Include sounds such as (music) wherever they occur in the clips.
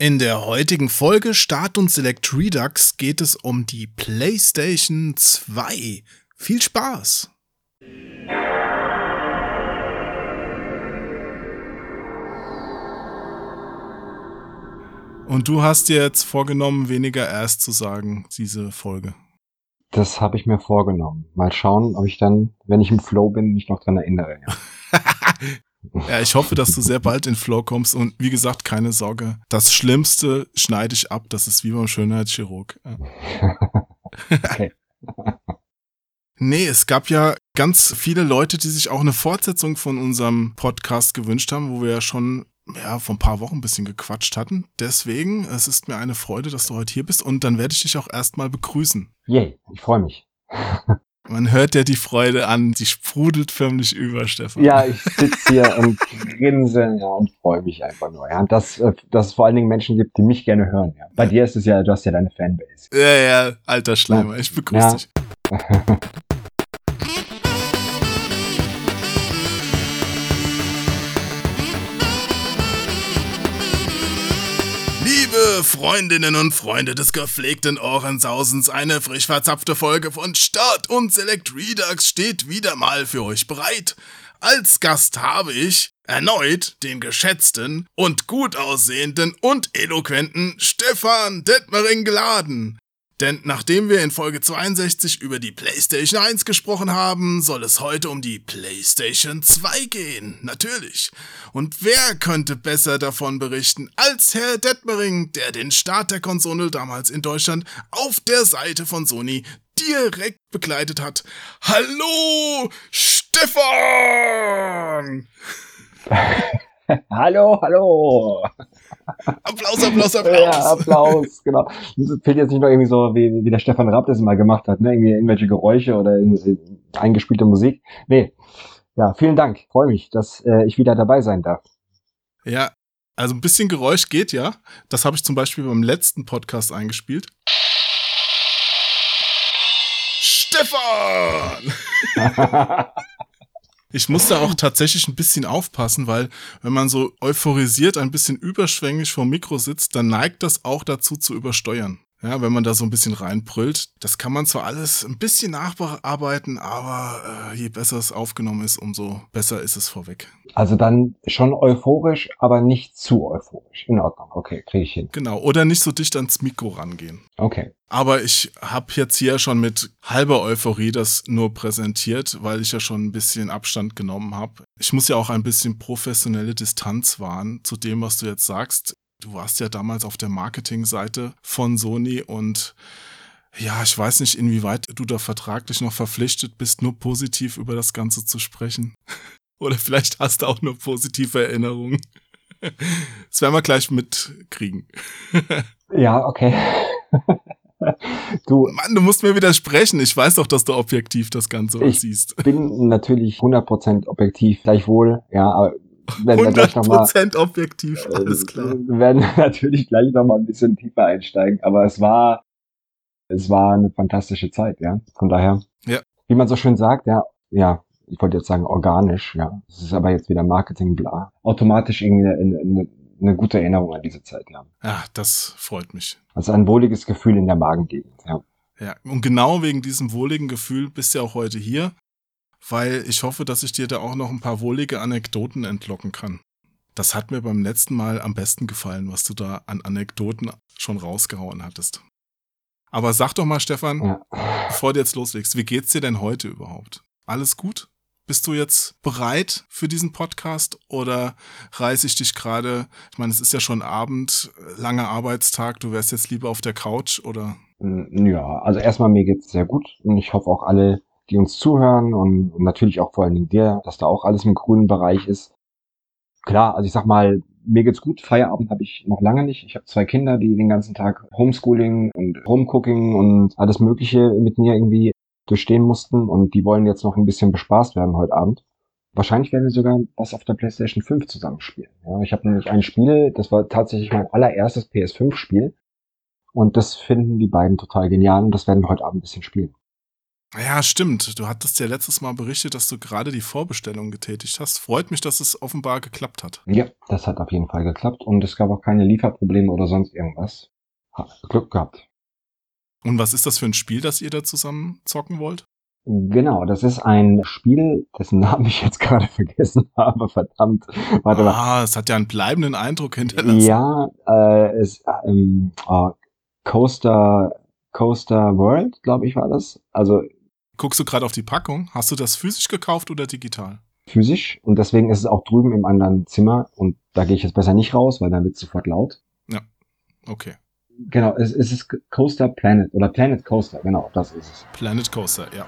In der heutigen Folge Start und Select Redux geht es um die PlayStation 2. Viel Spaß! Und du hast dir jetzt vorgenommen, weniger erst zu sagen, diese Folge. Das habe ich mir vorgenommen. Mal schauen, ob ich dann, wenn ich im Flow bin, mich noch dran erinnere. Ja. (laughs) Ja, ich hoffe, dass du sehr bald in Flow kommst und wie gesagt, keine Sorge. Das Schlimmste schneide ich ab. Das ist wie beim Schönheitschirurg. okay. (laughs) Nee, es gab ja ganz viele Leute, die sich auch eine Fortsetzung von unserem Podcast gewünscht haben, wo wir ja schon ja, vor ein paar Wochen ein bisschen gequatscht hatten. Deswegen, es ist mir eine Freude, dass du heute hier bist und dann werde ich dich auch erstmal begrüßen. Yay, ich freue mich. (laughs) Man hört ja die Freude an, die sprudelt förmlich über, Stefan. Ja, ich sitze hier und grinse ja, und freue mich einfach nur. Ja, dass, äh, dass es vor allen Dingen Menschen gibt, die mich gerne hören. Ja. Bei ja. dir ist es ja, du hast ja deine Fanbase. Ja, ja, alter Schleimer, ich begrüße ja. (laughs) dich. Freundinnen und Freunde des gepflegten Ohrensausens, eine frisch verzapfte Folge von Start und Select Redux steht wieder mal für euch bereit. Als Gast habe ich erneut den geschätzten und gut aussehenden und eloquenten Stefan Detmering geladen. Denn nachdem wir in Folge 62 über die PlayStation 1 gesprochen haben, soll es heute um die PlayStation 2 gehen. Natürlich. Und wer könnte besser davon berichten als Herr Detmering, der den Start der Konsole damals in Deutschland auf der Seite von Sony direkt begleitet hat. Hallo, Stefan! (laughs) hallo, hallo! Applaus, Applaus, Applaus. Ja, Applaus, genau. Das fehlt jetzt nicht noch irgendwie so, wie, wie der Stefan Rapp das mal gemacht hat, ne? Irgendwie irgendwelche Geräusche oder eingespielte Musik. Nee. Ja, vielen Dank. Freue mich, dass äh, ich wieder dabei sein darf. Ja, also ein bisschen Geräusch geht ja. Das habe ich zum Beispiel beim letzten Podcast eingespielt. Stefan! (laughs) (laughs) Ich muss da auch tatsächlich ein bisschen aufpassen, weil wenn man so euphorisiert ein bisschen überschwänglich vor Mikro sitzt, dann neigt das auch dazu zu übersteuern. Ja, wenn man da so ein bisschen reinbrüllt. Das kann man zwar alles ein bisschen nachbearbeiten, aber äh, je besser es aufgenommen ist, umso besser ist es vorweg. Also dann schon euphorisch, aber nicht zu euphorisch. In Ordnung, okay, kriege ich hin. Genau, oder nicht so dicht ans Mikro rangehen. Okay. Aber ich habe jetzt hier schon mit halber Euphorie das nur präsentiert, weil ich ja schon ein bisschen Abstand genommen habe. Ich muss ja auch ein bisschen professionelle Distanz wahren zu dem, was du jetzt sagst. Du warst ja damals auf der Marketingseite von Sony und ja, ich weiß nicht, inwieweit du da vertraglich noch verpflichtet bist, nur positiv über das Ganze zu sprechen. (laughs) Oder vielleicht hast du auch nur positive Erinnerungen. (laughs) Das werden wir gleich mitkriegen. (laughs) Ja, okay. Du, Mann, du musst mir widersprechen. Ich weiß doch, dass du objektiv das Ganze ich siehst. Ich bin natürlich 100% objektiv, gleichwohl, ja, aber werden 100% noch mal, objektiv, alles klar. Wir werden (laughs) natürlich gleich nochmal ein bisschen tiefer einsteigen, aber es war, es war eine fantastische Zeit, ja. Von daher, ja. wie man so schön sagt, ja, ja, ich wollte jetzt sagen organisch, ja. Es ist aber jetzt wieder Marketing, bla. Automatisch irgendwie eine, eine, eine gute Erinnerung an diese Zeit, ja. Ja, das freut mich. Also ein wohliges Gefühl in der Magengegend, ja. Ja, und genau wegen diesem wohligen Gefühl bist du ja auch heute hier weil ich hoffe, dass ich dir da auch noch ein paar wohlige Anekdoten entlocken kann. Das hat mir beim letzten Mal am besten gefallen, was du da an Anekdoten schon rausgehauen hattest. Aber sag doch mal, Stefan, ja. bevor du jetzt loslegst, wie geht's dir denn heute überhaupt? Alles gut? Bist du jetzt bereit für diesen Podcast oder reiße ich dich gerade? Ich meine, es ist ja schon Abend, langer Arbeitstag, du wärst jetzt lieber auf der Couch oder? Ja, also erstmal mir geht's sehr gut und ich hoffe auch alle die uns zuhören und, natürlich auch vor allen Dingen dir, dass da auch alles im grünen Bereich ist. Klar, also ich sag mal, mir geht's gut. Feierabend habe ich noch lange nicht. Ich habe zwei Kinder, die den ganzen Tag Homeschooling und Homecooking und alles Mögliche mit mir irgendwie durchstehen mussten und die wollen jetzt noch ein bisschen bespaßt werden heute Abend. Wahrscheinlich werden wir sogar was auf der PlayStation 5 zusammenspielen. Ja, ich habe nämlich ein Spiel, das war tatsächlich mein allererstes PS5-Spiel und das finden die beiden total genial und das werden wir heute Abend ein bisschen spielen. Ja, stimmt. Du hattest ja letztes Mal berichtet, dass du gerade die Vorbestellung getätigt hast. Freut mich, dass es offenbar geklappt hat. Ja, das hat auf jeden Fall geklappt und es gab auch keine Lieferprobleme oder sonst irgendwas. Hat Glück gehabt. Und was ist das für ein Spiel, das ihr da zusammen zocken wollt? Genau, das ist ein Spiel, dessen (laughs) Namen ich jetzt gerade vergessen habe, verdammt. Warte mal. Ah, es hat ja einen bleibenden Eindruck hinterlassen. Ja, äh, es, ähm, oh, Coaster, Coaster World, glaube ich, war das. Also. Guckst du gerade auf die Packung? Hast du das physisch gekauft oder digital? Physisch und deswegen ist es auch drüben im anderen Zimmer und da gehe ich jetzt besser nicht raus, weil dann wird es sofort laut. Ja, okay. Genau, es, es ist Coaster Planet oder Planet Coaster, genau, das ist es. Planet Coaster, ja.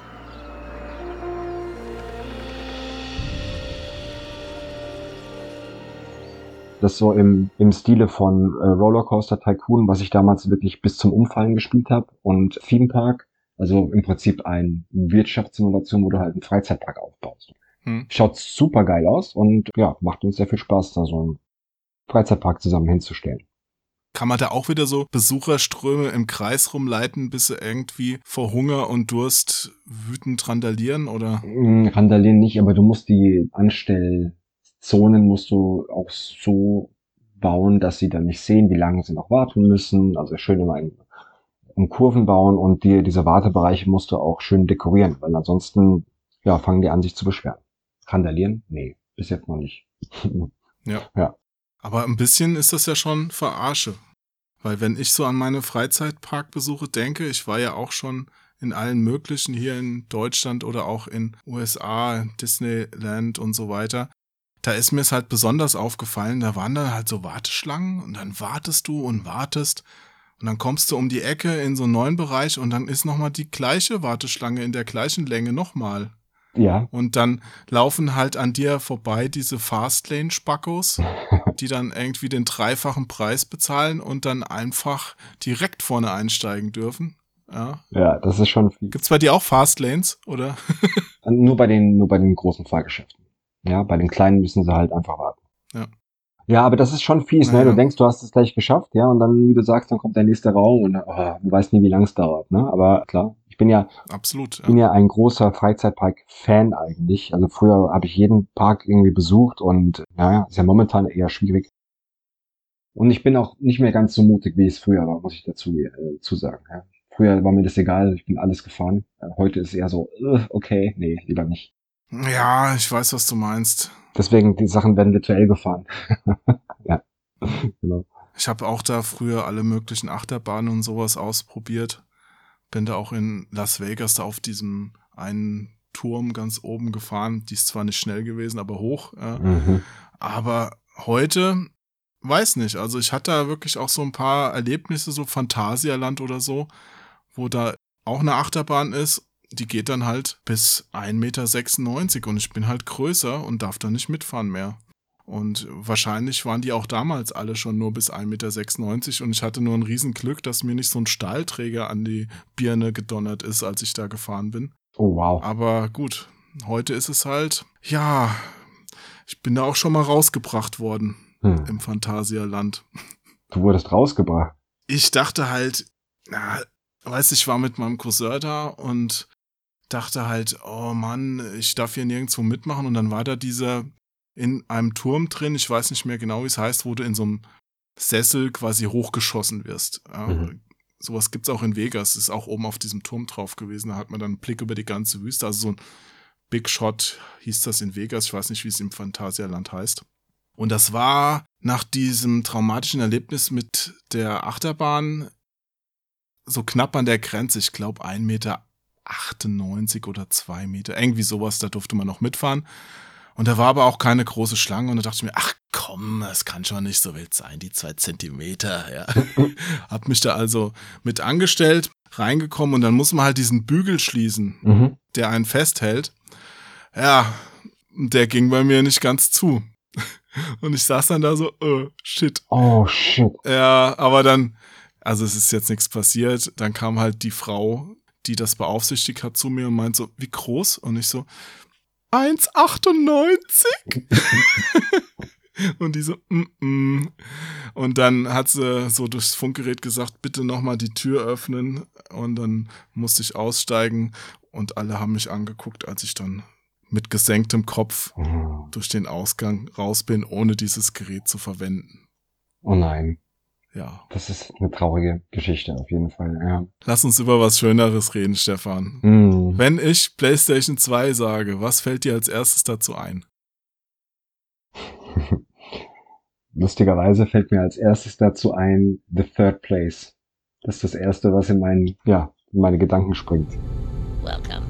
Das so im, im Stile von äh, Rollercoaster Tycoon, was ich damals wirklich bis zum Umfallen gespielt habe. Und Theme Park, also im Prinzip ein Wirtschaftssimulation, wo du halt einen Freizeitpark aufbaust. Hm. Schaut super geil aus und ja, macht uns sehr viel Spaß, da so einen Freizeitpark zusammen hinzustellen. Kann man da auch wieder so Besucherströme im Kreis rumleiten, bis sie irgendwie vor Hunger und Durst wütend randalieren, oder? Hm, randalieren nicht, aber du musst die Anstellzonen musst du auch so bauen, dass sie dann nicht sehen, wie lange sie noch warten müssen. Also schön immer in, in Kurven bauen und die, diese Wartebereiche musst du auch schön dekorieren, weil ansonsten ja, fangen die an, sich zu beschweren. Randalieren? Nee, bis jetzt noch nicht. (laughs) ja. ja. Aber ein bisschen ist das ja schon Verarsche. Weil wenn ich so an meine Freizeitparkbesuche denke, ich war ja auch schon in allen möglichen hier in Deutschland oder auch in USA, Disneyland und so weiter. Da ist mir es halt besonders aufgefallen, da waren dann halt so Warteschlangen und dann wartest du und wartest und dann kommst du um die Ecke in so einen neuen Bereich und dann ist nochmal die gleiche Warteschlange in der gleichen Länge nochmal. Ja. Und dann laufen halt an dir vorbei diese Fastlane-Spackos, (laughs) die dann irgendwie den dreifachen Preis bezahlen und dann einfach direkt vorne einsteigen dürfen. Ja. Ja, das ist schon viel. Gibt's bei dir auch Fastlanes, oder? (laughs) nur bei den, nur bei den großen Fahrgeschäften. Ja, bei den kleinen müssen sie halt einfach warten. Ja. Aber das ist schon fies, ne? Du denkst, du hast es gleich geschafft, ja, und dann, wie du sagst, dann kommt der nächste Raum und oh, du weißt nie, wie lang es dauert, ne? Aber klar, bin ja, Absolut, ja. bin ja ein großer Freizeitpark-Fan eigentlich. Also früher habe ich jeden Park irgendwie besucht und naja, ist ja momentan eher schwierig. Und ich bin auch nicht mehr ganz so mutig, wie es früher war, muss ich dazu äh, zu sagen. Ja. Früher war mir das egal, ich bin alles gefahren. Äh, heute ist eher so, uh, okay, nee, lieber nicht. Ja, ich weiß, was du meinst. Deswegen, die Sachen werden virtuell gefahren. (laughs) ja, genau. Ich habe auch da früher alle möglichen Achterbahnen und sowas ausprobiert. Bin da auch in Las Vegas da auf diesem einen Turm ganz oben gefahren. Die ist zwar nicht schnell gewesen, aber hoch. Ja. Mhm. Aber heute, weiß nicht. Also ich hatte da wirklich auch so ein paar Erlebnisse, so Phantasialand oder so, wo da auch eine Achterbahn ist. Die geht dann halt bis 1,96 Meter und ich bin halt größer und darf da nicht mitfahren mehr. Und wahrscheinlich waren die auch damals alle schon nur bis 1,96 Meter und ich hatte nur ein Riesenglück, dass mir nicht so ein Stahlträger an die Birne gedonnert ist, als ich da gefahren bin. Oh wow. Aber gut, heute ist es halt, ja, ich bin da auch schon mal rausgebracht worden hm. im Phantasialand. Du wurdest rausgebracht? Ich dachte halt, na, weißt du, ich war mit meinem Cousin da und dachte halt, oh Mann, ich darf hier nirgendwo mitmachen und dann war da dieser in einem Turm drin, ich weiß nicht mehr genau, wie es heißt, wo du in so einem Sessel quasi hochgeschossen wirst. Mhm. Sowas gibt's auch in Vegas, ist auch oben auf diesem Turm drauf gewesen. Da hat man dann einen Blick über die ganze Wüste. Also so ein Big Shot hieß das in Vegas. Ich weiß nicht, wie es im Phantasialand heißt. Und das war nach diesem traumatischen Erlebnis mit der Achterbahn so knapp an der Grenze. Ich glaube, 1,98 Meter oder 2 Meter. Irgendwie sowas, da durfte man noch mitfahren. Und da war aber auch keine große Schlange und da dachte ich mir, ach komm, es kann schon nicht so wild sein, die zwei Zentimeter, ja. (laughs) Hab mich da also mit angestellt, reingekommen und dann muss man halt diesen Bügel schließen, mhm. der einen festhält. Ja, der ging bei mir nicht ganz zu. (laughs) Und ich saß dann da so, oh, shit. Oh, shit. Ja, aber dann, also es ist jetzt nichts passiert. Dann kam halt die Frau, die das beaufsichtigt hat, zu mir und meint so, wie groß? Und ich so, 1,98? (laughs) Und die so, mm -mm. Und dann hat sie so durchs Funkgerät gesagt, bitte nochmal die Tür öffnen. Und dann musste ich aussteigen und alle haben mich angeguckt, als ich dann mit gesenktem Kopf Oh, durch den Ausgang raus bin, ohne dieses Gerät zu verwenden. oh nein, Ja. das ist eine traurige Geschichte auf jeden Fall. Ja. Lass uns über was Schöneres reden, Stefan. Hm. Wenn ich PlayStation 2 sage, was fällt dir als erstes dazu ein? (laughs) Lustigerweise fällt mir als erstes dazu ein The Third Place. Das ist das erste, was in meinen, ja, in meine Gedanken springt. Welcome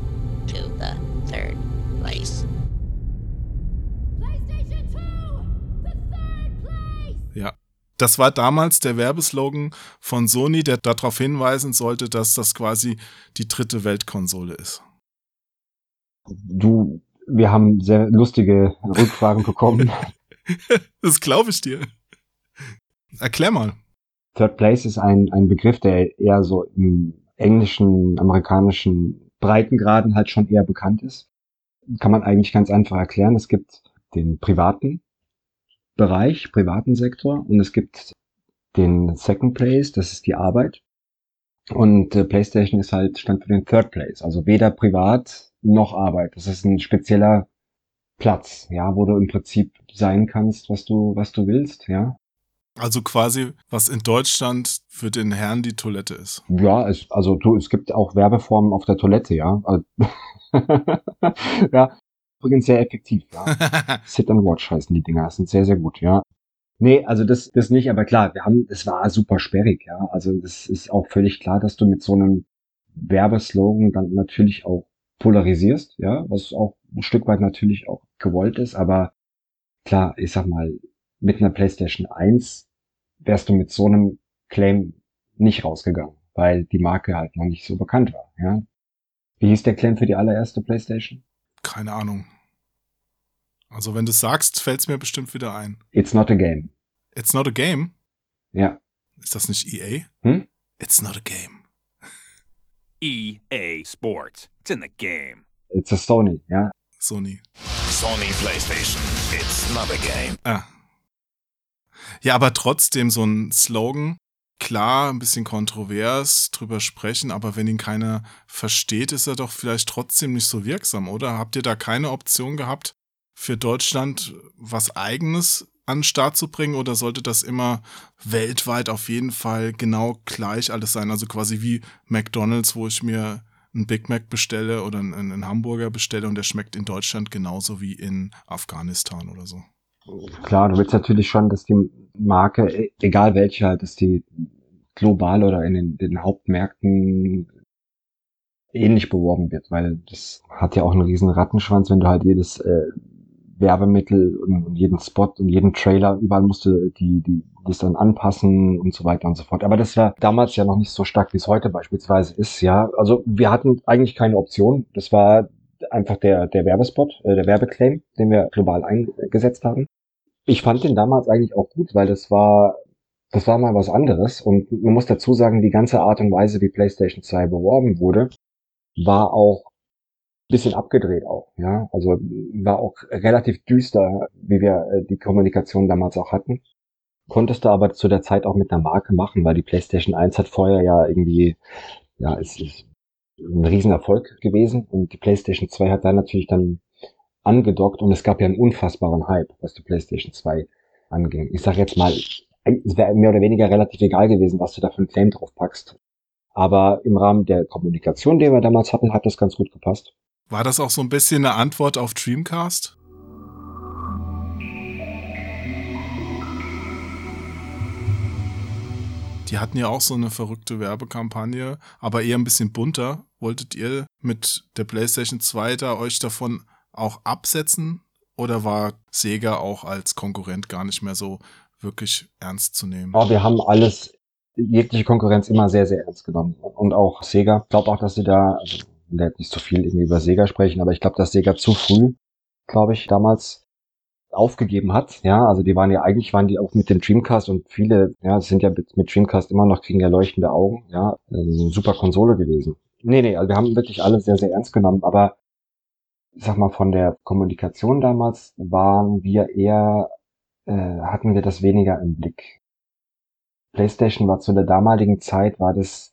Das war damals der Werbeslogan von Sony, der darauf hinweisen sollte, dass das quasi die dritte Weltkonsole ist. Du, wir haben sehr lustige Rückfragen bekommen. (laughs) Das glaube ich dir. Erklär mal. Third Place ist ein, ein Begriff, der eher so im englischen, amerikanischen Breitengraden halt schon eher bekannt ist. Kann man eigentlich ganz einfach erklären. Es gibt den privaten Bereich, privaten Sektor und es gibt den Second Place, das ist die Arbeit. Und äh, PlayStation ist halt stand für den Third Place, also weder privat noch Arbeit. Das ist ein spezieller Platz, ja, wo du im Prinzip sein kannst, was du was du willst, ja. Also quasi, was in Deutschland für den Herrn die Toilette ist. Ja, es, also du, es gibt auch Werbeformen auf der Toilette, ja. Also- (laughs) ja, übrigens sehr effektiv, ja. (laughs) Sit and Watch heißen die Dinger, das sind sehr, sehr gut, ja. Nee, also das, das nicht, aber klar, wir haben, es war super sperrig, ja. Also das ist auch völlig klar, dass du mit so einem Werbeslogan dann natürlich auch polarisierst, ja, was auch ein Stück weit natürlich auch gewollt ist, aber klar, ich sag mal, mit einer PlayStation 1 wärst du mit so einem Claim nicht rausgegangen, weil die Marke halt noch nicht so bekannt war, ja. Wie hieß der Claim für die allererste PlayStation? Keine Ahnung. Also wenn du sagst, fällt es mir bestimmt wieder ein. It's not a game. It's not a game? Ja. Ist das nicht EA? Hm? It's not a game. EA Sports. It's in the game. It's a Sony, ja. Sony. Sony PlayStation. It's not a game. Ah. Ja, aber trotzdem so ein Slogan. Klar, ein bisschen kontrovers drüber sprechen, aber wenn ihn keiner versteht, ist er doch vielleicht trotzdem nicht so wirksam, oder? Habt ihr da keine Option gehabt, für Deutschland was eigenes an den Start zu bringen oder sollte das immer weltweit auf jeden Fall genau gleich alles sein? Also quasi wie McDonalds, wo ich mir einen Big Mac bestelle oder einen, Hamburger bestelle und der schmeckt in Deutschland genauso wie in Afghanistan oder so. Klar, du willst natürlich schon, dass die Marke, e- egal welche halt, dass die global oder in den, den Hauptmärkten ähnlich beworben wird, weil das hat ja auch einen riesen Rattenschwanz, wenn du halt jedes äh, Werbemittel und, jeden Spot und jeden Trailer, überall musst du die, die, das dann anpassen und so weiter und so fort. Aber das war damals ja noch nicht so stark, wie es heute beispielsweise ist, ja. Also wir hatten eigentlich keine Option. Das war einfach der, der Werbespot, äh, der Werbeclaim, den wir global eingesetzt haben. Ich fand den damals eigentlich auch gut, weil das war, das war mal was anderes. Und man muss dazu sagen, die ganze Art und Weise, wie PlayStation 2 beworben wurde, war auch ein bisschen abgedreht auch, ja. Also war auch relativ düster, wie wir äh, die Kommunikation damals auch hatten. Konntest du aber zu der Zeit auch mit einer Marke machen, weil die PlayStation 1 hat vorher ja irgendwie, ja, es ist ein Riesenerfolg gewesen und die PlayStation 2 hat da natürlich dann angedockt und es gab ja einen unfassbaren Hype, was die PlayStation 2 anging. Ich sag jetzt mal, es wäre mehr oder weniger relativ egal gewesen, was du da für einen Claim drauf packst. Aber im Rahmen der Kommunikation, die wir damals hatten, hat das ganz gut gepasst. War das auch so ein bisschen eine Antwort auf Dreamcast? Die hatten ja auch so eine verrückte Werbekampagne, aber eher ein bisschen bunter. Wolltet ihr mit der PlayStation 2 da euch davon auch absetzen? Oder war Sega auch als Konkurrent gar nicht mehr so wirklich ernst zu nehmen? Aber wir haben alles, jegliche Konkurrenz immer sehr, sehr ernst genommen. Und auch Sega. Ich glaube auch, dass sie da, also ich will nicht so viel irgendwie über Sega sprechen, aber ich glaube, dass Sega zu früh, glaube ich, damals aufgegeben hat. Ja, also die waren ja eigentlich waren die auch mit dem Dreamcast und viele, ja, sind ja mit, mit Dreamcast immer noch kriegen ja leuchtende Augen. Ja, das ist eine super Konsole gewesen. Nee, nee, also wir haben wirklich alles sehr, sehr ernst genommen, aber sag mal, von der Kommunikation damals waren wir eher äh, hatten wir das weniger im Blick. PlayStation war zu der damaligen Zeit, war das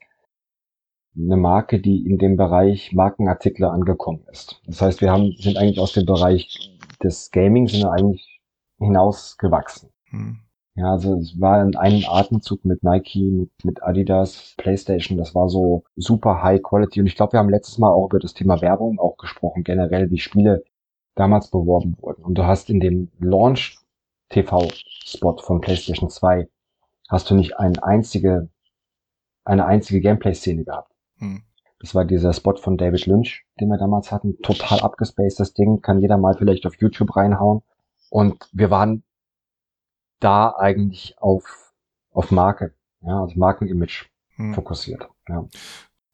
eine Marke, die in dem Bereich Markenartikler angekommen ist. Das heißt, wir haben, sind eigentlich aus dem Bereich des Gaming sind wir eigentlich hinausgewachsen. Hm. Ja, also es war in einem Atemzug mit Nike, mit, mit Adidas, PlayStation, das war so super High Quality. Und ich glaube, wir haben letztes Mal auch über das Thema Werbung auch gesprochen, generell, wie Spiele damals beworben wurden. Und du hast in dem Launch TV-Spot von PlayStation 2 hast du nicht eine einzige, eine einzige Gameplay-Szene gehabt. Hm. Das war dieser Spot von David Lynch, den wir damals hatten. Total abgespaced, das Ding. Kann jeder mal vielleicht auf YouTube reinhauen. Und wir waren da eigentlich auf, auf Marke, ja, also Markenimage Hm. fokussiert. Ja.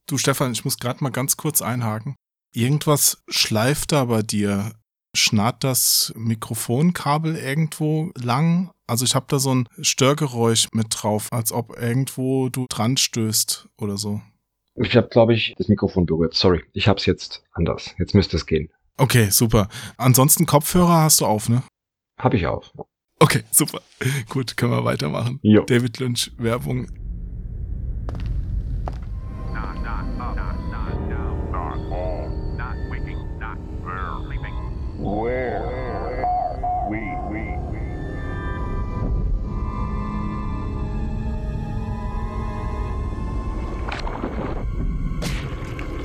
Du Stefan, ich muss gerade mal ganz kurz einhaken. Irgendwas schleift da bei dir. Schnarrt das Mikrofonkabel irgendwo lang? Also ich habe da so ein Störgeräusch mit drauf, als ob irgendwo du dran stößt oder so. Ich habe, glaube ich, das Mikrofon berührt. Sorry, ich hab's jetzt anders. Jetzt müsste es gehen. Okay, super. Ansonsten Kopfhörer hast du auf, ne? Hab ich auf. Okay, super. Gut, können wir weitermachen. Jo. David Lynch, Werbung.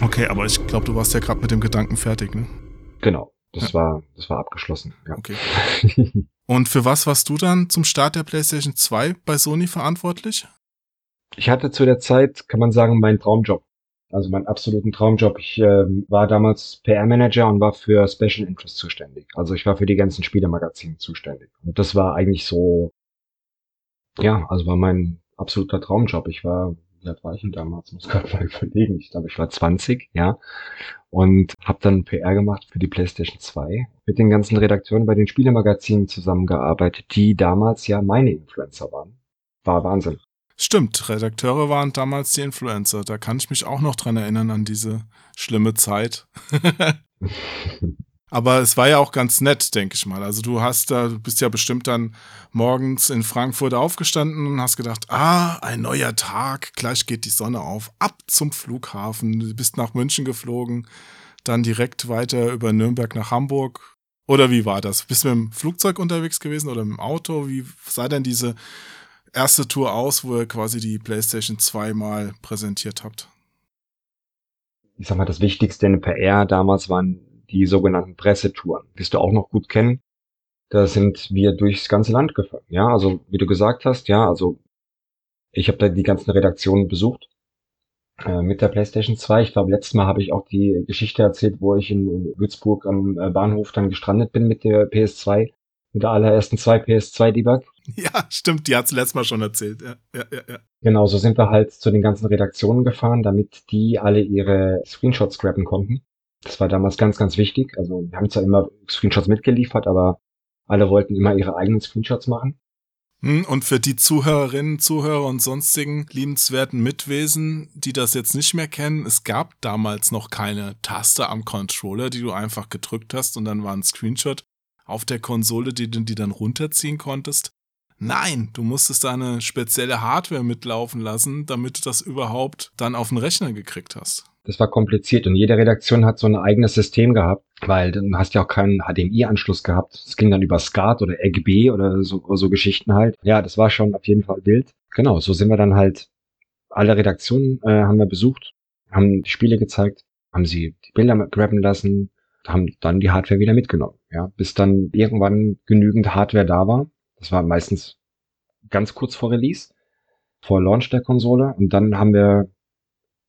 Okay, aber ich glaube, du warst ja gerade mit dem Gedanken fertig, ne? Genau. Das war, das war abgeschlossen. Ja. Okay. (laughs) Und für was warst du dann zum Start der PlayStation 2 bei Sony verantwortlich? Ich hatte zu der Zeit, kann man sagen, meinen Traumjob. Also meinen absoluten Traumjob. Ich ähm, war damals PR-Manager und war für Special Interest zuständig. Also ich war für die ganzen Spielemagazine zuständig. Und das war eigentlich so, ja, also war mein absoluter Traumjob. Ich war, alt war ich denn damals? Muss gerade mal (laughs) überlegen. Ich glaube, ich war 20, ja. Und habe dann PR gemacht für die PlayStation 2. Mit den ganzen Redakteuren bei den Spielemagazinen zusammengearbeitet, die damals ja meine Influencer waren. War Wahnsinn. Stimmt, Redakteure waren damals die Influencer. Da kann ich mich auch noch dran erinnern an diese schlimme Zeit. (laughs) (laughs) Aber es war ja auch ganz nett, denke ich mal. Also du hast da, du bist ja bestimmt dann morgens in Frankfurt aufgestanden und hast gedacht, ah, ein neuer Tag, gleich geht die Sonne auf, ab zum Flughafen. Du bist nach München geflogen, dann direkt weiter über Nürnberg nach Hamburg. Oder wie war das? Bist du mit dem Flugzeug unterwegs gewesen oder mit dem Auto? Wie sah denn diese erste Tour aus, wo ihr quasi die PlayStation 2 mal präsentiert habt? ich sag mal, das Wichtigste in der PR damals waren die sogenannten Pressetouren. Wirst du auch noch gut kennen. Da sind wir durchs ganze Land gefahren. Ja, also wie du gesagt hast, ja, also ich habe da die ganzen Redaktionen besucht äh, mit der PlayStation 2. Ich glaube, letztes Mal habe ich auch die Geschichte erzählt, wo ich in, in Würzburg am äh, Bahnhof dann gestrandet bin mit der PS2, mit der allerersten zwei PS2-Debug. (laughs) Ja, stimmt, die hat's letztes Mal schon erzählt. Ja, ja, ja, ja. Genau, so sind wir halt zu den ganzen Redaktionen gefahren, damit die alle ihre Screenshots grabben konnten. Das war damals ganz, ganz wichtig. Also wir haben zwar immer Screenshots mitgeliefert, aber alle wollten immer ihre eigenen Screenshots machen. Hm, Und für die Zuhörerinnen, Zuhörer und sonstigen liebenswerten Mitwesen, die das jetzt nicht mehr kennen, es gab damals noch keine Taste am Controller, die du einfach gedrückt hast und dann war ein Screenshot auf der Konsole, die du die dann runterziehen konntest. Nein, du musstest da eine spezielle Hardware mitlaufen lassen, damit du das überhaupt dann auf den Rechner gekriegt hast. Das war kompliziert und jede Redaktion hat so ein eigenes System gehabt, weil du hast ja auch keinen HDMI-Anschluss gehabt. Es ging dann über SCART oder RGB oder so, so Geschichten halt. Ja, das war schon auf jeden Fall wild. Genau, so sind wir dann halt, alle Redaktionen äh, haben wir besucht, haben die Spiele gezeigt, haben sie die Bilder grabben lassen, haben dann die Hardware wieder mitgenommen. Ja, bis dann irgendwann genügend Hardware da war. Das war meistens ganz kurz vor Release, vor Launch der Konsole. Und dann haben wir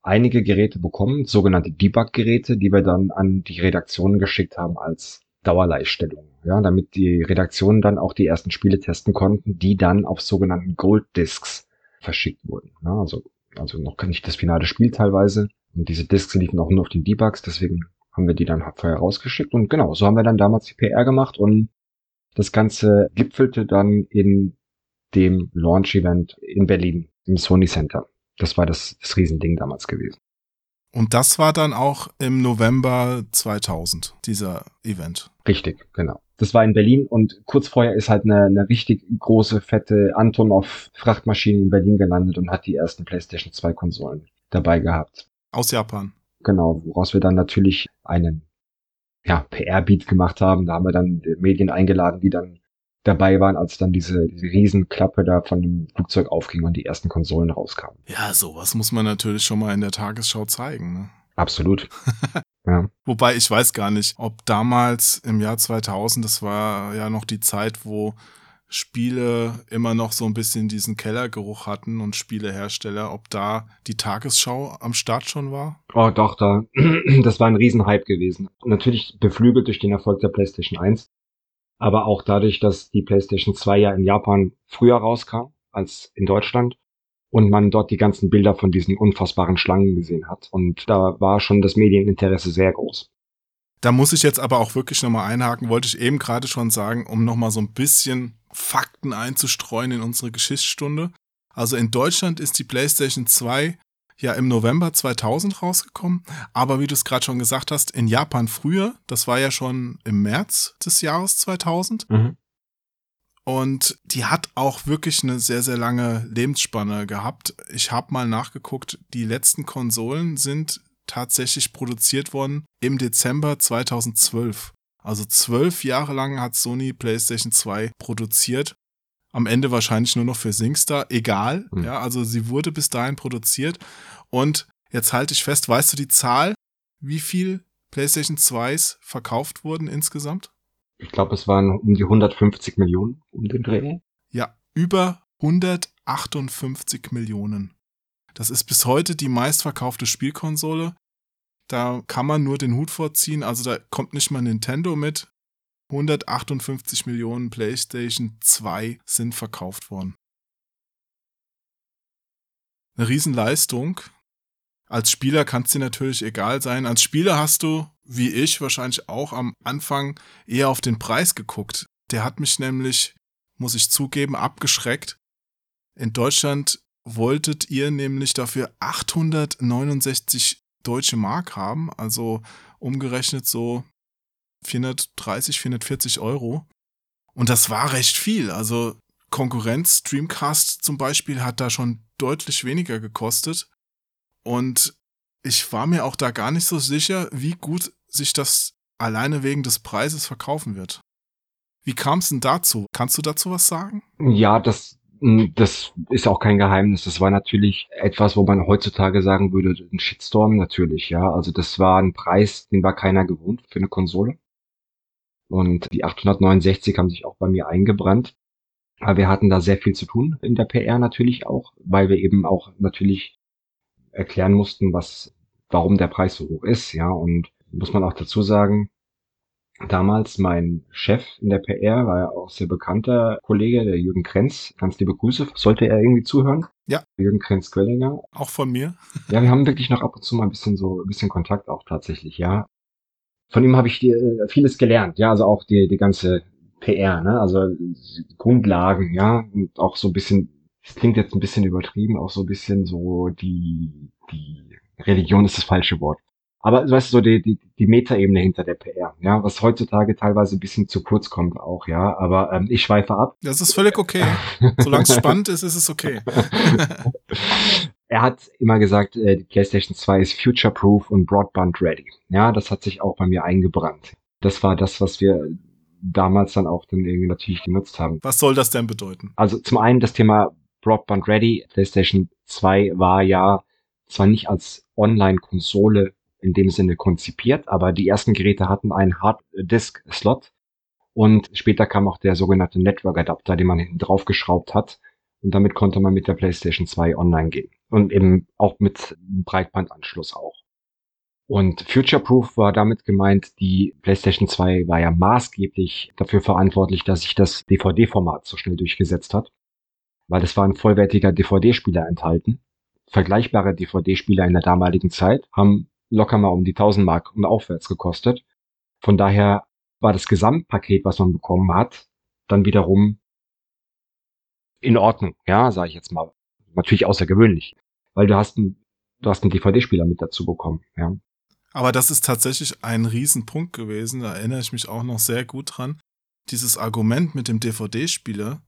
einige Geräte bekommen, sogenannte Debug-Geräte, die wir dann an die Redaktionen geschickt haben als Dauerleihstellung. Ja, damit die Redaktionen dann auch die ersten Spiele testen konnten, die dann auf sogenannten Gold Discs verschickt wurden. Ja, also, also noch nicht das finale Spiel teilweise. Und diese Discs liefen auch nur auf den Debugs, deswegen haben wir die dann vorher rausgeschickt. Und genau, so haben wir dann damals die PR gemacht und das Ganze gipfelte dann in dem Launch-Event in Berlin im Sony Center. Das war das, das Riesending damals gewesen. Und das war dann auch im November 2000, dieser Event. Richtig, genau. Das war in Berlin und kurz vorher ist halt eine, eine richtig große, fette Antonov-Frachtmaschine in Berlin gelandet und hat die ersten PlayStation 2 Konsolen dabei gehabt. Aus Japan. Genau, woraus wir dann natürlich einen ja, PR-Beat gemacht haben. Da haben wir dann die Medien eingeladen, die dann dabei waren, als dann diese, diese Riesenklappe da von dem Flugzeug aufging und die ersten Konsolen rauskamen. Ja, sowas muss man natürlich schon mal in der Tagesschau zeigen. Ne? Absolut. (laughs) ja. Wobei ich weiß gar nicht, ob damals im Jahr 2000, das war ja noch die Zeit, wo Spiele immer noch so ein bisschen diesen Kellergeruch hatten und Spielehersteller, ob da die Tagesschau am Start schon war? Oh, doch, da, (clears throat) das war ein Riesenhype gewesen. Natürlich beflügelt durch den Erfolg der PlayStation 1, aber auch dadurch, dass die PlayStation 2 ja in Japan früher rauskam als in Deutschland und man dort die ganzen Bilder von diesen unfassbaren Schlangen gesehen hat. Und da war schon das Medieninteresse sehr groß. Da muss ich jetzt aber auch wirklich nochmal einhaken, wollte ich eben gerade schon sagen, um nochmal so ein bisschen Fakten einzustreuen in unsere Geschichtsstunde. Also in Deutschland ist die PlayStation 2 ja im November 2000 rausgekommen, aber wie du es gerade schon gesagt hast, in Japan früher, das war ja schon im März des Jahres 2000. Mhm. Und die hat auch wirklich eine sehr, sehr lange Lebensspanne gehabt. Ich habe mal nachgeguckt, die letzten Konsolen sind tatsächlich produziert worden im Dezember 2012. Also zwölf Jahre lang hat Sony PlayStation 2 produziert. Am Ende wahrscheinlich nur noch für SingStar. Egal. Hm. Ja, also sie wurde bis dahin produziert. Und jetzt halte ich fest, weißt du die Zahl, wie viel PlayStation 2s verkauft wurden insgesamt? Ich glaube, es waren um die 150 Millionen um den Dreh. Ja, über 158 Millionen. Das ist bis heute die meistverkaufte Spielkonsole. Da kann man nur den Hut vorziehen. Also da kommt nicht mal Nintendo mit. 158 Millionen PlayStation 2 sind verkauft worden. Eine Riesenleistung. Als Spieler kann dir natürlich egal sein. Als Spieler hast du, wie ich, wahrscheinlich auch am Anfang eher auf den Preis geguckt. Der hat mich nämlich, muss ich zugeben, abgeschreckt. In Deutschland wolltet ihr nämlich dafür 869 deutsche Mark haben, also umgerechnet so 430, 440 Euro. Und das war recht viel. Also Konkurrenz, Streamcast zum Beispiel, hat da schon deutlich weniger gekostet. Und ich war mir auch da gar nicht so sicher, wie gut sich das alleine wegen des Preises verkaufen wird. Wie kam es denn dazu? Kannst du dazu was sagen? Ja, das, das ist auch kein Geheimnis. Das war natürlich etwas, wo man heutzutage sagen würde, ein Shitstorm natürlich, ja. Also das war ein Preis, den war keiner gewohnt für eine Konsole. Und die 869 haben sich auch bei mir eingebrannt. Aber wir hatten da sehr viel zu tun in der PR natürlich auch, weil wir eben auch natürlich erklären mussten, was, warum der Preis so hoch ist, ja. Und muss man auch dazu sagen, damals mein Chef in der PR war ja auch sehr bekannter Kollege, der Jürgen Krenz. Ganz liebe Grüße. Sollte er irgendwie zuhören? Ja. Jürgen Krenz-Quellinger. Auch von mir? Ja, wir haben wirklich noch ab und zu mal ein bisschen so, ein bisschen Kontakt auch tatsächlich, ja. Von ihm habe ich äh, vieles gelernt, ja, also auch die, die ganze PR, ne, also Grundlagen, ja, und auch so ein bisschen, das klingt jetzt ein bisschen übertrieben, auch so ein bisschen so die, die Religion ist das falsche Wort. Aber weißt du, so die, die, die Metaebene hinter der PR, ja, was heutzutage teilweise ein bisschen zu kurz kommt auch, ja. Aber ähm, ich schweife ab. Das ist völlig okay. Solange es spannend ist, ist es okay. (laughs) (laughs) er hat immer gesagt, äh, die PlayStation 2 ist future-proof und broadband ready. Ja, das hat sich auch bei mir eingebrannt. Das war das, was wir damals dann auch dann irgendwie natürlich genutzt haben. Was soll das denn bedeuten? Also zum einen das Thema Broadband Ready. PlayStation 2 war ja zwar nicht als Online-Konsole in dem Sinne konzipiert, aber die ersten Geräte hatten einen Hard-Disk-Slot und später kam auch der sogenannte Network-Adapter, den man hinten drauf geschraubt hat und damit konnte man mit der PlayStation 2 online gehen und eben auch mit Breitbandanschluss auch. Und Future-Proof war damit gemeint, die PlayStation 2 war ja maßgeblich dafür verantwortlich, dass sich das DVD-Format so schnell durchgesetzt hat, weil es war ein vollwertiger DVD-Spieler enthalten. Vergleichbare DVD-Spieler in der damaligen Zeit haben locker mal um die 1000 Mark und aufwärts gekostet. Von daher war das Gesamtpaket, was man bekommen hat, dann wiederum in Ordnung, ja, sage ich jetzt mal. Natürlich außergewöhnlich, weil du hast ein du hast einen DVD-Spieler mit dazu bekommen, ja. Aber das ist tatsächlich ein Riesenpunkt gewesen, da erinnere ich mich auch noch sehr gut dran. Dieses Argument mit dem DVD-Spieler,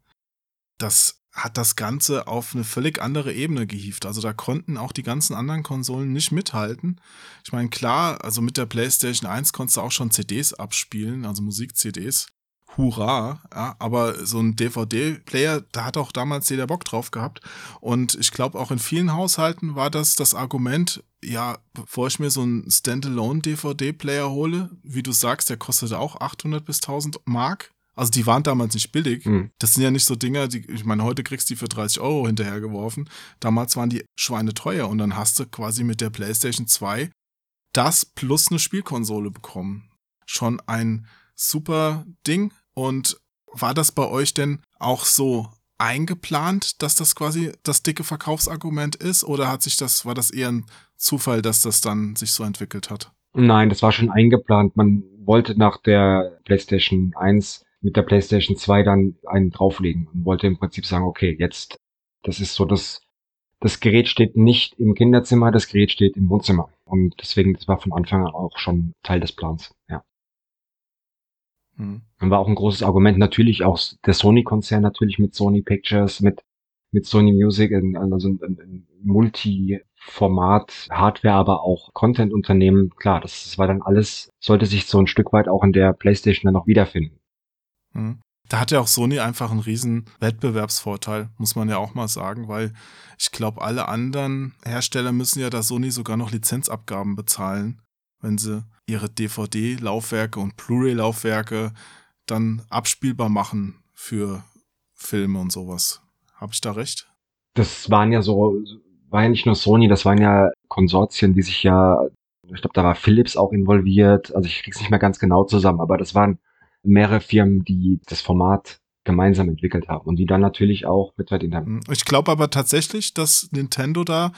das hat das Ganze auf eine völlig andere Ebene gehievt. Also da konnten auch die ganzen anderen Konsolen nicht mithalten. Ich meine, klar, also mit der PlayStation 1 konntest du auch schon CDs abspielen, also Musik-CDs. Hurra, ja, aber so ein DVD-Player, da hat auch damals jeder Bock drauf gehabt. Und ich glaube, auch in vielen Haushalten war das das Argument, ja, bevor ich mir so einen Standalone-DVD-Player hole, wie du sagst, der kostete auch 800 bis 1000 Mark. Also die waren damals nicht billig. Hm. Das sind ja nicht so Dinger, die, ich meine, heute kriegst du die für 30 Euro hinterhergeworfen. Damals waren die Schweine teuer und dann hast du quasi mit der PlayStation 2 das plus eine Spielkonsole bekommen. Schon ein super Ding. Und war das bei euch denn auch so eingeplant, dass das quasi das dicke Verkaufsargument ist? Oder hat sich das, war das eher ein Zufall, dass das dann sich so entwickelt hat? Nein, das war schon eingeplant. Man wollte nach der PlayStation 1 mit der PlayStation 2 dann einen drauflegen und wollte im Prinzip sagen, okay, jetzt, das ist so das, das Gerät steht nicht im Kinderzimmer, das Gerät steht im Wohnzimmer. Und deswegen, das war von Anfang an auch schon Teil des Plans, ja. Hm. Und war auch ein großes Argument, natürlich auch der Sony-Konzern, natürlich mit Sony Pictures, mit, mit Sony Music, in- also ein, ein, Multi-Format, Hardware, aber auch Content-Unternehmen. Klar, das, das war dann alles, sollte sich so ein Stück weit auch in der PlayStation dann noch wiederfinden. Hm. Da hat ja auch Sony einfach einen riesen Wettbewerbsvorteil, muss man ja auch mal sagen, weil ich glaube, alle anderen Hersteller müssen ja da Sony sogar noch Lizenzabgaben bezahlen, wenn sie ihre DVD-Laufwerke und Blu-ray-Laufwerke dann abspielbar machen für Filme und sowas. Habe ich da recht? Das waren ja so, war ja nicht nur Sony, das waren ja Konsortien, die sich ja, ich glaube, da war Philips auch involviert, also ich krieg's nicht mehr ganz genau zusammen, aber das waren mehrere Firmen, die das Format gemeinsam entwickelt haben und die dann natürlich auch mit in der. Ich glaube aber tatsächlich, dass Nintendo da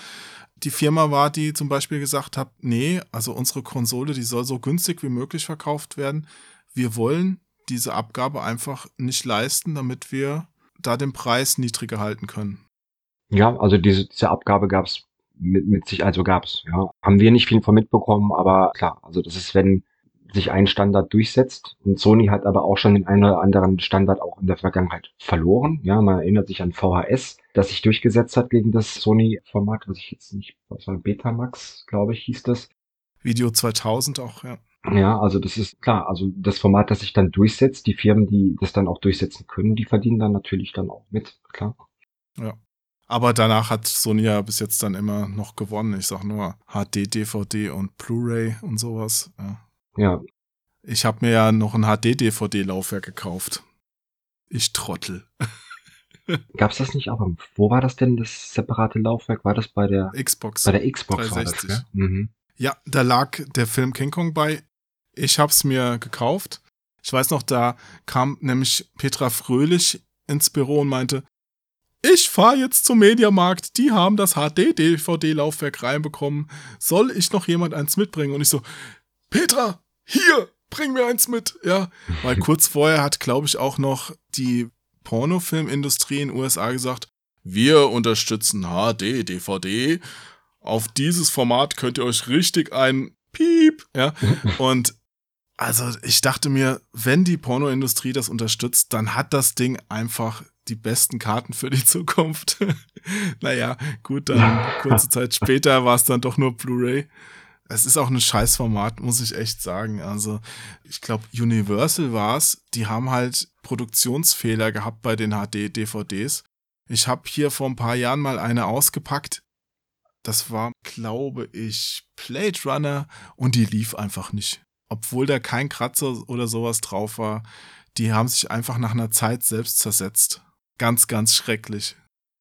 die Firma war, die zum Beispiel gesagt hat, nee, also unsere Konsole, die soll so günstig wie möglich verkauft werden. Wir wollen diese Abgabe einfach nicht leisten, damit wir da den Preis niedriger halten können. Ja, also diese, diese Abgabe gab's mit, mit sich, also gab's, ja. Haben wir nicht viel von mitbekommen, aber klar, also das ist, wenn sich ein Standard durchsetzt. Und Sony hat aber auch schon den einen oder anderen Standard auch in der Vergangenheit verloren. Ja, man erinnert sich an VHS, das sich durchgesetzt hat gegen das Sony-Format, was ich jetzt nicht, was war Betamax, glaube ich, hieß das. Video 2000 auch, ja. Ja, also das ist klar, also das Format, das sich dann durchsetzt, die Firmen, die das dann auch durchsetzen können, die verdienen dann natürlich dann auch mit, klar. Aber danach hat Sony ja bis jetzt dann immer noch gewonnen. Ich sag nur HD, DVD und Blu-ray und sowas. Ja. Ja, Ich habe mir ja noch ein HD-DVD-Laufwerk gekauft. Ich Trottel. (laughs) gab's das nicht auch? am- Wo war das denn, das separate Laufwerk? War das bei der, Xbox. bei der Xbox war das, 360. gell? Mhm. Ja, da lag der Film King Kong bei. Ich hab's mir gekauft. Ich weiß noch, da kam nämlich Petra Fröhlich ins Büro und meinte, ich fahr jetzt zum Mediamarkt, die haben das HD-DVD-Laufwerk reinbekommen. Soll ich noch jemand eins mitbringen? Und ich so, Petra, hier, bring mir eins mit. Ja, weil (laughs) kurz vorher hat, glaube ich, auch noch die Pornofilmindustrie in den USA gesagt, wir unterstützen HD, DVD. Auf dieses Format könnt ihr euch richtig ein Piep, ja. (laughs) Und also ich dachte mir, wenn die Pornoindustrie das unterstützt, dann hat das Ding einfach die besten Karten für die (laughs) Zukunft. naja, gut, dann (laughs) kurze Zeit später war es dann doch nur Blu-ray. Es ist auch ein Scheißformat, muss ich echt sagen. Also, ich glaube, Universal war es. Die haben halt Produktionsfehler gehabt bei den HD-DVDs. Ich habe hier vor ein paar Jahren mal eine ausgepackt. Das war, glaube ich, Blade Runner und die lief einfach nicht. Obwohl da kein Kratzer oder sowas drauf war. Die haben sich einfach nach einer Zeit selbst zersetzt. Ganz, ganz schrecklich.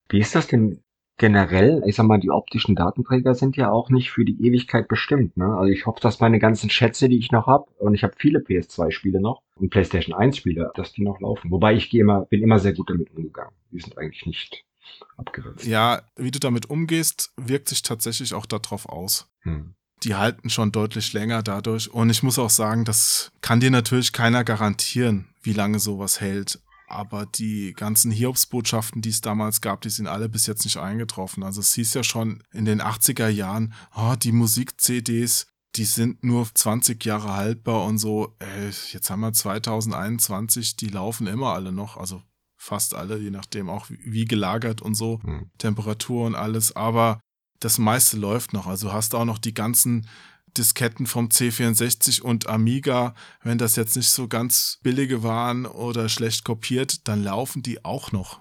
Wie ist das denn generell? Ich sag mal, die optischen Datenträger sind ja auch nicht für die Ewigkeit bestimmt. Ne? Also ich hoffe, dass meine ganzen Schätze, die ich noch habe, und ich habe viele PS2-Spiele noch und PlayStation 1-Spiele, dass die noch laufen. Wobei ich gehe immer, bin immer sehr gut damit umgegangen. Die sind eigentlich nicht abgeritzt. Ja, wie du damit umgehst, wirkt sich tatsächlich auch darauf aus. Hm. Die halten schon deutlich länger dadurch. Und ich muss auch sagen, das kann dir natürlich keiner garantieren, wie lange sowas hält. Aber die ganzen Hiobsbotschaften, die es damals gab, die sind alle bis jetzt nicht eingetroffen. Also es hieß ja schon in den 80er Jahren, oh, die Musik-CDs, die sind nur 20 Jahre haltbar und so. Äh, jetzt haben wir 2021, die laufen immer alle noch, also fast alle, je nachdem auch wie gelagert und so, Hm. Temperatur und alles, aber das meiste läuft noch. Also hast du auch noch die ganzen Disketten vom C64 und Amiga, wenn das jetzt nicht so ganz billige waren oder schlecht kopiert, dann laufen die auch noch.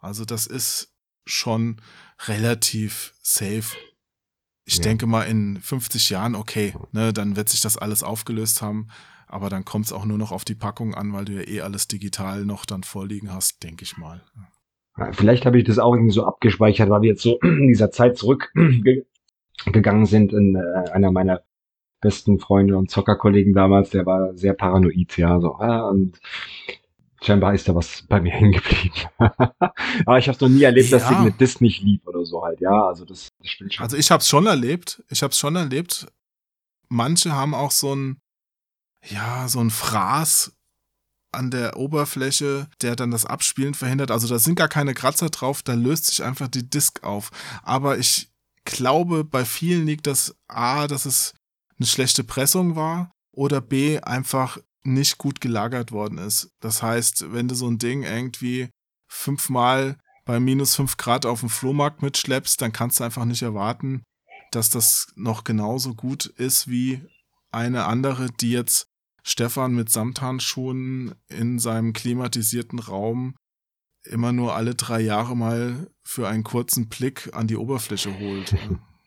Also das ist schon relativ safe. Ich Ja. denke mal in 50 Jahren, okay, ne, dann wird sich das alles aufgelöst haben, aber dann kommt es auch nur noch auf die Packung an, weil du ja eh alles digital noch dann vorliegen hast, denke ich mal. Vielleicht habe ich das auch irgendwie so abgespeichert, weil wir jetzt so (clears throat) in dieser Zeit (clears throat) zurückgegangen sind. In, äh, einer meiner besten Freunde und Zockerkollegen damals, der war sehr paranoid, ja, so, ah, und scheinbar ist da was bei mir (laughs) hängen geblieben. Aber ich habe noch nie erlebt, dass Ja. irgendeine Disc nicht lief oder so halt, ja, also das, das stimmt schon. Also ich habe es schon erlebt. Ich habe es schon erlebt. Manche haben auch so ein, ja, so ein Fraß an der Oberfläche, der dann das Abspielen verhindert. Also da sind gar keine Kratzer drauf, da löst sich einfach die Disk auf. Aber ich glaube, bei vielen liegt das A, dass es eine schlechte Pressung war oder B, einfach nicht gut gelagert worden ist. Das heißt, wenn du so ein Ding irgendwie fünfmal bei minus fünf Grad auf dem Flohmarkt mitschleppst, dann kannst du einfach nicht erwarten, dass das noch genauso gut ist wie eine andere, die jetzt Stefan mit Samthandschuhen in seinem klimatisierten Raum immer nur alle drei Jahre mal für einen kurzen Blick an die Oberfläche holt.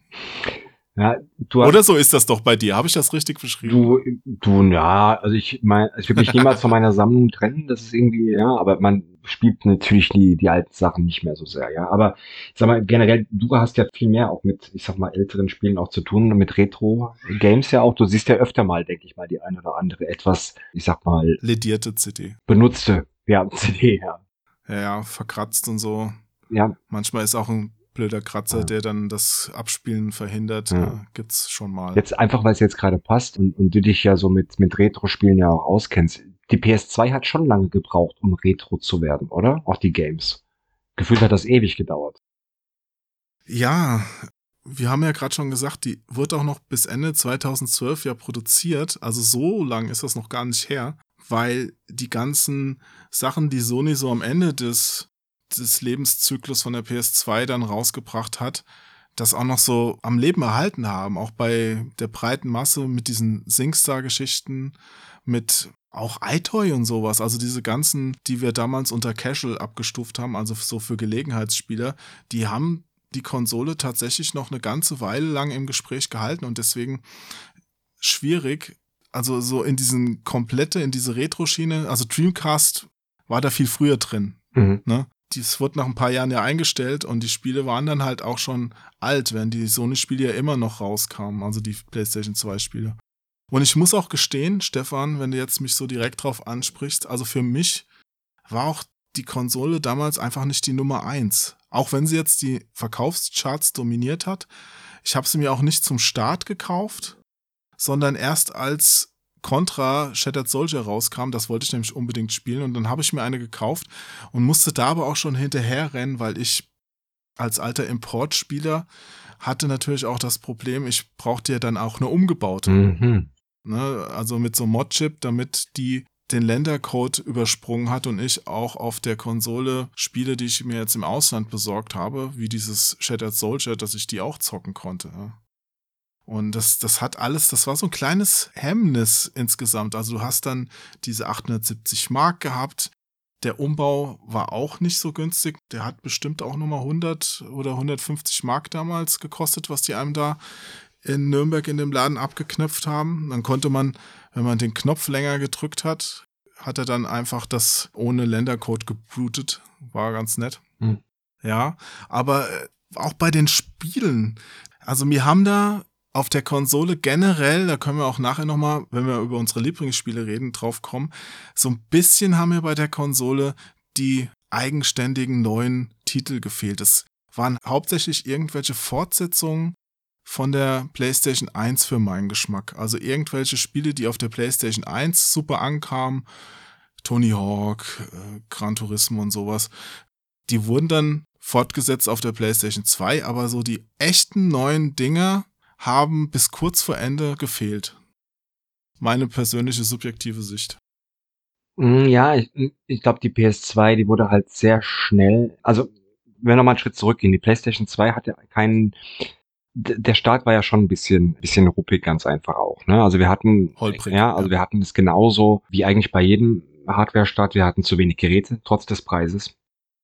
(laughs) ja, hast, Oder so ist das doch bei dir. Habe ich das richtig beschrieben? Du, du, ja, also ich mein, ich will mich (laughs) niemals von meiner Sammlung trennen, das ist irgendwie, ja, aber man spielt natürlich die, die alten Sachen nicht mehr so sehr, ja. Aber ich sag mal, generell, du hast ja viel mehr auch mit, ich sag mal, älteren Spielen auch zu tun, mit Retro-Games ja auch. Du siehst ja öfter mal, denke ich mal, die eine oder andere etwas, ich sag mal, Ledierte CD. benutzte, ja, (laughs) CD, ja. Ja, ja, verkratzt und so. Ja, Manchmal ist auch ein blöder Kratzer, Ja. der dann das Abspielen verhindert. Ja. Ja, gibt's schon mal. jetzt einfach, weil es jetzt gerade passt und, und du dich ja so mit, mit Retro-Spielen ja auch auskennst. Die PS2 hat schon lange gebraucht, um Retro zu werden, oder? Auch die Games. Gefühlt hat das ewig gedauert. Ja, wir haben ja gerade schon gesagt, die wurde auch noch bis Ende 2012 ja produziert. Also so lang ist das noch gar nicht her, weil die ganzen Sachen, die Sony so am Ende des, des Lebenszyklus von der PS2 dann rausgebracht hat, das auch noch so am Leben erhalten haben. Auch bei der breiten Masse mit diesen SingStar-Geschichten, mit auch iToy und sowas. Also diese ganzen, die wir damals unter Casual abgestuft haben, also so für Gelegenheitsspieler, die haben die Konsole tatsächlich noch eine ganze Weile lang im Gespräch gehalten und deswegen schwierig, also so in diesen komplette, in diese Retro-Schiene, also Dreamcast war da viel früher drin. Mhm. Ne? Das wurde nach ein paar Jahren ja eingestellt und die Spiele waren dann halt auch schon alt, während die Sony-Spiele ja immer noch rauskamen, also die PlayStation 2-Spiele. Und ich muss auch gestehen, Stefan, wenn du jetzt mich so direkt drauf ansprichst, also für mich war auch die Konsole damals einfach nicht die Nummer eins. Auch wenn sie jetzt die Verkaufscharts dominiert hat. Ich habe sie mir auch nicht zum Start gekauft, sondern erst als Contra Shattered Soldier rauskam, das wollte ich nämlich unbedingt spielen und dann habe ich mir eine gekauft und musste da aber auch schon hinterher rennen, weil ich als alter Importspieler hatte natürlich auch das Problem, ich brauchte ja dann auch eine umgebaute. Mhm. Ne? Also mit so einem Mod-Chip, damit die den Ländercode übersprungen hat und ich auch auf der Konsole Spiele, die ich mir jetzt im Ausland besorgt habe, wie dieses Shattered Soldier, dass ich die auch zocken konnte. Ja. Und das, das hat alles, das war so ein kleines Hemmnis insgesamt. Also du hast dann diese 870 Mark gehabt. Der Umbau war auch nicht so günstig. Der hat bestimmt auch nochmal 100 oder 150 Mark damals gekostet, was die einem da in Nürnberg in dem Laden abgeknöpft haben. Dann konnte man, wenn man den Knopf länger gedrückt hat, hat er dann einfach das ohne Ländercode geblutet. War ganz nett. Hm. Ja, aber äh, auch bei den Spielen. Also mir haben da auf der Konsole generell, da können wir auch nachher nochmal, wenn wir über unsere Lieblingsspiele reden, drauf kommen, so ein bisschen haben mir bei der Konsole die eigenständigen neuen Titel gefehlt. Es waren hauptsächlich irgendwelche Fortsetzungen von der PlayStation 1 für meinen Geschmack. Also irgendwelche Spiele, die auf der PlayStation 1 super ankamen, Tony Hawk, äh, Gran Turismo und sowas. Die wurden dann fortgesetzt auf der PlayStation 2, aber so die echten neuen Dinger haben bis kurz vor Ende gefehlt. Meine persönliche subjektive Sicht. Mm, Ja, ich, ich glaube, die PS2, die wurde halt sehr schnell, also wenn wir noch mal einen Schritt zurückgehen, die PlayStation 2 hatte keinen, der Start war ja schon ein bisschen, bisschen ruppig, ganz einfach auch. Ne? Also wir hatten, Holprig, ja, also ja. wir hatten es genauso wie eigentlich bei jedem Hardware-Start. Wir hatten zu wenig Geräte, trotz des Preises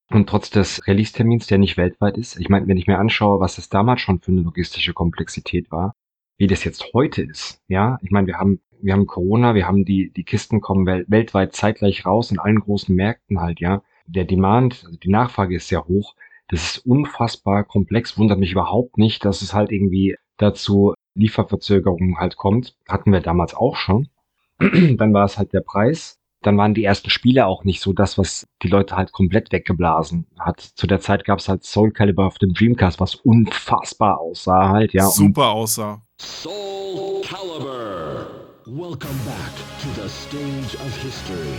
und trotz des Release-Termins, der nicht weltweit ist. Ich meine, wenn ich mir anschaue, was es damals schon für eine logistische Komplexität war, wie das jetzt heute ist, ja, ich meine, wir haben, wir haben Corona, wir haben die, die Kisten kommen wel weltweit zeitgleich raus in allen großen Märkten halt, ja. Der Demand, also die Nachfrage ist sehr hoch. Das ist unfassbar komplex, wundert mich überhaupt nicht, dass es halt irgendwie dazu Lieferverzögerungen halt kommt. Hatten wir damals auch schon. (clears throat) Dann war es halt der Preis. Dann waren die ersten Spiele auch nicht so das, was die Leute halt komplett weggeblasen hat. Zu der Zeit gab es halt Soul Calibur auf dem Dreamcast, was unfassbar aussah halt, ja. Super aussah. Soul Calibur. Welcome back to the stage of history.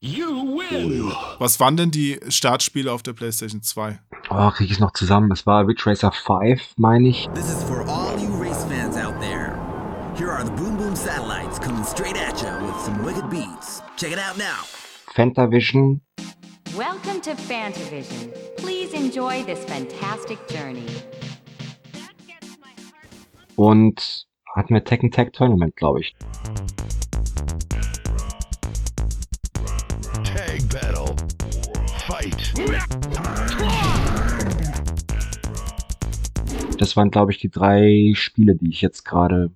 You win! Was waren denn die Startspiele auf der PlayStation 2? Oh, krieg ich es noch zusammen? Es war Ridge Racer 5, meine ich. This is for all Here are the Boom Boom satellites coming straight at you with some wicked beats. Check it out now. Fantavision. Welcome to Fantavision. Please enjoy this fantastic journey. Und hatten wir Tekken Tag Tournament, glaube ich. Tag battle. Fight. Das waren, glaube ich, die drei Spiele, die ich jetzt gerade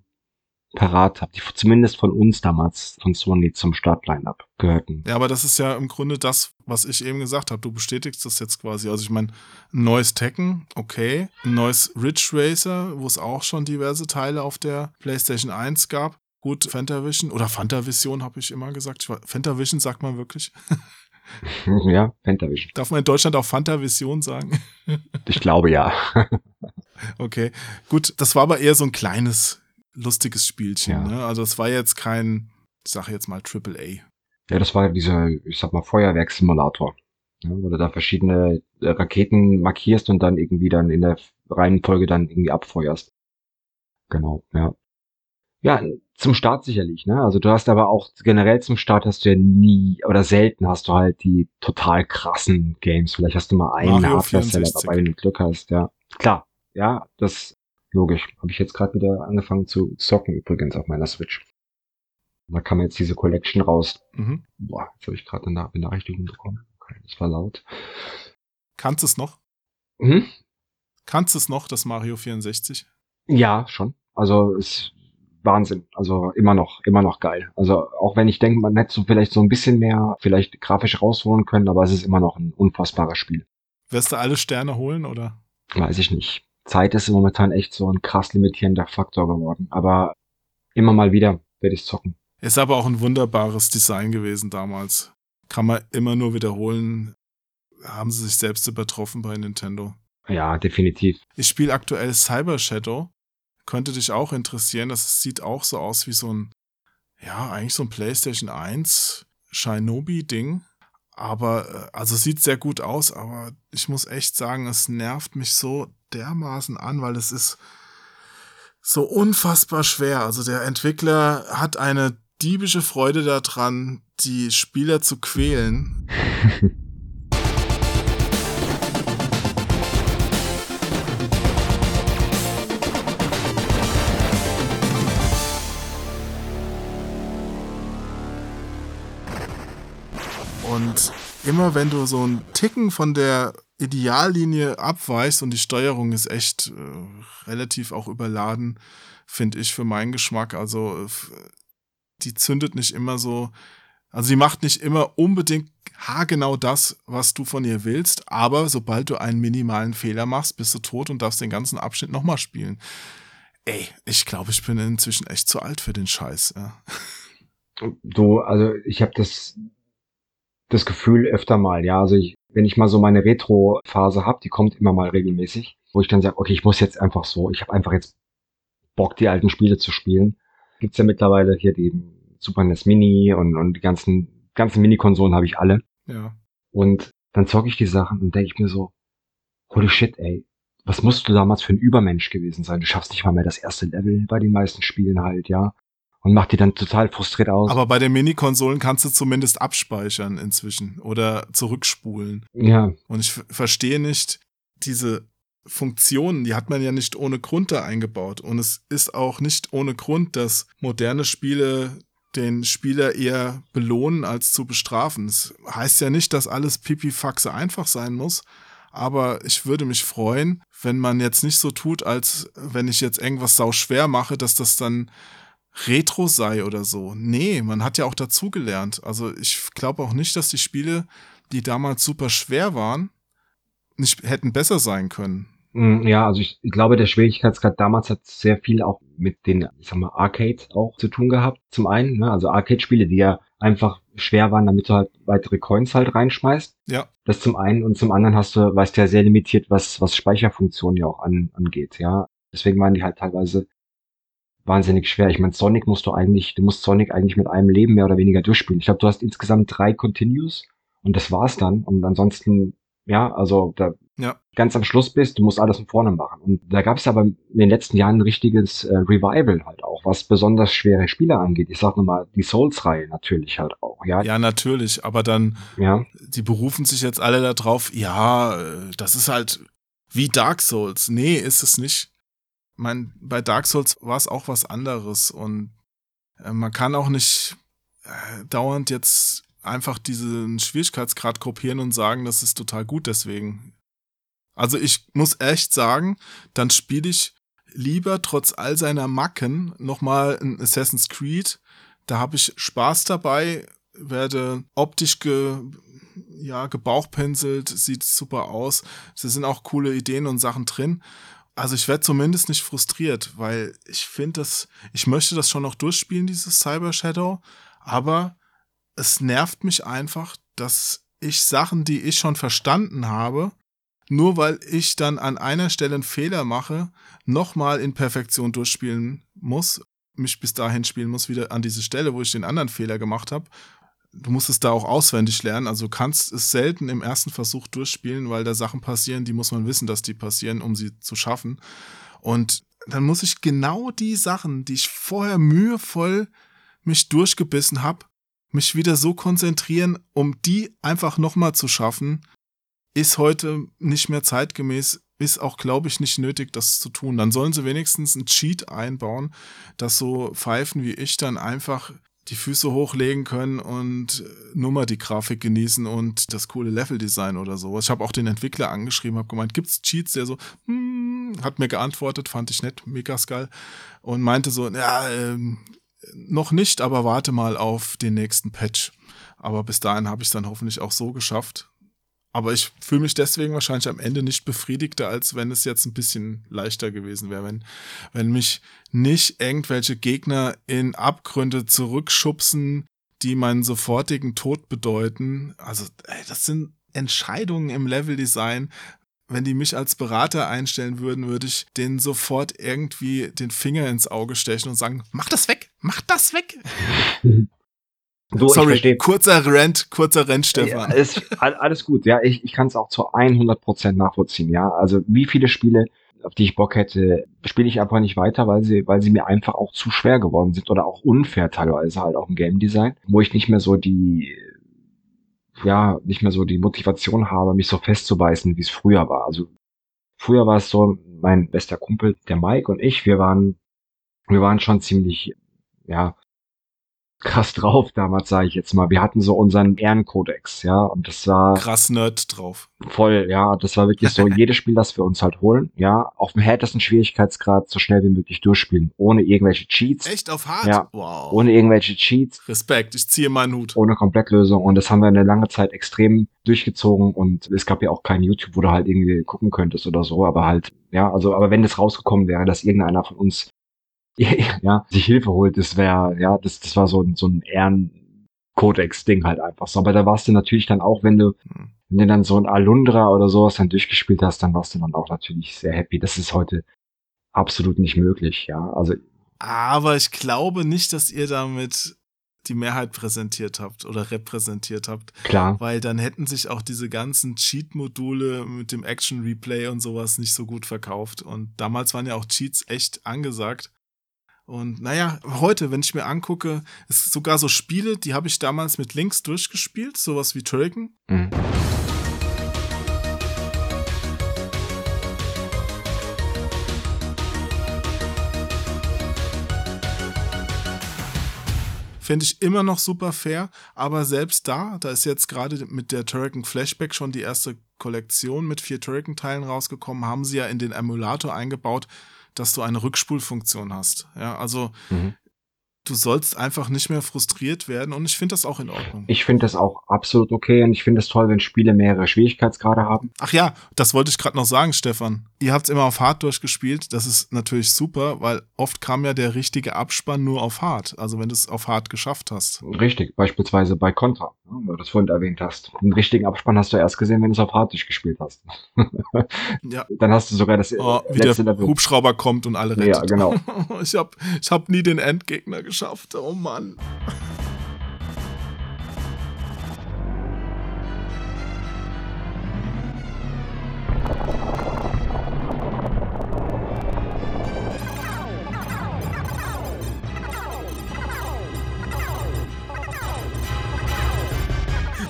parat habe, die zumindest von uns damals, von Sony zum Startline-Up gehörten. Ja, aber das ist ja im Grunde das, was ich eben gesagt habe. Du bestätigst das jetzt quasi. Also ich meine, ein neues Tekken, okay. Ein neues Ridge Racer, wo es auch schon diverse Teile auf der PlayStation 1 gab. Gut, Fantavision oder Fantavision habe ich immer gesagt. Fantavision sagt man wirklich. (laughs) ja, Fantavision. Darf man in Deutschland auch Fantavision sagen? Ich glaube ja. (laughs) Okay, gut, das war aber eher so ein kleines, lustiges Spielchen. Ja. Ne? Also es war jetzt kein, ich sage jetzt mal AAA. Ja, das war dieser, ich sag mal, Feuerwerkssimulator. Ja, wo du da verschiedene äh, Raketen markierst und dann irgendwie dann in der Reihenfolge dann irgendwie abfeuerst. Genau, ja. Ja, zum Start sicherlich, ne? Also du hast aber auch generell zum Start hast du ja nie oder selten hast du halt die total krassen Games. Vielleicht hast du mal einen Hardware-Seller 64. dabei, wenn du Glück hast, ja. Klar, ja, das logisch. Habe ich jetzt gerade wieder angefangen zu zocken übrigens auf meiner Switch. Da kam jetzt diese Collection raus. Mhm. Boah, jetzt habe ich gerade eine Benachrichtigung bekommen. Okay, das war laut. Kannst es noch? Mhm. Kannst es noch, das Mario 64? Ja, schon. Also ist Wahnsinn. Also immer noch, immer noch geil. Also auch wenn ich denke, man hätte so vielleicht so ein bisschen mehr vielleicht grafisch rausholen können, aber es ist immer noch ein unfassbares Spiel. Wirst du alle Sterne holen oder? Weiß ich nicht. Zeit ist momentan echt so ein krass limitierender Faktor geworden. Aber immer mal wieder werde ich zocken. Ist aber auch ein wunderbares Design gewesen damals. Kann man immer nur wiederholen. Haben sie sich selbst übertroffen bei Nintendo. Ja, definitiv. Ich spiele aktuell Cyber Shadow. Könnte dich auch interessieren. Das sieht auch so aus wie so ein, ja, eigentlich so ein PlayStation 1 Shinobi-Ding. Aber, äh, also sieht sehr gut aus, aber ich muss echt sagen, es nervt mich so dermaßen an, weil es ist so unfassbar schwer. Also der Entwickler hat eine diebische Freude daran, die Spieler zu quälen. Und immer wenn du so einen Ticken von der Ideallinie abweichst und die Steuerung ist echt äh, relativ auch überladen, finde ich für meinen Geschmack. Also die zündet nicht immer so, also die macht nicht immer unbedingt haargenau das, was du von ihr willst, aber sobald du einen minimalen Fehler machst, bist du tot und darfst den ganzen Abschnitt nochmal spielen. Ey, ich glaube, ich bin inzwischen echt zu alt für den Scheiß. Ja. So, also ich habe das das Gefühl öfter mal, ja, also ich, wenn ich mal so meine Retro-Phase habe, die kommt immer mal regelmäßig, wo ich dann sage, okay, ich muss jetzt einfach so, ich habe einfach jetzt Bock, die alten Spiele zu spielen. Gibt's ja mittlerweile hier die Super NES Mini und, und die ganzen, ganzen Mini-Konsolen habe ich alle. Ja. Und dann zocke ich die Sachen und denke ich mir so, holy shit, ey, was musst du damals für ein Übermensch gewesen sein? Du schaffst nicht mal mehr das erste Level bei den meisten Spielen halt, ja. Und macht die dann total frustriert aus. Aber bei den Mini-Konsolen kannst du zumindest abspeichern inzwischen oder zurückspulen. ja, Und ich verstehe nicht diese Funktionen, die hat man ja nicht ohne Grund da eingebaut. Und es ist auch nicht ohne Grund, dass moderne Spiele den Spieler eher belohnen als zu bestrafen. Es heißt ja nicht, dass alles pipifaxe einfach sein muss, aber ich würde mich freuen, wenn man jetzt nicht so tut, als wenn ich jetzt irgendwas sau schwer mache, dass das dann Retro sei oder so. Nee, man hat ja auch dazugelernt. Also ich glaube auch nicht, dass die Spiele, die damals super schwer waren, nicht hätten besser sein können. Mm, Ja, also ich glaube, der Schwierigkeitsgrad damals hat sehr viel auch mit den, ich sag mal, Arcade auch zu tun gehabt. Zum einen, ne, also Arcade-Spiele, die ja einfach schwer waren, damit du halt weitere Coins halt reinschmeißt. Ja. Das zum einen und zum anderen hast du, weißt du ja sehr limitiert, was, was Speicherfunktionen ja auch an, angeht, ja. Deswegen waren die halt teilweise wahnsinnig schwer. Ich meine, Sonic musst du eigentlich, du musst Sonic eigentlich mit einem Leben mehr oder weniger durchspielen. Ich glaube, du hast insgesamt drei Continues und das war's dann. Und ansonsten, ja, also da Ja. ganz am Schluss bist, du musst alles von vorne machen. Und da gab es aber in den letzten Jahren ein richtiges äh, Revival halt auch, was besonders schwere Spiele angeht. Ich sag nochmal, die Souls-Reihe natürlich halt auch, ja. Ja, natürlich, aber dann, ja. die berufen sich jetzt alle darauf, ja, äh, das ist halt wie Dark Souls. Nee, ist es nicht. Mein, bei Dark Souls war es auch was anderes und äh, man kann auch nicht äh, dauernd jetzt einfach diesen Schwierigkeitsgrad kopieren und sagen, das ist total gut deswegen. Also ich muss echt sagen, dann spiele ich lieber trotz all seiner Macken nochmal ein Assassin's Creed. Da habe ich Spaß dabei, werde optisch ge, ja, gebauchpinselt, sieht super aus. Es sind auch coole Ideen und Sachen drin. Also ich werde zumindest nicht frustriert, weil ich finde das, ich möchte das schon noch durchspielen, dieses Cyber Shadow, aber es nervt mich einfach, dass ich Sachen, die ich schon verstanden habe, nur weil ich dann an einer Stelle einen Fehler mache, nochmal in Perfektion durchspielen muss, mich bis dahin spielen muss, wieder an diese Stelle, wo ich den anderen Fehler gemacht habe. Du musst es da auch auswendig lernen, also du kannst es selten im ersten Versuch durchspielen, weil da Sachen passieren, die muss man wissen, dass die passieren, um sie zu schaffen. Und dann muss ich genau die Sachen, die ich vorher mühevoll mich durchgebissen habe, mich wieder so konzentrieren, um die einfach nochmal zu schaffen, ist heute nicht mehr zeitgemäß, ist auch, glaube ich, nicht nötig, das zu tun. Dann sollen sie wenigstens einen Cheat einbauen, dass so Pfeifen wie ich dann einfach die Füße hochlegen können und nur mal die Grafik genießen und das coole Leveldesign oder sowas. Ich habe auch den Entwickler angeschrieben, habe gemeint, gibt's Cheats? Der so, hm, hat mir geantwortet, fand ich nett, mega geil und meinte so, ja, ähm, noch nicht, aber warte mal auf den nächsten Patch. Aber bis dahin habe ich dann hoffentlich auch so geschafft. Aber ich fühle mich deswegen wahrscheinlich am Ende nicht befriedigter, als wenn es jetzt ein bisschen leichter gewesen wäre, wenn, wenn mich nicht irgendwelche Gegner in Abgründe zurückschubsen, die meinen sofortigen Tod bedeuten. Also, ey, das sind Entscheidungen im Leveldesign. Wenn die mich als Berater einstellen würden, würde ich denen sofort irgendwie den Finger ins Auge stechen und sagen, mach das weg, mach das weg. (laughs) So, Sorry, kurzer Rent, kurzer Rent, Stefan. Ja, ist all- alles gut, ja. Ich, ich kann es auch zu 100% nachvollziehen, ja. Also wie viele Spiele, auf die ich Bock hätte, spiele ich einfach nicht weiter, weil sie, weil sie mir einfach auch zu schwer geworden sind oder auch unfair teilweise halt auch im Game Design, wo ich nicht mehr so die, ja, nicht mehr so die Motivation habe, mich so festzubeißen, wie es früher war. Also früher war es so, mein bester Kumpel, der Mike und ich, wir waren, wir waren schon ziemlich, ja, krass drauf damals, sage ich jetzt mal. Wir hatten so unseren Ehrenkodex, ja, und das war Krass Nerd drauf. voll, ja, das war wirklich so, (laughs) jedes Spiel, das wir uns halt holen, ja, auf dem härtesten Schwierigkeitsgrad so schnell wie möglich durchspielen, ohne irgendwelche Cheats, Echt auf hart? Ja. Wow. ohne irgendwelche Cheats, Respekt, ich ziehe meinen Hut. ohne Komplettlösung und das haben wir eine lange Zeit extrem durchgezogen und es gab ja auch kein YouTube, wo du halt irgendwie gucken könntest oder so, aber halt, ja, also, aber wenn das rausgekommen wäre, dass irgendeiner von uns ja, sich Hilfe holt, das wäre, ja, das, das war so ein, so ein Ehrenkodex-Ding halt einfach so. Aber da warst du natürlich dann auch, wenn du, Hm. wenn du dann so ein Alundra oder sowas dann durchgespielt hast, dann warst du dann auch natürlich sehr happy. Das ist heute absolut nicht möglich, ja. Also, Aber ich glaube nicht, dass ihr damit die Mehrheit präsentiert habt oder repräsentiert habt. Klar. Weil dann hätten sich auch diese ganzen Cheat-Module mit dem Action-Replay und sowas nicht so gut verkauft. Und damals waren ja auch Cheats echt angesagt. Und naja, heute, wenn ich mir angucke, es ist sogar so Spiele, die habe ich damals mit Links durchgespielt, sowas wie Turrican. Mhm. Finde ich immer noch super fair, aber selbst da, da ist jetzt gerade mit der Turrican Flashback schon die erste Kollektion mit vier Turrican-Teilen rausgekommen, haben sie ja in den Emulator eingebaut, dass du eine Rückspulfunktion hast. Ja, also Mhm. du sollst einfach nicht mehr frustriert werden und ich finde das auch in Ordnung. Ich finde das auch absolut okay und ich finde es toll, wenn Spiele mehrere Schwierigkeitsgrade haben. Ach ja, das wollte ich gerade noch sagen, Stefan. Ihr habt es immer auf Hard durchgespielt. Das ist natürlich super, weil oft kam ja der richtige Abspann nur auf Hard. Also wenn du es auf Hard geschafft hast. Richtig, beispielsweise bei Contra, ne, weil du das vorhin erwähnt hast. Den richtigen Abspann hast du erst gesehen, wenn du es auf Hard durchgespielt hast. (laughs) Ja. Dann hast du sogar das Oh, wie der letzte Level. Hubschrauber kommt und alle rettet. Ja, genau. (laughs) Ich hab, ich hab nie den Endgegner geschafft. Oh Mann.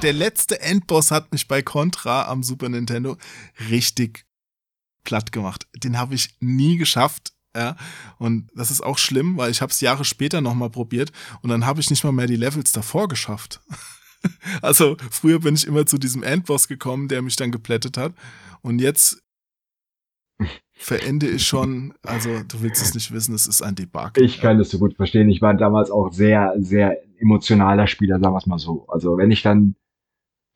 Der letzte Endboss hat mich bei Contra am Super Nintendo richtig platt gemacht. Den habe ich nie geschafft. Ja, und das ist auch schlimm, weil ich habe es Jahre später nochmal probiert und dann habe ich nicht mal mehr die Levels davor geschafft. (laughs) also früher bin ich immer zu diesem Endboss gekommen, der mich dann geplättet hat und jetzt verende ich schon, also du willst es nicht wissen, es ist ein Debakel. Ich kann das so gut verstehen. Ich war damals auch sehr, sehr emotionaler Spieler, sagen wir es mal so. Also wenn ich dann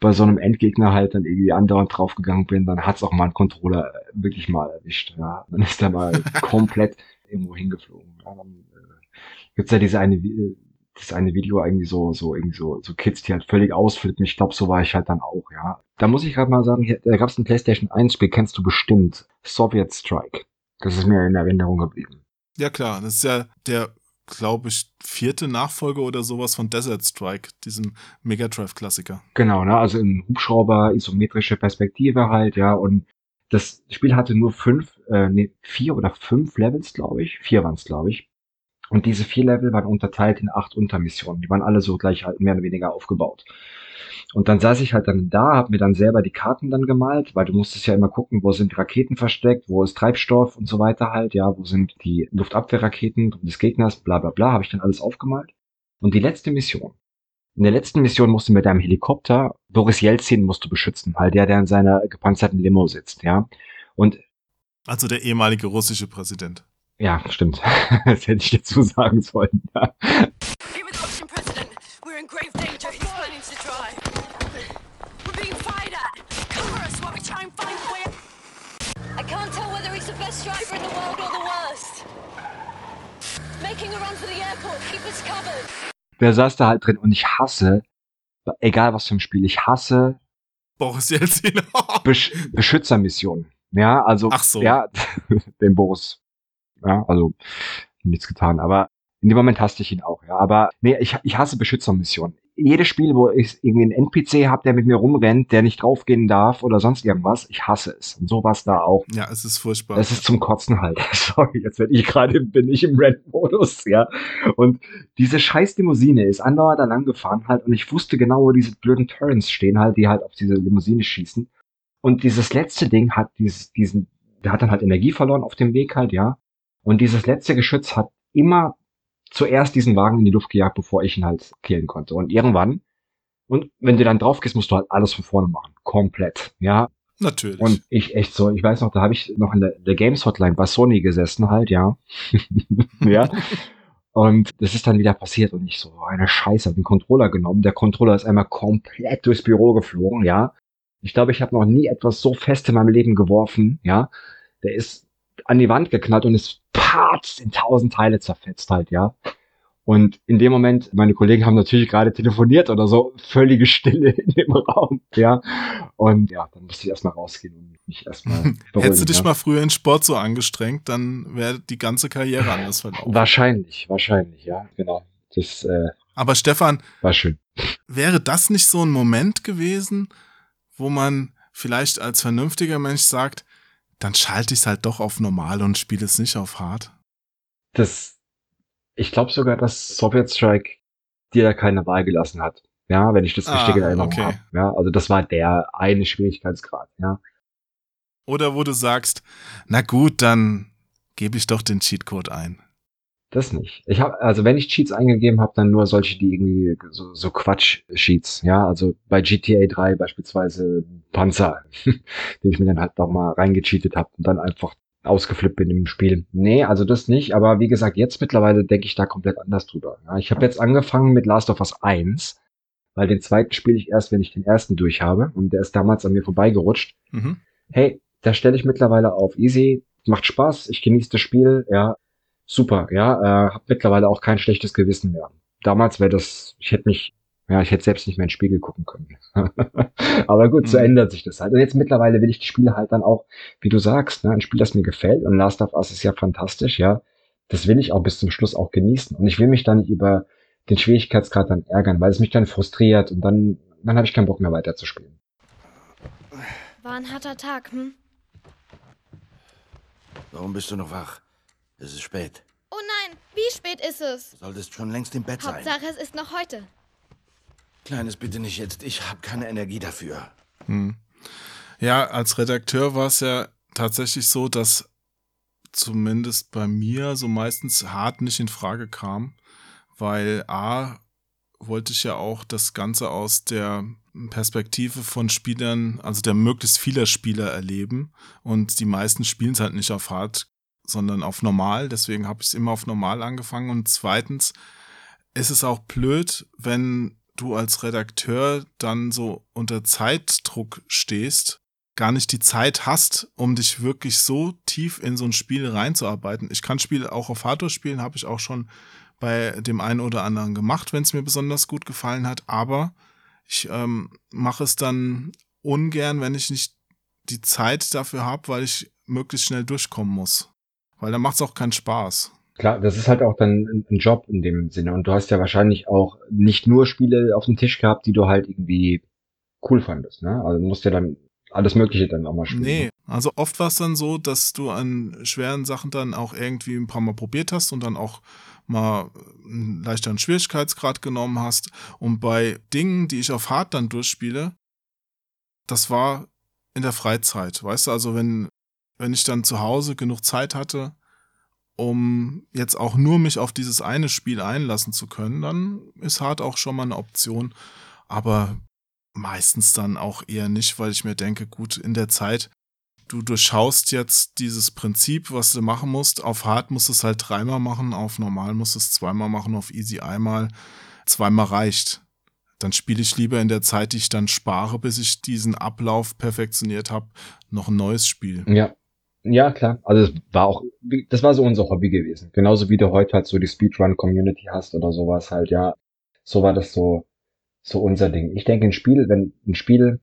bei so einem Endgegner halt dann irgendwie andauernd draufgegangen bin, dann hat's auch mal einen Controller wirklich mal erwischt. Ja. Dann ist er mal (laughs) komplett irgendwo hingeflogen. Ja, dann äh, gibt's ja diese eine, äh, das eine Video irgendwie so, so irgendwie so, so Kids, die halt völlig ausflippen. Ich glaube, so war ich halt dann auch, ja. Da muss ich gerade mal sagen, hier, da gab's ein PlayStation 1 Spiel, kennst du bestimmt. Soviet Strike. Das ist mir in Erinnerung geblieben. Ja klar, das ist ja der, glaube ich, vierte Nachfolger oder sowas von Desert Strike, diesem Mega Drive Klassiker. Genau, ne? Also in Hubschrauber, isometrische Perspektive halt, ja. Und das Spiel hatte nur fünf, äh, nee, vier oder fünf Levels, glaube ich. Vier waren es, glaube ich. Und diese vier Level waren unterteilt in acht Untermissionen. Die waren alle so gleich halt mehr oder weniger aufgebaut. Und dann saß ich halt dann da, hab mir dann selber die Karten dann gemalt, weil du musstest ja immer gucken, wo sind Raketen versteckt, wo ist Treibstoff und so weiter halt, ja, wo sind die Luftabwehrraketen des Gegners, bla bla bla, habe ich dann alles aufgemalt. Und die letzte Mission, in der letzten Mission musst du mit deinem Helikopter Boris Jelzin musst du beschützen, halt der, der in seiner gepanzerten Limo sitzt, ja. Und Also der ehemalige russische Präsident. Ja, stimmt. (laughs) das hätte ich dazu sagen sollen. Ja. Der saß da halt drin und ich hasse, egal was für ein Spiel, ich hasse Boris Jelzin. (laughs) Besch Beschützermissionen. Ja, also, Ach so. ja, (laughs) den Boris. Ja, also, nichts getan, aber in dem Moment hasste ich ihn auch, ja. Aber nee, ich, ich hasse Beschützermissionen. Jedes Spiel, wo ich irgendwie einen NPC habe, der mit mir rumrennt, der nicht draufgehen darf oder sonst irgendwas, ich hasse es. Und so war es da auch. ja, es ist furchtbar. Es ist zum Kotzen halt. (laughs) Sorry, jetzt werde ich gerade, bin ich im Rent-Modus, ja. Und diese scheiß Limousine ist andauernd da lang gefahren halt und ich wusste genau, wo diese blöden Turns stehen halt, die halt auf diese Limousine schießen. Und dieses letzte Ding hat dieses, diesen, der hat dann halt Energie verloren auf dem Weg halt, ja. Und dieses letzte Geschütz hat immer zuerst diesen Wagen in die Luft gejagt, bevor ich ihn halt killen konnte. Und irgendwann, und wenn du dann drauf gehst, musst du halt alles von vorne machen. Komplett, ja. Natürlich. Und ich echt so, ich weiß noch, da habe ich noch in der, der Games Hotline bei Sony gesessen halt, ja. (laughs) ja. Und das ist dann wieder passiert und ich so, oh, eine Scheiße, den Controller genommen. Der Controller ist einmal komplett durchs Büro geflogen, ja. Ich glaube, ich habe noch nie etwas so fest in meinem Leben geworfen, ja. Der ist an die Wand geknallt und ist parts in tausend Teile zerfetzt halt, ja. Und in dem Moment, meine Kollegen haben natürlich gerade telefoniert oder so, völlige Stille in dem Raum, ja. Und ja, dann musste ich erstmal rausgehen und mich erstmal. (laughs) Hättest du dich ja. mal früher in Sport so angestrengt, dann wäre die ganze Karriere anders verlaufen. Wahrscheinlich, wahrscheinlich, ja, genau. Das, äh, Aber Stefan, War schön. wäre das nicht so ein Moment gewesen, wo man vielleicht als vernünftiger Mensch sagt, dann schalte ich es halt doch auf normal und spiele es nicht auf hart? Das, ich glaube sogar, dass Soviet Strike dir da keine Wahl gelassen hat. Ja, wenn ich das Ah, richtig in Erinnerung okay. habe. Ja, also das war der eine Schwierigkeitsgrad. Ja, Oder wo du sagst, na gut, dann gebe ich doch den Cheatcode ein. Das nicht. Ich habe, also wenn ich Cheats eingegeben habe, dann nur solche, die irgendwie so, so Quatsch-Cheats. Ja, also bei GTA 3 beispielsweise Panzer, (laughs) den ich mir dann halt doch mal reingecheatet habe und dann einfach ausgeflippt bin im Spiel. Nee, also das nicht. Aber wie gesagt, jetzt mittlerweile denke ich da komplett anders drüber. Ja, ich habe jetzt angefangen mit Last of Us 1, weil den zweiten spiele ich erst, wenn ich den ersten durch habe. Und der ist damals an mir vorbeigerutscht. Mhm. Hey, da stelle ich mittlerweile auf easy, macht Spaß, ich genieße das Spiel, ja, super, ja, äh, hab mittlerweile auch kein schlechtes Gewissen mehr. Damals wäre das, ich hätte mich, ja, ich hätte selbst nicht mehr in den Spiegel gucken können. (laughs) Aber gut, so Mhm. ändert sich das halt. Und jetzt mittlerweile will ich die Spiele halt dann auch, wie du sagst, ne, ein Spiel, das mir gefällt. Und Last of Us ist ja fantastisch, ja. Das will ich auch bis zum Schluss auch genießen. Und ich will mich dann nicht über den Schwierigkeitsgrad dann ärgern, weil es mich dann frustriert und dann, dann habe ich keinen Bock mehr weiterzuspielen. War ein harter Tag, hm? Warum bist du noch wach? Es ist spät. Oh nein, wie spät ist es? Du solltest schon längst im Bett sein. Hauptsache, es ist noch heute. Kleines, bitte nicht jetzt. Ich habe keine Energie dafür. Hm. Ja, als Redakteur war es ja tatsächlich so, dass zumindest bei mir so meistens hart nicht in Frage kam, weil A wollte ich ja auch das Ganze aus der Perspektive von Spielern, also der möglichst vieler Spieler erleben und die meisten spielen es halt nicht auf hart, sondern auf normal, deswegen habe ich es immer auf normal angefangen und zweitens ist es auch blöd, wenn du als Redakteur dann so unter Zeitdruck stehst, gar nicht die Zeit hast, um dich wirklich so tief in so ein Spiel reinzuarbeiten. Ich kann Spiele auch auf Hardware spielen, habe ich auch schon bei dem einen oder anderen gemacht, wenn es mir besonders gut gefallen hat, aber ich ähm, mache es dann ungern, wenn ich nicht die Zeit dafür habe, weil ich möglichst schnell durchkommen muss. Weil dann macht es auch keinen Spaß. Klar, das ist halt auch dann ein- Job in dem Sinne. Und du hast ja wahrscheinlich auch nicht nur Spiele auf dem Tisch gehabt, die du halt irgendwie cool fandest. Ne? Also du musst ja dann alles Mögliche dann auch mal spielen. Nee, also oft war es dann so, dass du an schweren Sachen dann auch irgendwie ein paar Mal probiert hast und dann auch mal einen leichteren Schwierigkeitsgrad genommen hast. Und bei Dingen, die ich auf Hard dann durchspiele, das war in der Freizeit. Weißt du, also wenn, wenn ich dann zu Hause genug Zeit hatte, um jetzt auch nur mich auf dieses eine Spiel einlassen zu können, dann ist Hard auch schon mal eine Option. Aber meistens dann auch eher nicht, weil ich mir denke, gut, in der Zeit, du durchschaust jetzt dieses Prinzip, was du machen musst. Auf Hard musst du es halt dreimal machen, auf Normal musst du es zweimal machen, auf Easy einmal. Zweimal reicht. Dann spiele ich lieber in der Zeit, die ich dann spare, bis ich diesen Ablauf perfektioniert habe, noch ein neues Spiel. Ja. Ja, klar. Also es war auch, das war so unser Hobby gewesen. Genauso wie du heute halt so die Speedrun-Community hast oder sowas halt, ja. So war das so, so unser Ding. Ich denke, ein Spiel, wenn ein Spiel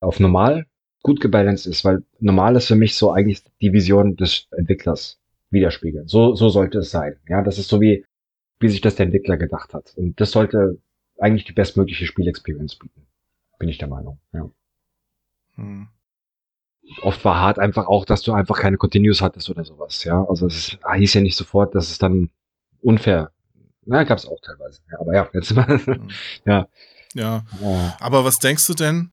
auf normal gut gebalanced ist, weil normal ist für mich so eigentlich die Vision des Entwicklers widerspiegeln. So, so sollte es sein. Ja, das ist so wie, wie sich das der Entwickler gedacht hat. Und das sollte eigentlich die bestmögliche Spielexperience bieten. Bin ich der Meinung, ja. Hm. Oft war hart einfach auch, dass du einfach keine Continues hattest oder sowas, ja. Also es hieß ja nicht sofort, dass es dann unfair. Na, gab's auch teilweise. Ja, aber ja, jetzt mal. (laughs) ja. Ja. Ja. Aber was denkst du denn,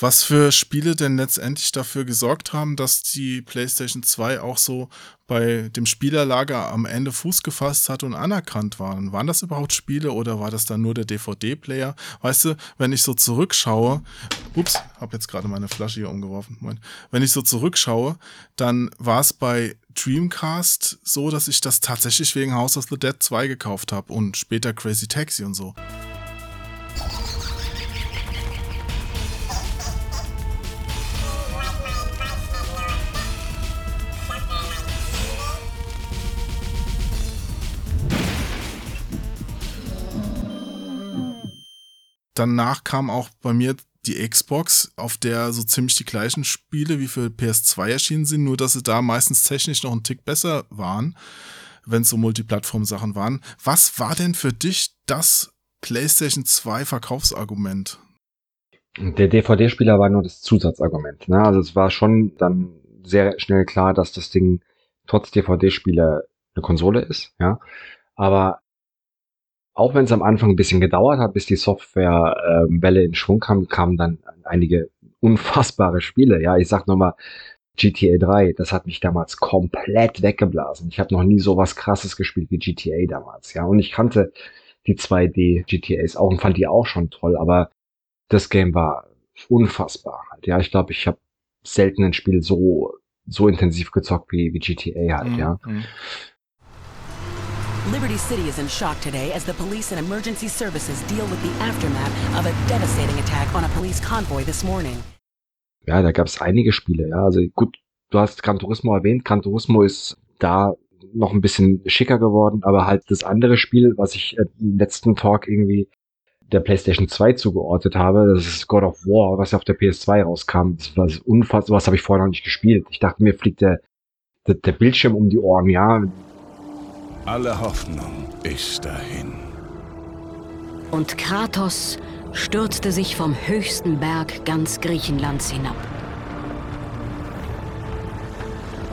was für Spiele denn letztendlich dafür gesorgt haben, dass die PlayStation 2 auch so bei dem Spielerlager am Ende Fuß gefasst hat und anerkannt waren? Waren das überhaupt Spiele oder war das dann nur der DVD-Player? Weißt du, wenn ich so zurückschaue, ups, hab jetzt gerade meine Flasche hier umgeworfen. Moment. Wenn ich so zurückschaue, dann war es bei Dreamcast so, dass ich das tatsächlich wegen House of the Dead 2 gekauft habe und später Crazy Taxi und so. Danach kam auch bei mir die Xbox, auf der so ziemlich die gleichen Spiele wie für PS2 erschienen sind, nur dass sie da meistens technisch noch einen Tick besser waren. wenn es so Multiplattform-Sachen waren. Was war denn für dich das PlayStation 2 Verkaufsargument? Der DVD-Spieler war nur das Zusatzargument. Ne? Also es war schon dann sehr schnell klar, dass das Ding trotz DVD-Spieler eine Konsole ist. Ja, aber auch wenn es am Anfang ein bisschen gedauert hat, bis die Softwarewelle ähm, in Schwung kam, kamen dann einige unfassbare Spiele. Ja, ich sag nochmal, GTA 3, das hat mich damals komplett weggeblasen. Ich habe noch nie so was krasses gespielt wie GTA damals, ja. Und ich kannte die 2D GTAs auch und fand die auch schon toll, aber das Game war unfassbar halt. Ja, ich glaube, ich habe selten ein Spiel so so intensiv gezockt wie, wie GTA halt, mhm. ja. Liberty City is in shock today as the police and emergency services deal with the aftermath of a devastating attack on a police convoy this morning. Ja, da gab es einige Spiele, ja. Also gut, du hast Gran Turismo erwähnt. Gran Turismo ist da noch ein bisschen schicker geworden, aber halt das andere Spiel, was ich im letzten Talk irgendwie der PlayStation 2 zugeordnet habe, das ist God of War, was ja auf der PS2 rauskam. Das war unfassbar, was habe ich vorher noch nicht gespielt. Ich dachte mir fliegt der, der, der Bildschirm um die Ohren, ja. Alle Hoffnung ist dahin. Und Kratos stürzte sich vom höchsten Berg ganz Griechenlands hinab.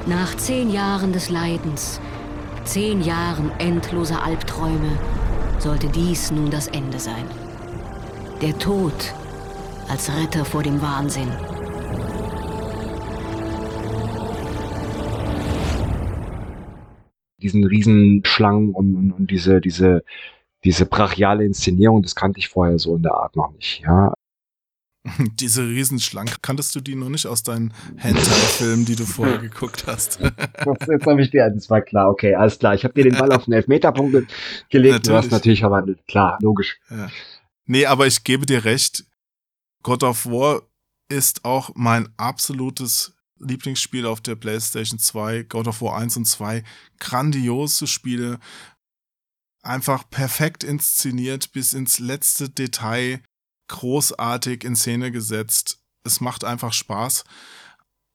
Nach zehn Jahren des Leidens, zehn Jahren endloser Albträume, sollte dies nun das Ende sein. Der Tod als Retter vor dem Wahnsinn. Diesen Riesenschlangen und, und, und diese, diese, diese brachiale Inszenierung, das kannte ich vorher so in der Art noch nicht, ja. (laughs) Diese Riesenschlangen, kanntest du die noch nicht aus deinen Hentai-Filmen, die du vorher (laughs) geguckt hast? (laughs) Jetzt habe ich dir, das war klar, okay, alles klar. Ich habe dir den Ball auf den Elfmeterpunkt gelegt, natürlich. du hast natürlich verwandelt, klar, logisch. Ja. Nee, aber ich gebe dir recht, God of War ist auch mein absolutes Lieblingsspiel auf der PlayStation 2, God of War 1 und 2. Grandiose Spiele, einfach perfekt inszeniert bis ins letzte Detail, großartig in Szene gesetzt. Es macht einfach Spaß.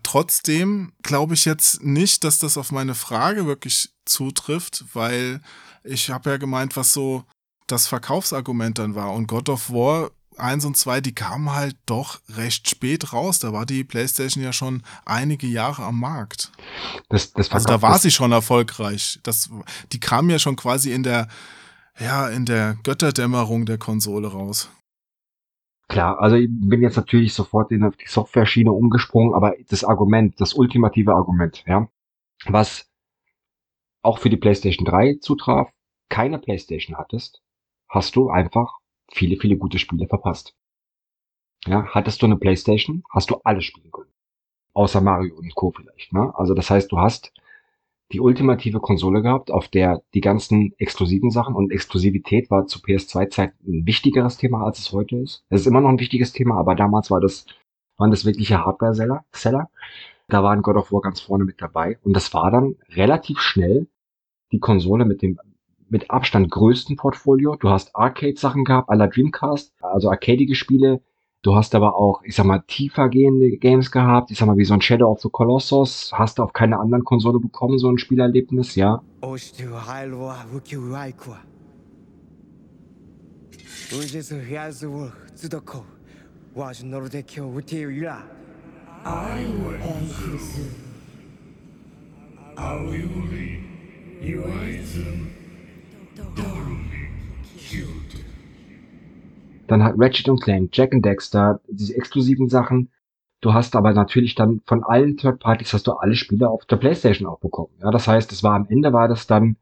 Trotzdem glaube ich jetzt nicht, dass das auf meine Frage wirklich zutrifft, weil ich habe ja gemeint, was so das Verkaufsargument dann war. Und God of War 1 und 2, die kamen halt doch recht spät raus. Da war die PlayStation ja schon einige Jahre am Markt. Das, das also da war sie schon erfolgreich. Das, die kam ja schon quasi in der, ja, in der Götterdämmerung der Konsole raus. Klar, also ich bin jetzt natürlich sofort in die Software-Schiene umgesprungen, aber das Argument, das ultimative Argument, ja, was auch für die PlayStation 3 zutraf, keine PlayStation hattest, hast du einfach viele, viele gute Spiele verpasst. Ja, hattest du eine Playstation, hast du alles spielen können. Außer Mario und Co. vielleicht. Ne? Also das heißt, du hast die ultimative Konsole gehabt, auf der die ganzen exklusiven Sachen und Exklusivität war zu PS2-Zeit ein wichtigeres Thema, als es heute ist. Es ist immer noch ein wichtiges Thema, aber damals war das, waren das wirkliche Hardware-Seller. Seller. Da waren God of War ganz vorne mit dabei. Und das war dann relativ schnell die Konsole mit dem mit Abstand größten Portfolio. Du hast Arcade-Sachen gehabt, aller Dreamcast, also arcadige Spiele. Du hast aber auch, ich sag mal, tiefer gehende Games gehabt. Ich sag mal, wie so ein Shadow of the Colossus. Hast du auf keiner anderen Konsole bekommen, so ein Spielerlebnis, ja. Dann hat Ratchet und Clank, Jack and Dexter, diese exklusiven Sachen. Du hast aber natürlich dann von allen Third Parties hast du alle Spiele auf der PlayStation auch bekommen. Ja, das heißt, es war am Ende war das dann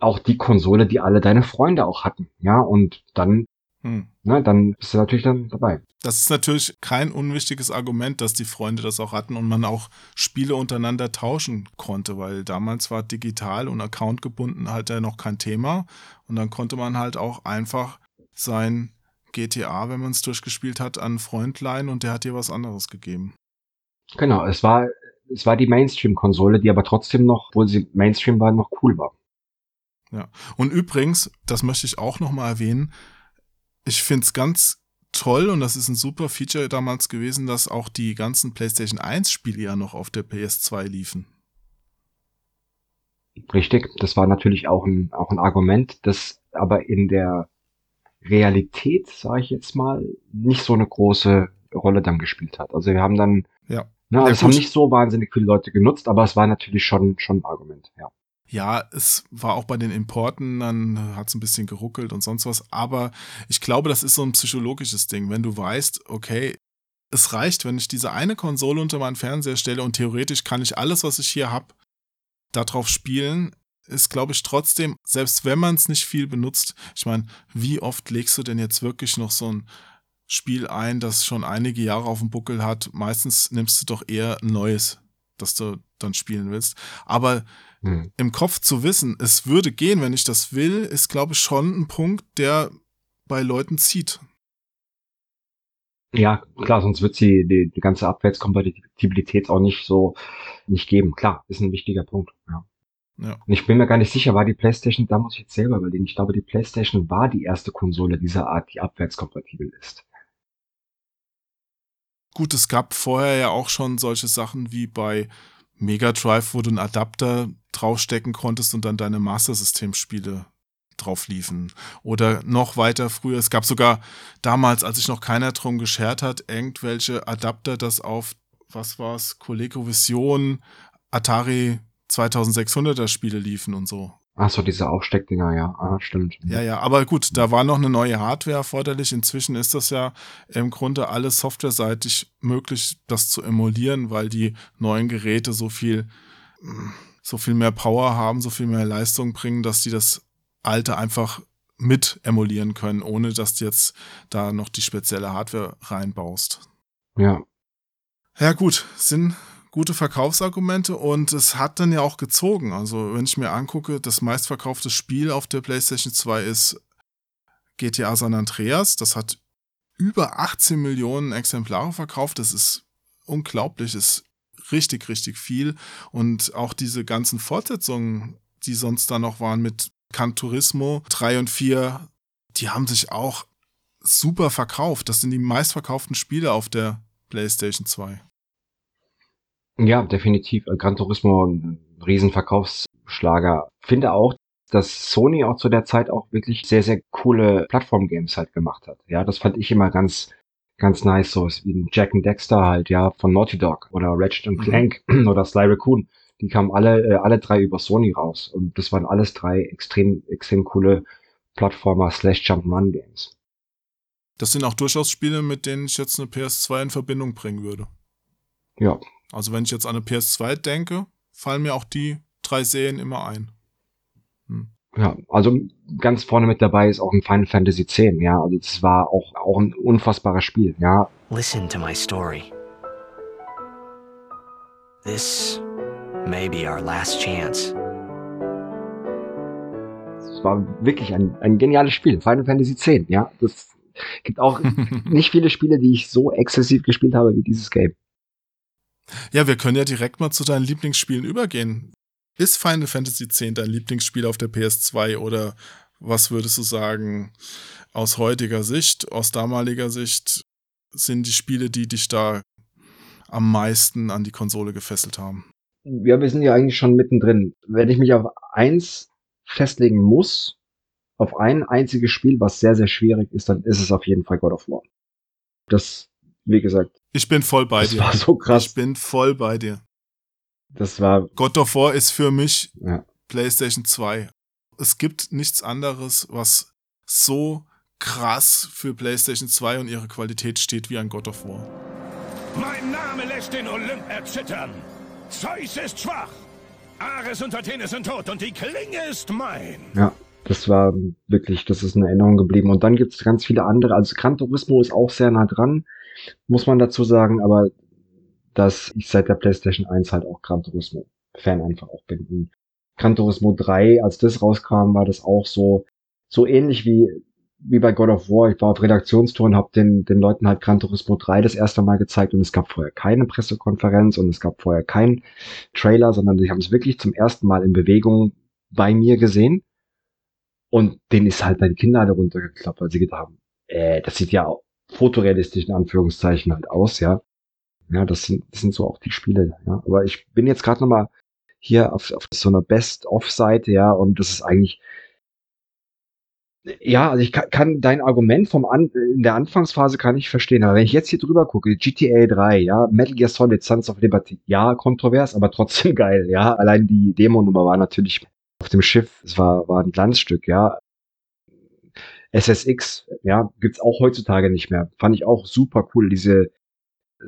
auch die Konsole, die alle deine Freunde auch hatten. Ja, und dann hm. Na, dann bist du natürlich dann dabei. Das ist natürlich kein unwichtiges Argument, dass die Freunde das auch hatten und man auch Spiele untereinander tauschen konnte, weil damals war digital und Account gebunden halt ja noch kein Thema und dann konnte man halt auch einfach sein GTA, wenn man es durchgespielt hat, an einen Freund leihen und der hat dir was anderes gegeben. Genau, es war es war die Mainstream-Konsole, die aber trotzdem noch, obwohl sie Mainstream war, noch cool war. Ja, und übrigens, das möchte ich auch noch mal erwähnen, ich finde es ganz toll und das ist ein super Feature damals gewesen, dass auch die ganzen PlayStation 1 Spiele ja noch auf der PS2 liefen. Richtig, das war natürlich auch ein, auch ein Argument, das aber in der Realität, sage ich jetzt mal, nicht so eine große Rolle dann gespielt hat. Also wir haben dann, ja, ne, also ja, es haben nicht so wahnsinnig viele Leute genutzt, aber es war natürlich schon, schon ein Argument, ja. Ja, es war auch bei den Importen, dann hat es ein bisschen geruckelt und sonst was. Aber ich glaube, das ist so ein psychologisches Ding. Wenn du weißt, okay, es reicht, wenn ich diese eine Konsole unter meinen Fernseher stelle und theoretisch kann ich alles, was ich hier habe, darauf spielen, ist, glaube ich, trotzdem, selbst wenn man es nicht viel benutzt, ich meine, wie oft legst du denn jetzt wirklich noch so ein Spiel ein, das schon einige Jahre auf dem Buckel hat? Meistens nimmst du doch eher ein neues, das du dann spielen willst. Aber Hm. im Kopf zu wissen, es würde gehen, wenn ich das will, ist, glaube ich, schon ein Punkt, der bei Leuten zieht. Ja, klar, sonst wird sie die, die ganze Abwärtskompatibilität auch nicht so nicht geben. Klar, ist ein wichtiger Punkt. Ja. Ja. Und ich bin mir gar nicht sicher, war die PlayStation, da muss ich jetzt selber überlegen. Ich glaube, die PlayStation war die erste Konsole dieser Art, die abwärtskompatibel ist. Gut, es gab vorher ja auch schon solche Sachen wie bei Mega Drive, wo du einen Adapter draufstecken konntest und dann deine Master System Spiele drauf liefen. Oder noch weiter früher, es gab sogar damals, als sich noch keiner drum geschert hat, irgendwelche Adapter, das auf, was war's, ColecoVision, Atari 2600er Spiele liefen und so. Ach so, diese Aufsteckdinger, ja, ah, stimmt. Ja, ja, aber gut, da war noch eine neue Hardware erforderlich. Inzwischen ist das ja im Grunde alles softwareseitig möglich, das zu emulieren, weil die neuen Geräte so viel, so viel mehr Power haben, so viel mehr Leistung bringen, dass die das alte einfach mit emulieren können, ohne dass du jetzt da noch die spezielle Hardware reinbaust. Ja. Ja, gut, sind gute Verkaufsargumente und es hat dann ja auch gezogen. Also, wenn ich mir angucke, das meistverkaufte Spiel auf der PlayStation 2 ist GTA San Andreas. Das hat über 18 Millionen Exemplare verkauft. Das ist unglaublich, ist richtig, richtig viel. Und auch diese ganzen Fortsetzungen, die sonst da noch waren mit Can Turismo 3 und 4, die haben sich auch super verkauft. Das sind die meistverkauften Spiele auf der PlayStation 2. Ja, definitiv. Gran Turismo, ein Riesenverkaufsschlager. Finde auch, dass Sony auch zu der Zeit auch wirklich sehr, sehr coole Plattform-Games halt gemacht hat. Ja, das fand ich immer ganz, ganz nice, so wie ein Jack and Dexter halt, ja, von Naughty Dog oder Ratchet und Clank mhm. (clears throat) oder Sly Raccoon. Die kamen alle, äh, alle drei über Sony raus. Und das waren alles drei extrem, extrem coole Plattformer slash Jump'n'Run Games. Das sind auch durchaus Spiele, mit denen ich jetzt eine PS2 in Verbindung bringen würde. Ja. Also wenn ich jetzt an eine PS2 denke, fallen mir auch die drei Serien immer ein. Hm. Ja, also ganz vorne mit dabei ist auch ein Final Fantasy X, ja. Also das war auch, auch ein unfassbares Spiel, ja. Listen to my story. This may be our last chance. Es war wirklich ein, ein geniales Spiel, Final Fantasy X, ja. Das gibt auch (laughs) nicht viele Spiele, die ich so exzessiv gespielt habe wie dieses Game. Ja, wir können ja direkt mal zu deinen Lieblingsspielen übergehen. Ist Final Fantasy X dein Lieblingsspiel auf der PS2 oder was würdest du sagen, aus heutiger Sicht, aus damaliger Sicht, sind die Spiele, die dich da am meisten an die Konsole gefesselt haben? Ja, wir sind ja eigentlich schon mittendrin. Wenn ich mich auf eins festlegen muss, auf ein einziges Spiel, was sehr, sehr schwierig ist, dann ist es auf jeden Fall God of War. Das, wie gesagt. Ich bin voll bei das dir. Das war so krass. Ich bin voll bei dir. Das war. God of War ist für mich ja. PlayStation 2. Es gibt nichts anderes, was so krass für PlayStation 2 und ihre Qualität steht wie ein God of War. Mein Name lässt den Olymp erzittern. Zeus ist schwach. Ares und Athene sind tot und die Klinge ist mein. Ja, das war wirklich, das ist eine Erinnerung geblieben. Und dann gibt es ganz viele andere. Also Gran Turismo ist auch sehr nah dran, muss man dazu sagen, aber dass ich seit der PlayStation 1 halt auch Gran Turismo Fan einfach auch bin. Und Gran Turismo 3, als das rauskam, war das auch so, so ähnlich wie, wie bei God of War. Ich war auf Redaktionstour und habe den, den Leuten halt Gran Turismo 3 das erste Mal gezeigt und es gab vorher keine Pressekonferenz und es gab vorher keinen Trailer, sondern sie haben es wirklich zum ersten Mal in Bewegung bei mir gesehen. Und den ist halt Kindern alle runtergeklappt, weil sie gedacht haben, äh, das sieht ja fotorealistisch in Anführungszeichen halt aus, ja. Ja, das sind, das sind so auch die Spiele, ja. Aber ich bin jetzt gerade nochmal hier auf, auf so einer Best-of-Seite, ja, und das ist eigentlich, ja, also ich kann, kann dein Argument vom An in der Anfangsphase kann ich verstehen, aber wenn ich jetzt hier drüber gucke, GTA 3, ja, Metal Gear Solid, Sons of Liberty, ja, kontrovers, aber trotzdem (laughs) geil, ja, allein die Demo-Nummer war natürlich auf dem Schiff, es war, war ein Glanzstück, ja. SSX, ja, gibt's auch heutzutage nicht mehr. Fand ich auch super cool, diese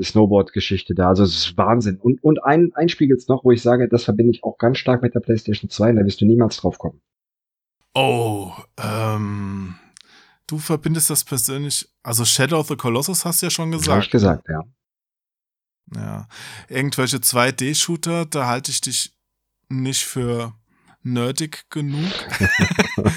Snowboard-Geschichte da. Also es ist Wahnsinn. Und, und ein, ein Spiel gibt's noch, wo ich sage, das verbinde ich auch ganz stark mit der PlayStation 2, da wirst du niemals drauf kommen. Oh, ähm, du verbindest das persönlich, also Shadow of the Colossus hast du ja schon gesagt. Habe ich gesagt, ja. Ja. Irgendwelche 2D-Shooter, da halte ich dich nicht für nerdig genug. (laughs)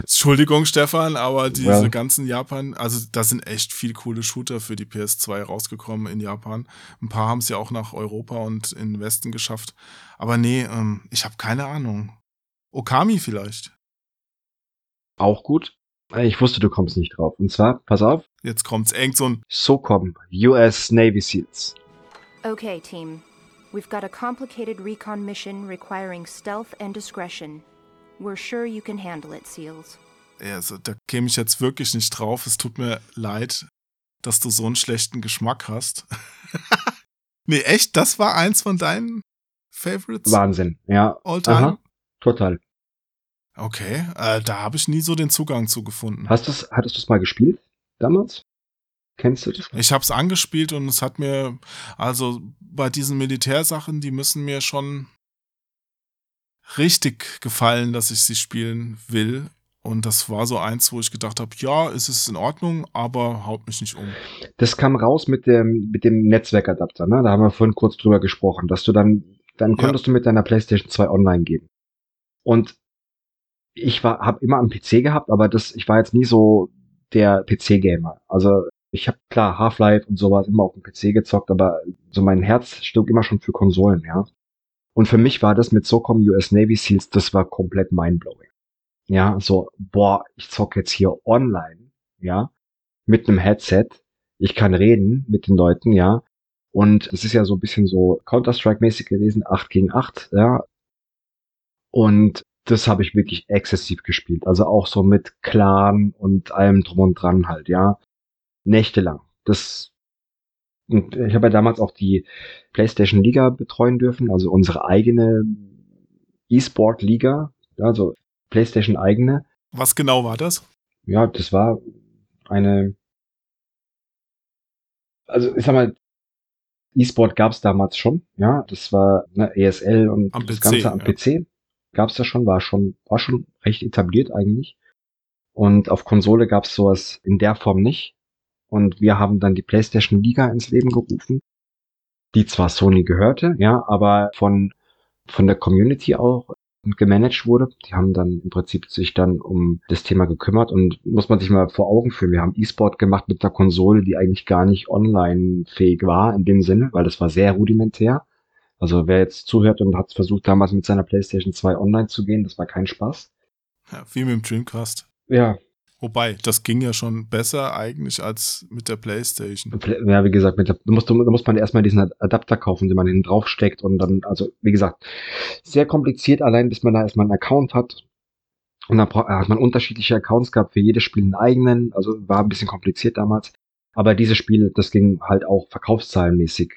Entschuldigung, Stefan, aber diese Ja. ganzen Japan, also da sind echt viel coole Shooter für die PS2 rausgekommen in Japan. Ein paar haben es ja auch nach Europa und in den Westen geschafft. Aber nee, ähm, ich habe keine Ahnung. Okami vielleicht. Auch gut. Ich wusste, du kommst nicht drauf. Und zwar, pass auf, Jetzt kommt's irgend so ein SOCOM, US Navy SEALs. Okay, team. We've got a complicated recon mission requiring stealth and discretion. We're sure you can handle it, SEALs. Ja, Also, da käme ich jetzt wirklich nicht drauf. Es tut mir leid, dass du so einen schlechten Geschmack hast. (laughs) nee, echt? Das war eins von deinen Favorites? Wahnsinn, ja. All time? Aha, total. Okay, äh, da habe ich nie so den Zugang zu gefunden. Hast du's, hattest du es mal gespielt damals? Kennst du das? Ich habe es angespielt und es hat mir, also bei diesen Militärsachen, die müssen mir schon richtig gefallen, dass ich sie spielen will. Und das war so eins, wo ich gedacht habe, ja, es ist in Ordnung, aber haut mich nicht um. Das kam raus mit dem, mit dem Netzwerkadapter, ne? Da haben wir vorhin kurz drüber gesprochen, dass du dann, dann konntest du mit deiner PlayStation 2 online gehen. Und ich war, habe immer am PC gehabt, aber das, ich war jetzt nie so der PC-Gamer. Also ich habe klar Half-Life und sowas immer auf dem PC gezockt, aber so mein Herz schlug immer schon für Konsolen, ja. Und für mich war das mit SOCOM US Navy Seals, das war komplett mindblowing. Ja, so, boah, ich zock jetzt hier online, ja, mit einem Headset. Ich kann reden mit den Leuten, ja. Und es ist ja so ein bisschen so Counter-Strike-mäßig gewesen, 8 gegen 8, ja. Und das habe ich wirklich exzessiv gespielt. Also auch so mit Clan und allem drum und dran halt, ja. Nächtelang. Das und ich habe ja damals auch die PlayStation Liga betreuen dürfen, also unsere eigene E-Sport Liga, also PlayStation eigene. Was genau war das? Ja, das war eine, also ich sag mal, E-Sport gab es damals schon, ja, das war ne, ESL und Am das PC, Ganze am ja. PC gab es ja schon, war schon, war schon recht etabliert eigentlich. Und auf Konsole gab es sowas in der Form nicht. Und wir haben dann die PlayStation Liga ins Leben gerufen, die zwar Sony gehörte, ja, aber von, von der Community auch gemanagt wurde. Die haben dann im Prinzip sich dann um das Thema gekümmert und muss man sich mal vor Augen führen. Wir haben E-Sport gemacht mit einer Konsole, die eigentlich gar nicht online fähig war in dem Sinne, weil das war sehr rudimentär. Also wer jetzt zuhört und hat versucht damals mit seiner PlayStation 2 online zu gehen, das war kein Spaß. Ja, wie mit dem Dreamcast. Ja, Wobei, das ging ja schon besser eigentlich als mit der Playstation. Ja, wie gesagt, mit der, da, muss, da muss man erstmal diesen Adapter kaufen, den man hinten drauf steckt und dann, also wie gesagt, sehr kompliziert allein, bis man da erstmal einen Account hat. Und dann bra- hat man unterschiedliche Accounts gehabt, für jedes Spiel einen eigenen, also war ein bisschen kompliziert damals. Aber diese Spiele, das ging halt auch verkaufszahlenmäßig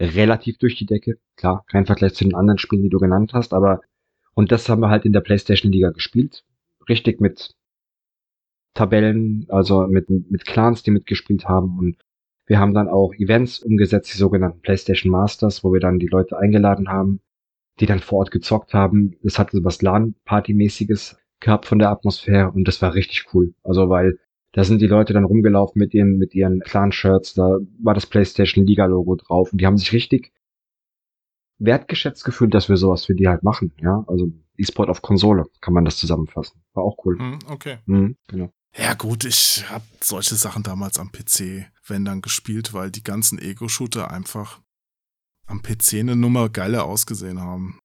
relativ durch die Decke. Klar, kein Vergleich zu den anderen Spielen, die du genannt hast, aber und das haben wir halt in der PlayStation Liga gespielt. Richtig mit Tabellen, also mit, mit Clans, die mitgespielt haben. Und wir haben dann auch Events umgesetzt, die sogenannten PlayStation Masters, wo wir dann die Leute eingeladen haben, die dann vor Ort gezockt haben. Es hatte so was LAN-Party-mäßiges gehabt von der Atmosphäre und das war richtig cool. Also weil da sind die Leute dann rumgelaufen mit ihren, mit ihren Clan-Shirts, da war das PlayStation Liga-Logo drauf und die haben sich richtig wertgeschätzt gefühlt, dass wir sowas für die halt machen, ja. Also E-Sport auf Konsole, kann man das zusammenfassen. War auch cool. Hm, okay. Mhm, genau. Ja gut, ich habe solche Sachen damals am PC, wenn dann gespielt, weil die ganzen Ego-Shooter einfach am PC eine Nummer geiler ausgesehen haben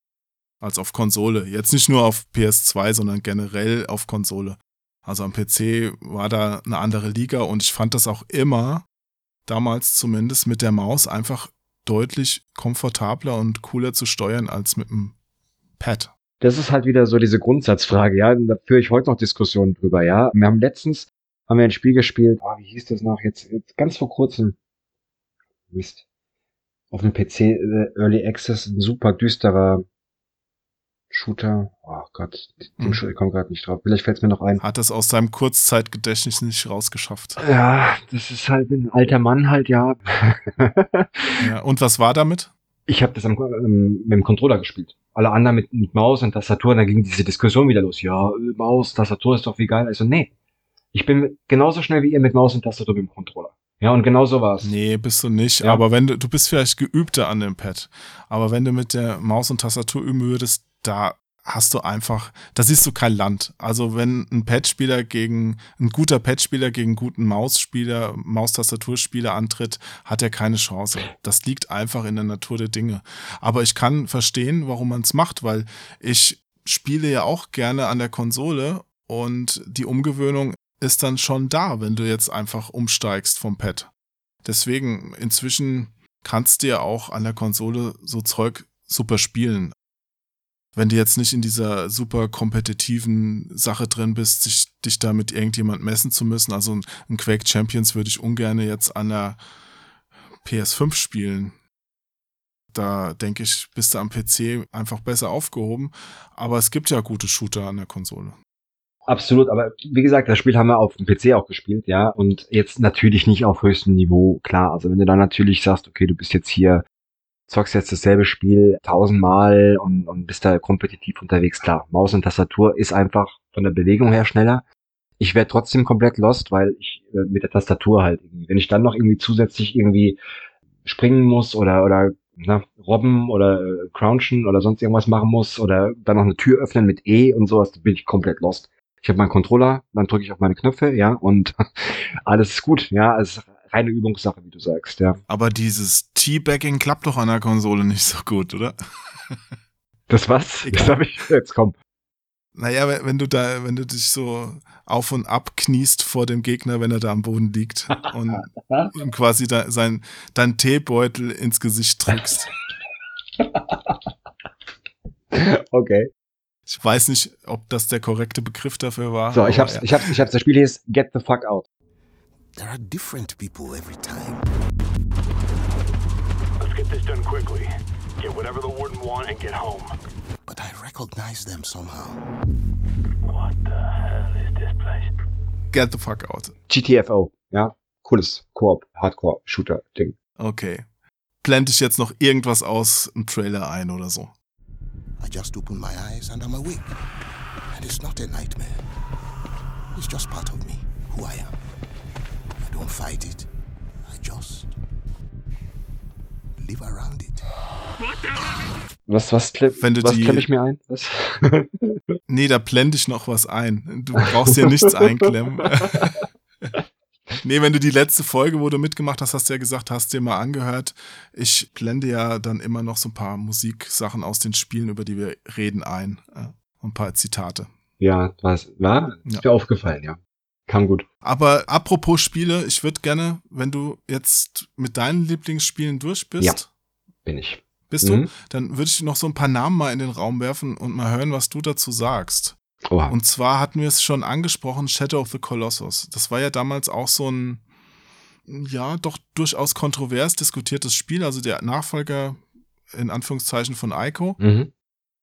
als auf Konsole. Jetzt nicht nur auf PS2, sondern generell auf Konsole. Also am PC war da eine andere Liga und ich fand das auch immer, damals zumindest mit der Maus, einfach deutlich komfortabler und cooler zu steuern als mit dem Pad. Das ist halt wieder so diese Grundsatzfrage, ja. Und da führe ich heute noch Diskussionen drüber, ja. Wir haben letztens, haben wir ein Spiel gespielt, ah, wie hieß das noch, jetzt, jetzt ganz vor kurzem. Mist. Auf dem PC äh, Early Access, ein super düsterer Shooter. Oh Gott, Mhm. Ich komme gerade nicht drauf. Vielleicht fällt es mir noch ein. Hat es aus seinem Kurzzeitgedächtnis nicht rausgeschafft. Ja, das ist halt ein alter Mann halt, ja. Ja, und was war damit? Ich habe das am, ähm, mit dem Controller gespielt. Alle anderen mit, mit Maus und Tastatur, und dann ging diese Diskussion wieder los. Ja, Maus, Tastatur ist doch wie geil. Also nee, ich bin genauso schnell wie ihr mit Maus und Tastatur mit dem Controller. Ja, und genau so war's. Nee, bist du nicht. Ja. Aber wenn du, du bist vielleicht geübter an dem Pad. Aber wenn du mit der Maus und Tastatur üben würdest, da hast du einfach, da siehst du kein Land. Also wenn ein Pad-Spieler gegen, ein guter Pad-Spieler gegen einen guten Mausspieler, Maustastaturspieler antritt, hat er keine Chance. Das liegt einfach in der Natur der Dinge. Aber ich kann verstehen, warum man es macht, weil ich spiele ja auch gerne an der Konsole und die Umgewöhnung ist dann schon da, wenn du jetzt einfach umsteigst vom Pad. Deswegen, inzwischen kannst du ja auch an der Konsole so Zeug super spielen. Wenn du jetzt nicht in dieser super kompetitiven Sache drin bist, sich, dich da mit irgendjemand messen zu müssen. Also ein, ein Quake Champions würde ich ungern jetzt an der PS5 spielen. Da denke ich, bist du am PC einfach besser aufgehoben. Aber es gibt ja gute Shooter an der Konsole. Absolut, aber wie gesagt, das Spiel haben wir auf dem PC auch gespielt, ja, und jetzt natürlich nicht auf höchstem Niveau, klar. Also wenn du dann natürlich sagst, okay, du bist jetzt hier, zockst jetzt dasselbe Spiel tausendmal und, und bist da kompetitiv unterwegs, klar. Maus und Tastatur ist einfach von der Bewegung her schneller. Ich wäre trotzdem komplett lost, weil ich äh, mit der Tastatur halt irgendwie, wenn ich dann noch irgendwie zusätzlich irgendwie springen muss oder oder na, robben oder äh, crouchen oder sonst irgendwas machen muss oder dann noch eine Tür öffnen mit E und sowas, bin ich komplett lost. Ich habe meinen Controller, dann drücke ich auf meine Knöpfe, ja, und (laughs) alles ist gut, ja, es reine Übungssache, wie du sagst, ja. Aber dieses Teabagging klappt doch an der Konsole nicht so gut, oder? Das was? (laughs) Das habe ich jetzt komm. Naja, wenn, wenn du da, wenn du dich so auf und ab kniest vor dem Gegner, wenn er da am Boden liegt (laughs) und ihm quasi da, sein, dein Teebeutel ins Gesicht drückst. (laughs) Okay. Ich weiß nicht, ob das der korrekte Begriff dafür war. So, ich hab's, ja. ich hab's, ich hab's. Das Spiel ist Get the Fuck Out. There are different people every time. Let's get this done quickly. Get whatever the warden want and get home. But I recognize them somehow. What the hell is this place? Get the fuck out. GTFO, ja. Cooles Koop, Hardcore-Shooter-Ding. Okay. Blende ich jetzt noch irgendwas aus im Trailer ein oder so? I just open my eyes and I'm awake. And it's not a nightmare. It's just part of me, who I am. Don't fight it. I just live around it. Was, was, Wenn du was die- klemm ich mir ein? Was? (laughs) Nee, da blende ich noch was ein. Du brauchst dir nichts einklemmen. (laughs) nee, wenn du die letzte Folge, wo du mitgemacht hast, hast du ja gesagt, hast dir mal angehört. Ich blende ja dann immer noch so ein paar Musiksachen aus den Spielen, über die wir reden, ein. Äh, und ein paar Zitate. ja, was, war? Ist mir aufgefallen, ja. Kam gut. Aber apropos Spiele, ich würde gerne, wenn du jetzt mit deinen Lieblingsspielen durch bist, Ja. Bin ich. bist Mhm. du, dann würde ich noch so ein paar Namen mal in den Raum werfen und mal hören, was du dazu sagst. Oha. Und zwar hatten wir es schon angesprochen, Shadow of the Colossus. Das war ja damals auch so ein, ja, doch durchaus kontrovers diskutiertes Spiel, also der Nachfolger in Anführungszeichen von Ico, Mhm.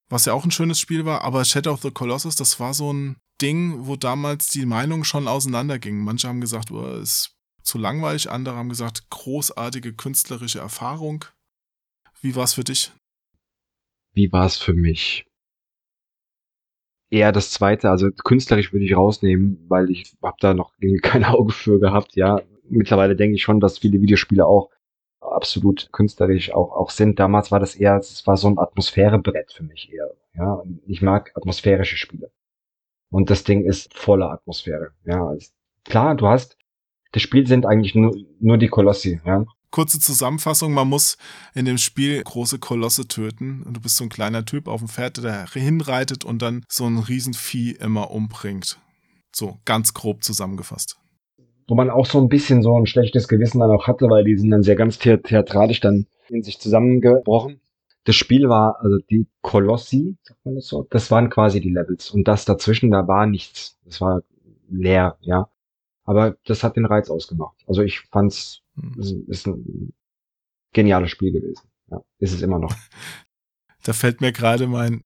was ja auch ein schönes Spiel war, aber Shadow of the Colossus, das war so ein Ding, wo damals die Meinungen schon auseinandergingen. Manche haben gesagt, oh, ist zu langweilig, andere haben gesagt, großartige künstlerische Erfahrung. Wie war es für dich? Wie war es für mich? Eher das zweite, also künstlerisch würde ich rausnehmen, weil ich habe da noch (laughs) kein Auge für gehabt, ja. Mittlerweile denke ich schon, dass viele Videospiele auch absolut künstlerisch auch, auch sind. Damals war das eher, es war so ein Atmosphärebrett für mich eher, ja. Ich mag atmosphärische Spiele. Und das Ding ist voller Atmosphäre, ja. Also, klar, du hast, das Spiel sind eigentlich nur, nur die Kolossi, ja. Kurze Zusammenfassung, man muss in dem Spiel große Kolosse töten. Und du bist so ein kleiner Typ auf dem Pferd, der hinreitet und dann so ein Riesenvieh immer umbringt. So, ganz grob zusammengefasst. wo man auch so ein bisschen so ein schlechtes Gewissen dann auch hatte, weil die sind dann sehr ganz thea- theatralisch dann in sich zusammengebrochen. Das Spiel war, also die Kolossi, sagt man das so, das waren quasi die Levels. Und das dazwischen, da war nichts. Das war leer, ja. Aber das hat den Reiz ausgemacht. Also ich fand's, es ist ein geniales Spiel gewesen. Ja, ist es immer noch. (laughs) Da fällt mir gerade mein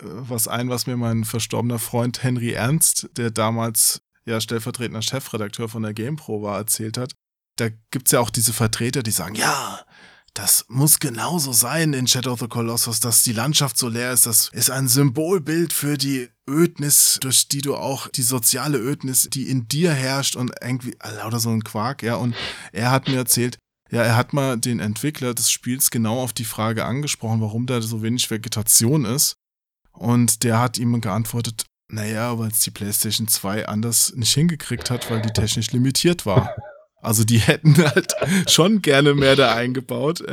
äh, was ein, was mir mein verstorbener Freund Henry Ernst, der damals ja stellvertretender Chefredakteur von der GamePro war, erzählt hat. Da gibt's ja auch diese Vertreter, die sagen, ja, das muss genauso sein in Shadow of the Colossus, dass die Landschaft so leer ist. Das ist ein Symbolbild für die Ödnis, durch die du auch die soziale Ödnis, die in dir herrscht und irgendwie, lauter so ein Quark, ja. Und er hat mir erzählt, ja, er hat mal den Entwickler des Spiels genau auf die Frage angesprochen, warum da so wenig Vegetation ist. Und der hat ihm geantwortet, naja, weil es die PlayStation 2 anders nicht hingekriegt hat, weil die technisch limitiert war. Also die hätten (laughs) halt schon gerne mehr da eingebaut.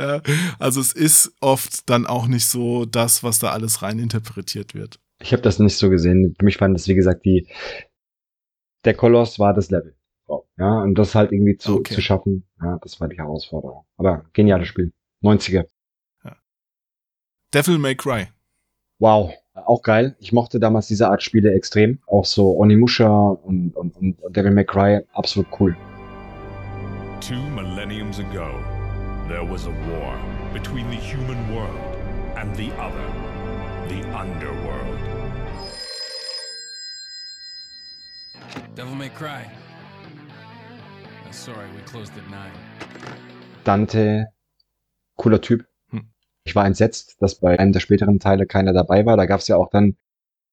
Also es ist oft dann auch nicht so das, was da alles rein interpretiert wird. Ich habe das nicht so gesehen. Für mich fand das, wie gesagt, die der Koloss war das Level. Ja, und das halt irgendwie zu, okay. zu schaffen, ja, das war die Herausforderung. Aber geniales Spiel. 90er. Ja. Devil May Cry. Wow, auch geil. Ich mochte damals diese Art Spiele extrem. Auch so Onimusha und, und, und Devil May Cry, absolut cool. Two millenniums ago, there was a war between the human world and the other, the underworld. Devil May Cry. Sorry, we closed at nine. Dante, cooler Typ. Hm. Ich war entsetzt, dass bei einem der späteren Teile keiner dabei war. Da gab es ja auch dann,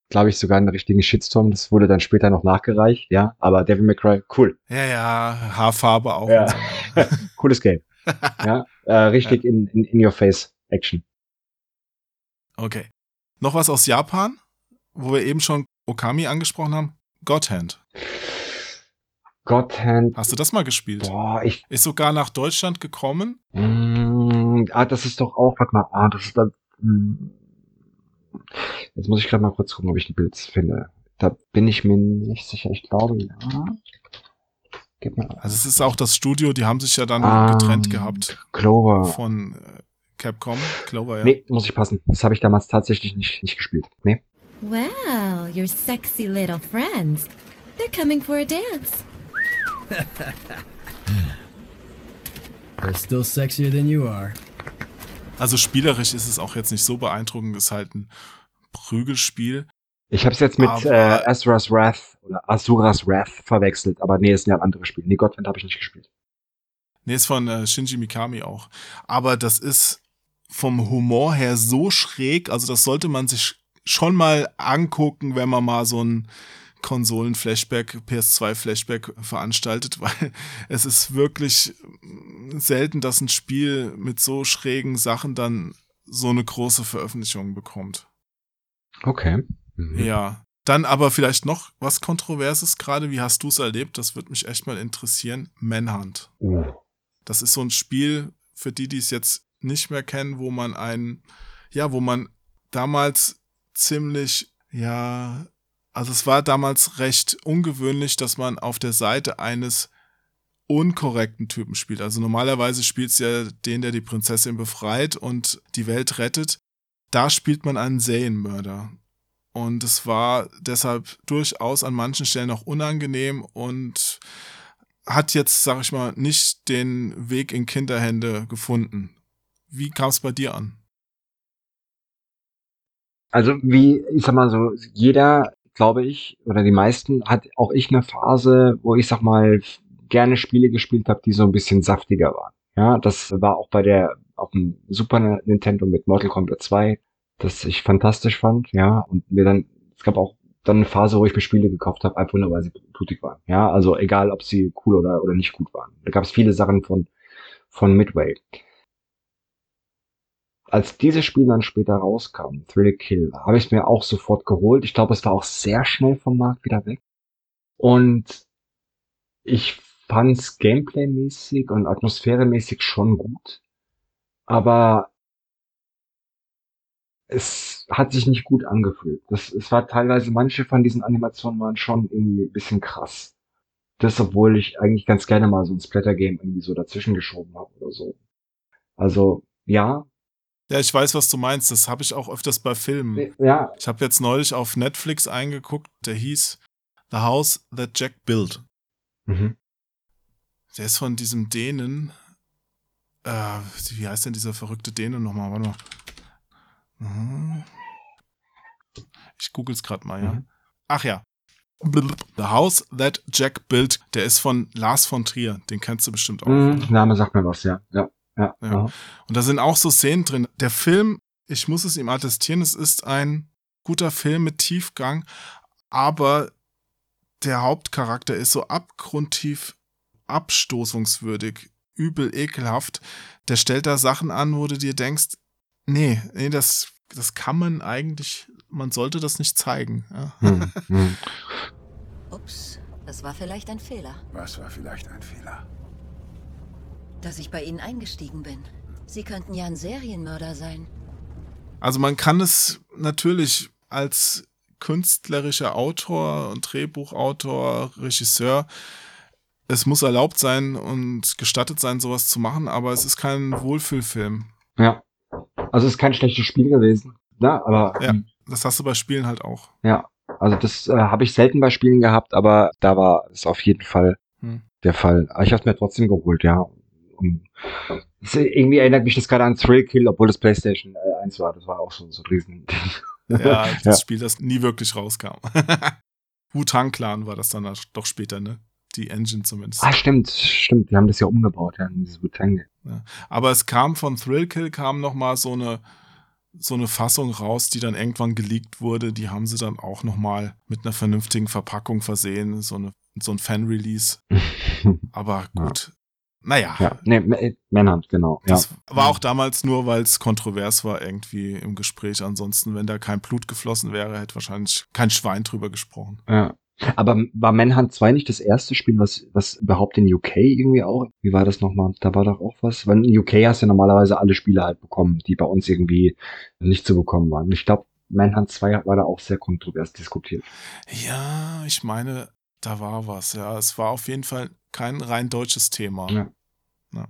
glaube ich, sogar einen richtigen Shitstorm. Das wurde dann später noch nachgereicht, ja. Aber Devil May Cry, cool. Ja, ja, Haarfarbe auch. Ja. (laughs) Cooles Game. (laughs) ja, äh, richtig ja. In, in, in your face Action. Okay. Noch was aus Japan, wo wir eben schon Okami angesprochen haben? Godhand. Godhand. Hast du das mal gespielt? Boah, ich. Ist sogar nach Deutschland gekommen? Mm, ah, das ist doch auch, warte mal, ah, das ist da. Mm, jetzt muss ich gerade mal kurz gucken, ob ich ein Bild finde. Da bin ich mir nicht sicher. Ich glaube, ja. Also es ist auch das Studio, die haben sich ja dann um, getrennt gehabt. Clover. Von äh, Capcom. Clover, ja. Nee, muss ich passen. Das habe ich damals tatsächlich nicht, nicht gespielt. Nee. Well, your sexy little friends. They're coming for a dance. (laughs) They're still sexier than you are. Also spielerisch ist es auch jetzt nicht so beeindruckend, es ist halt ein Prügelspiel. Ich habe es jetzt mit äh, Asura's Wrath oder Asuras Wrath verwechselt, aber nee, ist ja ein anderes Spiel. Nee, Godwind habe ich nicht gespielt. Nee, ist von äh, Shinji Mikami auch. Aber das ist vom Humor her so schräg, also das sollte man sich schon mal angucken, wenn man mal so ein Konsolen-Flashback, PS2-Flashback veranstaltet, (laughs) weil es ist wirklich selten, dass ein Spiel mit so schrägen Sachen dann so eine große Veröffentlichung bekommt. Okay. Mhm. Ja. Dann aber vielleicht noch was Kontroverses gerade. Wie hast du es erlebt? Das würde mich echt mal interessieren. Manhunt. Uh. Das ist so ein Spiel, für die, die es jetzt nicht mehr kennen, wo man einen, ja, wo man damals ziemlich, ja, also es war damals recht ungewöhnlich, dass man auf der Seite eines unkorrekten Typen spielt. Also normalerweise spielt es ja den, der die Prinzessin befreit und die Welt rettet. Da spielt man einen Serienmörder. Und es war deshalb durchaus an manchen Stellen auch unangenehm und hat jetzt, sag ich mal, nicht den Weg in Kinderhände gefunden. Wie kam es bei dir an? Also wie, ich sag mal so, jeder glaube ich, oder die meisten, hat auch ich eine Phase, wo ich sag mal gerne Spiele gespielt habe, die so ein bisschen saftiger waren. Ja, das war auch bei der auf dem Super Nintendo mit Mortal Kombat 2, das ich fantastisch fand, ja, und mir dann es gab auch dann eine Phase, wo ich mir Spiele gekauft habe, einfach nur weil sie blutig waren. Ja, also egal, ob sie cool oder oder nicht gut waren. Da gab es viele Sachen von von Midway als dieses Spiel dann später rauskam, Thrill Kill, habe ich es mir auch sofort geholt. Ich glaube, es war auch sehr schnell vom Markt wieder weg. Und ich fand's gameplaymäßig und atmosphäremäßig schon gut. Aber es hat sich nicht gut angefühlt. Das, es war teilweise, manche von diesen Animationen waren schon irgendwie ein bisschen krass. Das, obwohl ich eigentlich ganz gerne mal so ein Splatter-Game irgendwie so dazwischen geschoben habe oder so. Also, Ja. Ja, ich weiß, was du meinst. Das habe ich auch öfters bei Filmen. Ja. Ich habe jetzt neulich auf Netflix eingeguckt, der hieß The House That Jack Built. Mhm. Der ist von diesem Dänen. Äh, wie heißt denn dieser verrückte Däne nochmal? Warte mal. Mhm. Ich google es gerade mal, ja. Mhm. Ach ja. The House That Jack Built, der ist von Lars von Trier. Den kennst du bestimmt auch. Mhm, Name sagt mir was, ja. Ja. Ja. Ja. Und da sind auch so Szenen drin. Der Film, ich muss es ihm attestieren, es ist ein guter Film mit Tiefgang, aber der Hauptcharakter ist so abgrundtief abstoßungswürdig, übel ekelhaft. Der stellt da Sachen an, wo du dir denkst, nee, nee, das, das kann man eigentlich, man sollte das nicht zeigen. Ja. Hm, hm. Ups, das war vielleicht ein Fehler, Was war vielleicht ein Fehler? Dass ich bei Ihnen eingestiegen bin. Sie könnten ja ein Serienmörder sein. Also man kann es natürlich als künstlerischer Autor und Drehbuchautor, Regisseur, es muss erlaubt sein und gestattet sein, sowas zu machen, aber es ist kein Wohlfühlfilm. Ja. Also es ist kein schlechtes Spiel gewesen. Ne? Aber Ja, das hast du bei Spielen halt auch. Ja, also das äh, habe ich selten bei Spielen gehabt, aber da war es auf jeden Fall Hm. der Fall. Aber ich habe mir trotzdem geholt, ja. Und es, irgendwie erinnert mich das gerade an Thrill Kill, obwohl das PlayStation äh, 1 war. Das war auch schon so ein riesen. Ja, (laughs) das Spiel, das nie wirklich rauskam. (laughs) Wu-Tang Clan war das dann doch später, ne? Die Engine zumindest. Ah, stimmt, stimmt. Die haben das ja umgebaut, ja, dieses Wu-Tang. Ja. Aber es kam von Thrillkill kam noch mal so eine so eine Fassung raus, die dann irgendwann geleakt wurde. Die haben sie dann auch noch mal mit einer vernünftigen Verpackung versehen, so eine so ein Fan-Release. (laughs) Aber gut, naja. Ja, nee, äh, Manhunt, genau. Ja. Das war auch damals nur, weil es kontrovers war irgendwie im Gespräch. Ansonsten, wenn da kein Blut geflossen wäre, hätte wahrscheinlich kein Schwein drüber gesprochen. Ja. Aber war Manhunt 2 nicht das erste Spiel, was, was überhaupt in UK irgendwie auch? Wie war das nochmal? Da war doch auch was. Weil in UK hast du ja normalerweise alle Spiele halt bekommen, die bei uns irgendwie nicht zu bekommen waren. Ich glaube, Manhunt 2 war da auch sehr kontrovers diskutiert. Ja, ich meine, da war was. Ja, es war auf jeden Fall kein rein deutsches Thema. Ja. Ja.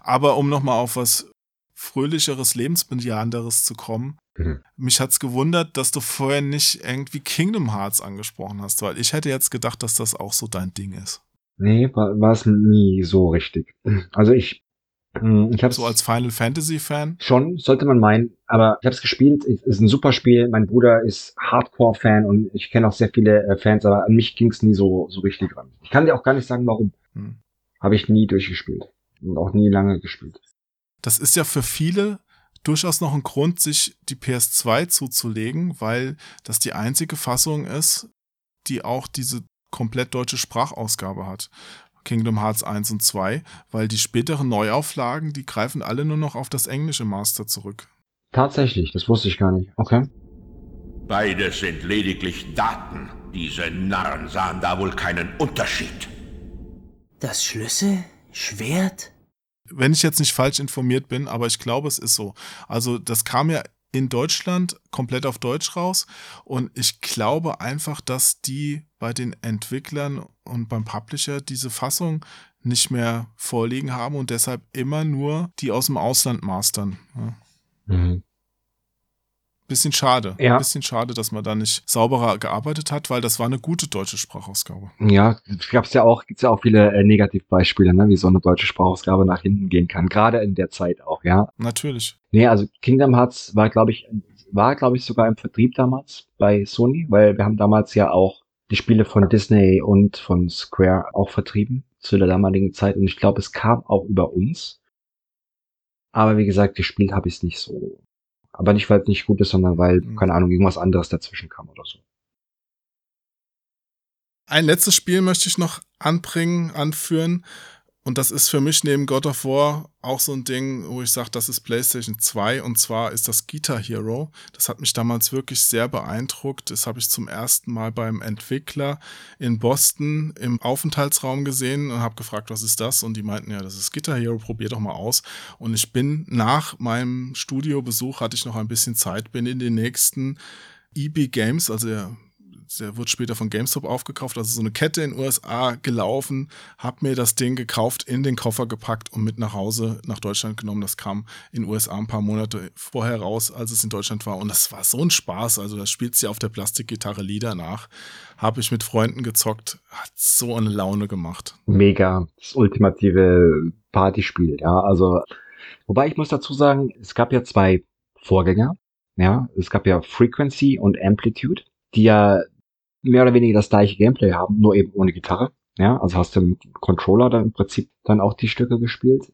Aber um nochmal auf was fröhlicheres, lebensbejahenderes zu kommen, Mhm. mich hat's gewundert, dass du vorher nicht irgendwie Kingdom Hearts angesprochen hast, weil ich hätte jetzt gedacht, dass das auch so dein Ding ist. Nee, war, es nie so richtig. Also ich, ich habe So als Final Fantasy Fan. schon, sollte man meinen, aber ich habe es gespielt, es ist ein super Spiel, mein Bruder ist Hardcore-Fan und ich kenne auch sehr viele äh, Fans, aber an mich ging es nie so, so richtig ran. Ich kann dir auch gar nicht sagen, warum. Hm. Habe ich nie durchgespielt und auch nie lange gespielt. Das ist ja für viele durchaus noch ein Grund, sich die PS2 zuzulegen, weil das die einzige Fassung ist, die auch diese komplett deutsche Sprachausgabe hat. Kingdom Hearts 1 und 2, weil die späteren Neuauflagen, die greifen alle nur noch auf das englische Master zurück. Tatsächlich, das wusste ich gar nicht. Okay. Beides sind lediglich Daten. Diese Narren sahen da wohl keinen Unterschied. Das Schlüssel? Schwert? Wenn ich jetzt nicht falsch informiert bin, aber ich glaube, es ist so. Also das kam ja in Deutschland komplett auf Deutsch raus und ich glaube einfach, dass die bei den Entwicklern und beim Publisher diese Fassung nicht mehr vorliegen haben und deshalb immer nur die aus dem Ausland mastern. Ja. Mhm. Bisschen schade. Ja. Bisschen schade, dass man da nicht sauberer gearbeitet hat, weil das war eine gute deutsche Sprachausgabe. Ja, gab's ja auch, gibt's ja auch viele äh, Negativbeispiele, ne, wie so eine deutsche Sprachausgabe nach hinten gehen kann. Gerade in der Zeit auch, ja. Natürlich. Nee, also Kingdom Hearts war, glaube ich, war, glaube ich, sogar im Vertrieb damals bei Sony, weil wir haben damals ja auch die Spiele von Disney und von Square auch vertrieben zu der damaligen Zeit und ich glaube, es kam auch über uns. Aber wie gesagt, gespielt habe ich es nicht so. Aber nicht, weil es nicht gut ist, sondern weil, keine Ahnung, irgendwas anderes dazwischen kam oder so. Ein letztes Spiel möchte ich noch anbringen, anführen. Und das ist für mich neben God of War auch so ein Ding, wo ich sage, das ist PlayStation 2. Und zwar ist das Guitar Hero. Das hat mich damals wirklich sehr beeindruckt. Das habe ich zum ersten Mal beim Entwickler in Boston im Aufenthaltsraum gesehen und habe gefragt, was ist das? Und die meinten, ja, das ist Guitar Hero, probier doch mal aus. Und ich bin nach meinem Studiobesuch, hatte ich noch ein bisschen Zeit, bin in den nächsten EB Games, also der der wurde später von GameStop aufgekauft, also so eine Kette in den USA gelaufen, hab mir das Ding gekauft, in den Koffer gepackt und mit nach Hause nach Deutschland genommen. Das kam in den USA ein paar Monate vorher raus, als es in Deutschland war. Und das war so ein Spaß. Also da spielt sie auf der Plastikgitarre Lieder nach. Habe ich mit Freunden gezockt, hat so eine Laune gemacht. Mega. Das ultimative Partyspiel, ja. Also, wobei ich muss dazu sagen, es gab ja zwei Vorgänger. Ja, es gab ja Frequency und Amplitude, die ja mehr oder weniger das gleiche Gameplay haben, nur eben ohne Gitarre. Ja, also hast du im Controller dann im Prinzip dann auch die Stücke gespielt.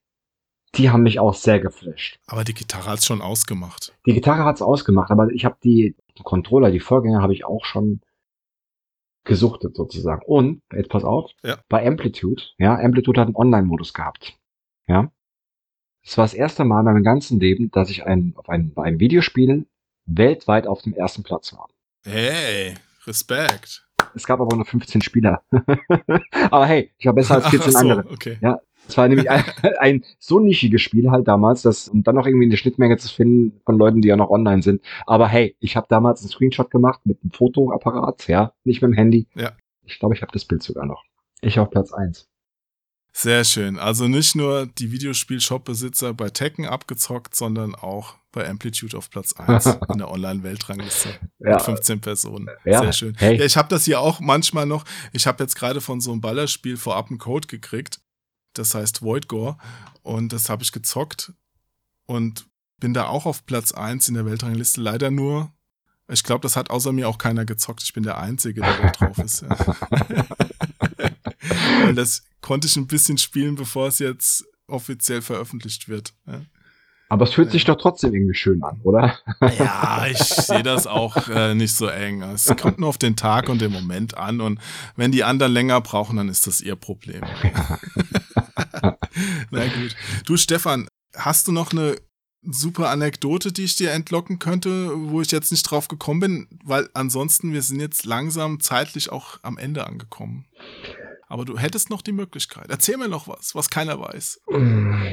Die haben mich auch sehr geflasht. Aber die Gitarre hat's schon ausgemacht. Die Gitarre hat's ausgemacht, aber ich habe die Controller, die Vorgänger habe ich auch schon gesuchtet sozusagen. Und, jetzt pass auf, ja. bei Amplitude, ja, Amplitude hat einen Online-Modus gehabt. Ja. Es war das erste Mal in meinem ganzen Leben, dass ich ein, auf ein, bei einem Videospiel weltweit auf dem ersten Platz war. Hey, Respekt. Es gab aber nur 15 Spieler. (laughs) aber hey, ich war besser als 14 (laughs) Ach so, andere. okay. Ja, es war nämlich (laughs) ein, ein so nischiges Spiel halt damals, dass und dann noch irgendwie eine Schnittmenge zu finden von Leuten, die ja noch online sind. Aber hey, ich habe damals einen Screenshot gemacht mit einem Fotoapparat, ja, nicht mit dem Handy. Ja. Ich glaube, ich habe das Bild sogar noch. Ich auf Platz eins. Sehr schön. Also nicht nur die Videospiel-Shop-Besitzer bei Tekken abgezockt, sondern auch bei Amplitude auf Platz 1 (laughs) in der Online-Weltrangliste Ja. mit 15 Personen. Ja, Sehr schön. hey. Ja, ich habe das hier auch manchmal noch. Ich habe jetzt gerade von so einem Ballerspiel vorab einen Code gekriegt. Das heißt Void Gore. Und das habe ich gezockt und bin da auch auf Platz 1 in der Weltrangliste. Leider nur, ich glaube, das hat außer mir auch keiner gezockt. Ich bin der Einzige, der da drauf ist. Ja. (laughs) Weil das konnte ich ein bisschen spielen, bevor es jetzt offiziell veröffentlicht wird. Ja. Aber es fühlt sich doch trotzdem irgendwie schön an, oder? Ja, ich sehe das auch äh, nicht so eng. Es kommt nur auf den Tag und den Moment an. Und wenn die anderen länger brauchen, dann ist das ihr Problem. (laughs) Na gut. Du, Stefan, hast du noch eine super Anekdote, die ich dir entlocken könnte, wo ich jetzt nicht drauf gekommen bin? Weil ansonsten, wir sind jetzt langsam zeitlich auch am Ende angekommen. Aber du hättest noch die Möglichkeit. Erzähl mir noch was, was keiner weiß.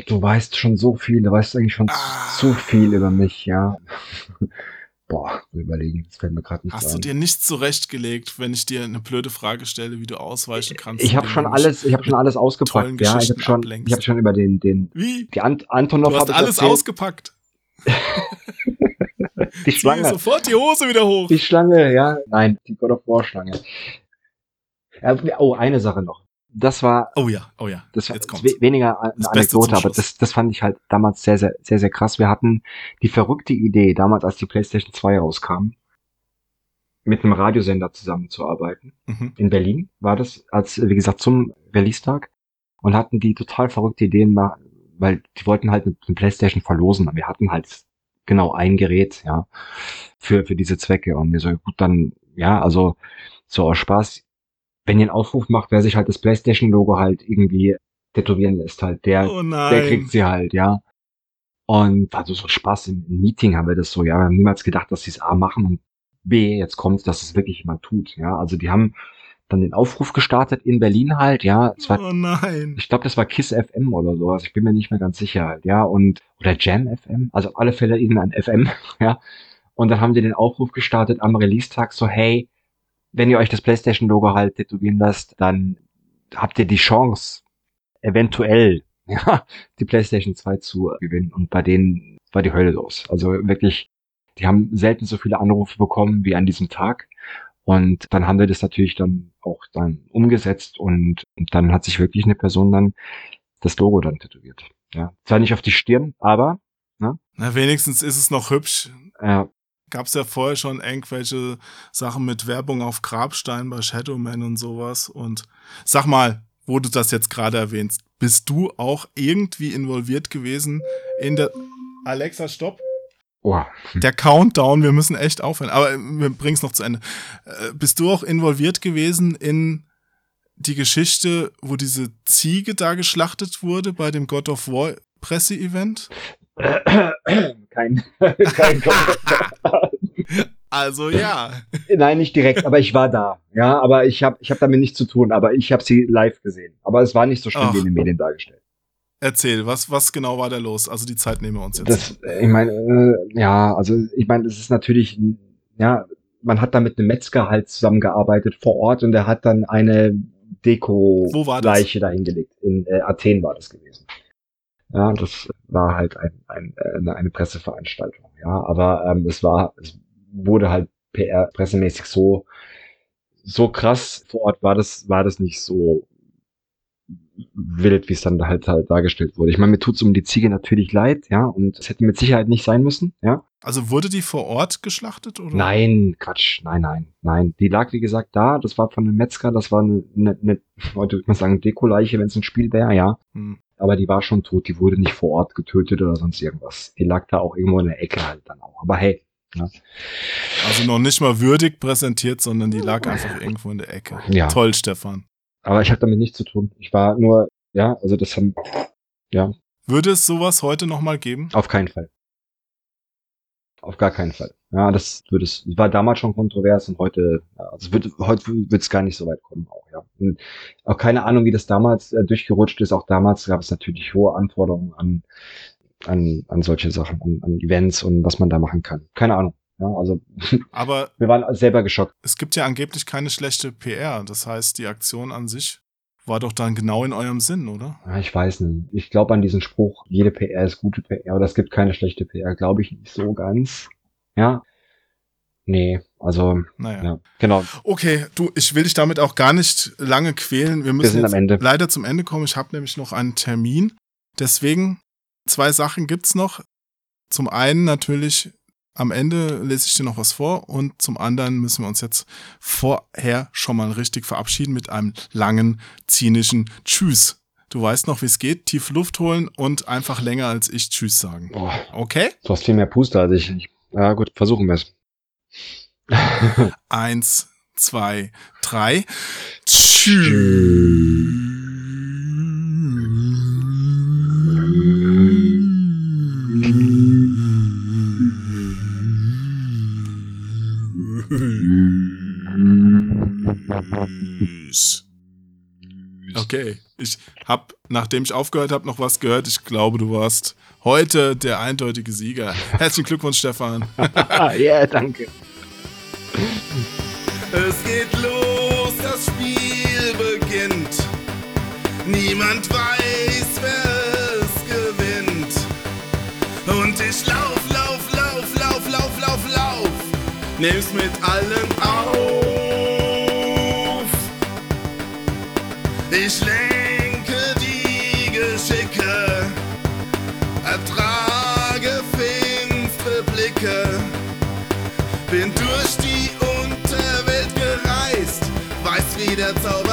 Du weißt schon so viel, du weißt eigentlich schon zu viel über mich, ja. (laughs) Boah, überlegen, das fällt mir gerade nicht Hast ein. du dir nichts zurechtgelegt, wenn ich dir eine blöde Frage stelle, wie du ausweichen kannst? Ich habe schon alles, ich habe schon alles ausgepackt, ja. Ich habe schon, ablenkst? ich habe schon über den, den, Wie? die Ant Antonov Du hast alles erzählt. ausgepackt. (laughs) Die Zieh Schlange. sofort die Hose wieder hoch. Die Schlange, ja. Nein, die God of War Schlange. Ja, oh, eine Sache noch. Das war, Oh ja, oh ja. das war Jetzt kommt's. weniger eine Das Anekdote, aber das, das fand ich halt damals sehr, sehr, sehr, sehr krass. Wir hatten die verrückte Idee, damals als die PlayStation 2 rauskam, mit einem Radiosender zusammenzuarbeiten. Mhm. In Berlin war das, als, wie gesagt, zum Release-Tag. Und hatten die total verrückte Ideen, weil die wollten halt eine eine PlayStation verlosen. Wir hatten halt genau ein Gerät, ja, für, für diese Zwecke. Und wir so, gut, dann, ja, also, so aus Spaß, wenn ihr einen Aufruf macht, wer sich halt das PlayStation-Logo halt irgendwie tätowieren lässt, halt, der, Oh der kriegt sie halt, ja. Und also so Spaß im, im Meeting haben wir das so, ja, wir haben niemals gedacht, dass sie es A machen und B, jetzt kommt, dass es wirklich jemand tut, ja. Also die haben dann den Aufruf gestartet in Berlin halt, ja. War, Oh nein. ich glaube, das war Kiss FM oder sowas. Ich bin mir nicht mehr ganz sicher halt, ja. Und, oder Jam FM. Also auf alle Fälle irgendein FM, (laughs) ja. Und dann haben die den Aufruf gestartet am Release-Tag so, hey, wenn ihr euch das PlayStation-Logo halt tätowieren lasst, dann habt ihr die Chance, eventuell, (laughs) ja, die PlayStation 2 zu gewinnen. Und bei denen war die Hölle los. Also wirklich, die haben selten so viele Anrufe bekommen wie an diesem Tag. Und dann haben wir das natürlich dann auch dann umgesetzt und, und dann hat sich wirklich eine Person dann das Logo dann tätowiert. Ja, zwar nicht auf die Stirn, aber ne, Na, wenigstens ist es noch hübsch. Äh, Gab's ja vorher schon irgendwelche Sachen mit Werbung auf Grabstein bei Shadowman und sowas. Und sag mal, wo du das jetzt gerade erwähnst, bist du auch irgendwie involviert gewesen in der. Alexa, stopp. oh, Der Countdown, wir müssen echt aufhören, aber wir bringen es noch zu Ende. Äh, Bist du auch involviert gewesen in die Geschichte, wo diese Ziege da geschlachtet wurde bei dem God of War Presseevent? kein, (laughs) kein Kommentar. (laughs) Also ja. Nein, nicht direkt, aber ich war da. Ja, aber ich habe ich hab damit nichts zu tun, aber ich habe sie live gesehen. Aber es war nicht so schlimm Ach. wie in den Medien dargestellt. Erzähl, was, was genau war da los? Also die Zeit nehmen wir uns jetzt. Das, ich meine, äh, ja, also ich meine, es ist natürlich, ja, man hat da mit einem Metzger halt zusammengearbeitet vor Ort und der hat dann eine? Deko-Leiche da hingelegt. In äh, Athen war das gewesen. Ja, das war halt ein, ein, äh, eine, eine Presseveranstaltung. Ja, aber ähm, es war, es wurde halt PR pressemäßig so so krass vor Ort war das war das nicht so wild, wie es dann halt halt dargestellt wurde. Ich meine, mir tut's um die Ziege natürlich leid, ja, und es hätte mit Sicherheit nicht sein müssen, ja. Also wurde die vor Ort geschlachtet oder? Nein, Quatsch, nein, nein, nein. Die lag, wie gesagt, da, das war von einem Metzger, das war eine, eine, eine heute würde man sagen, Dekoleiche, wenn es ein Spiel wäre, ja. Hm. Aber die war schon tot, die wurde nicht vor Ort getötet oder sonst irgendwas. Die lag da auch irgendwo in der Ecke halt dann auch. Aber hey, ja. Also noch nicht mal würdig präsentiert, sondern die lag einfach (laughs) irgendwo in der Ecke. Ja. Toll, Stefan. Aber ich habe damit nichts zu tun. Ich war nur, ja, also das haben, ja, Würde es sowas heute nochmal geben? auf keinen Fall. Auf gar keinen Fall. Ja, das würde es, war damals schon kontrovers und heute, also wird, heute wird es gar nicht so weit kommen auch, ja. Und auch keine Ahnung, wie das damals äh, durchgerutscht ist. Auch damals gab es natürlich hohe Anforderungen an, an, an solche Sachen, an, an Events und was man da machen kann. Keine Ahnung. Ja, also (laughs) Aber wir waren selber geschockt. es gibt ja angeblich keine schlechte PR. Das heißt, die Aktion an sich war doch dann genau in eurem Sinn, oder? Ja, ich weiß nicht. Ich glaube an diesen Spruch, jede PR ist gute PR oder es gibt keine schlechte PR. Glaube ich nicht so ganz. Ja. Nee, also, Naja. ja, genau. Okay, du, ich will dich damit auch gar nicht lange quälen. Wir müssen Ende. leider zum Ende kommen. Ich habe nämlich noch einen Termin. Deswegen, zwei Sachen gibt's noch. Zum einen natürlich, am Ende lese ich dir noch was vor und zum anderen müssen wir uns jetzt vorher schon mal richtig verabschieden mit einem langen, zynischen Tschüss. Du weißt noch, wie es geht. Tief Luft holen und einfach länger als ich Tschüss sagen. Oh, Okay? du hast viel mehr Puster als ich. Ich- Ja, gut, versuchen wir es. (laughs) Eins, zwei, drei. Tschüss. Okay, ich hab, nachdem ich aufgehört habe, noch was gehört. Ich glaube, du warst heute der eindeutige Sieger. Herzlichen Glückwunsch, Stefan. (laughs) Ja, danke. Es geht los, das Spiel beginnt. Niemand weiß, wer es gewinnt. Und ich Nimm's mit allen auf. Ich lenke die Geschicke, ertrage finstere Blicke. Bin durch die Unterwelt gereist, weiß wie der Zauber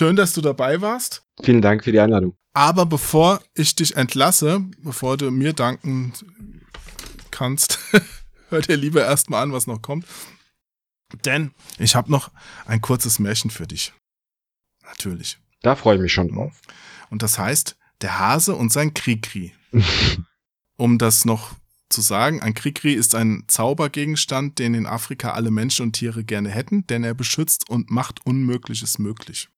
Schön, dass du dabei warst. Vielen Dank für die Einladung. Aber bevor ich dich entlasse, bevor du mir danken kannst, (laughs) hör dir lieber erstmal an, was noch kommt. Denn ich habe noch ein kurzes Märchen für dich. Natürlich. Da freue ich mich schon drauf. Und das heißt, der Hase und sein Krikri. (laughs) um das noch zu sagen, ein Krikri ist ein Zaubergegenstand, den in Afrika alle Menschen und Tiere gerne hätten, denn er beschützt und macht Unmögliches möglich.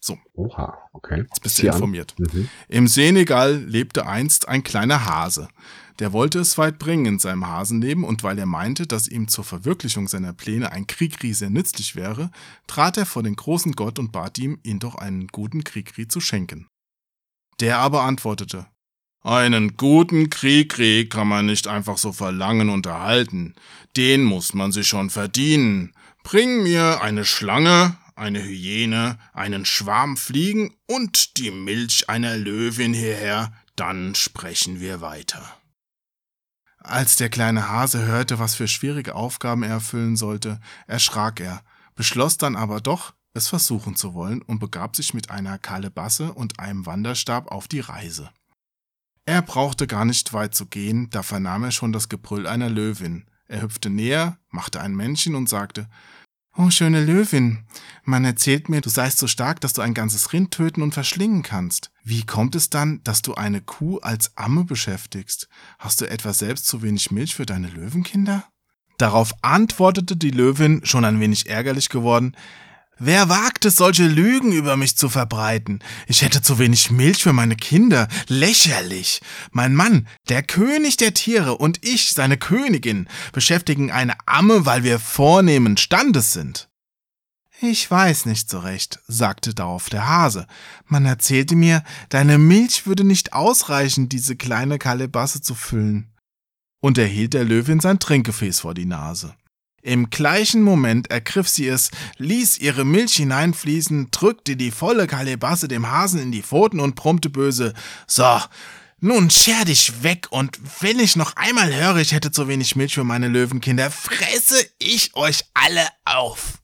So. Oha, okay. Jetzt bist du informiert. Mhm. Im Senegal lebte einst ein kleiner Hase. Der wollte es weit bringen in seinem Hasenleben und weil er meinte, dass ihm zur Verwirklichung seiner Pläne ein Krikri sehr nützlich wäre, trat er vor den großen Gott und bat ihm, ihn doch einen guten Krikri zu schenken. Der aber antwortete, einen guten Krikri kann man nicht einfach so verlangen und erhalten. Den muss man sich schon verdienen. Bring mir eine Schlange, eine Hyäne, einen Schwarm Fliegen und die Milch einer Löwin hierher, dann sprechen wir weiter. Als der kleine Hase hörte, was für schwierige Aufgaben er erfüllen sollte, erschrak er, beschloss dann aber doch, es versuchen zu wollen und begab sich mit einer Kalebasse und einem Wanderstab auf die Reise. Er brauchte gar nicht weit zu gehen, da vernahm er schon das Gebrüll einer Löwin. Er hüpfte näher, machte ein Männchen und sagte Oh, schöne Löwin, man erzählt mir, du seist so stark, dass du ein ganzes Rind töten und verschlingen kannst. Wie kommt es dann, dass du eine Kuh als Amme beschäftigst? Hast du etwa selbst zu wenig Milch für deine Löwenkinder? Darauf antwortete die Löwin, schon ein wenig ärgerlich geworden, Wer wagt es, solche Lügen über mich zu verbreiten? Ich hätte zu wenig Milch für meine Kinder. Lächerlich. Mein Mann, der König der Tiere und ich, seine Königin, beschäftigen eine Amme, weil wir vornehmen Standes sind. Ich weiß nicht so recht, sagte darauf der Hase. Man erzählte mir, deine Milch würde nicht ausreichen, diese kleine Kalebasse zu füllen. Und er hielt der Löwin sein Trinkgefäß vor die Nase. Im gleichen Moment ergriff sie es, ließ ihre Milch hineinfließen, drückte die volle Kalebasse dem Hasen in die Pfoten und brummte böse: So, nun scher dich weg und wenn ich noch einmal höre, ich hätte zu wenig Milch für meine Löwenkinder, fresse ich euch alle auf.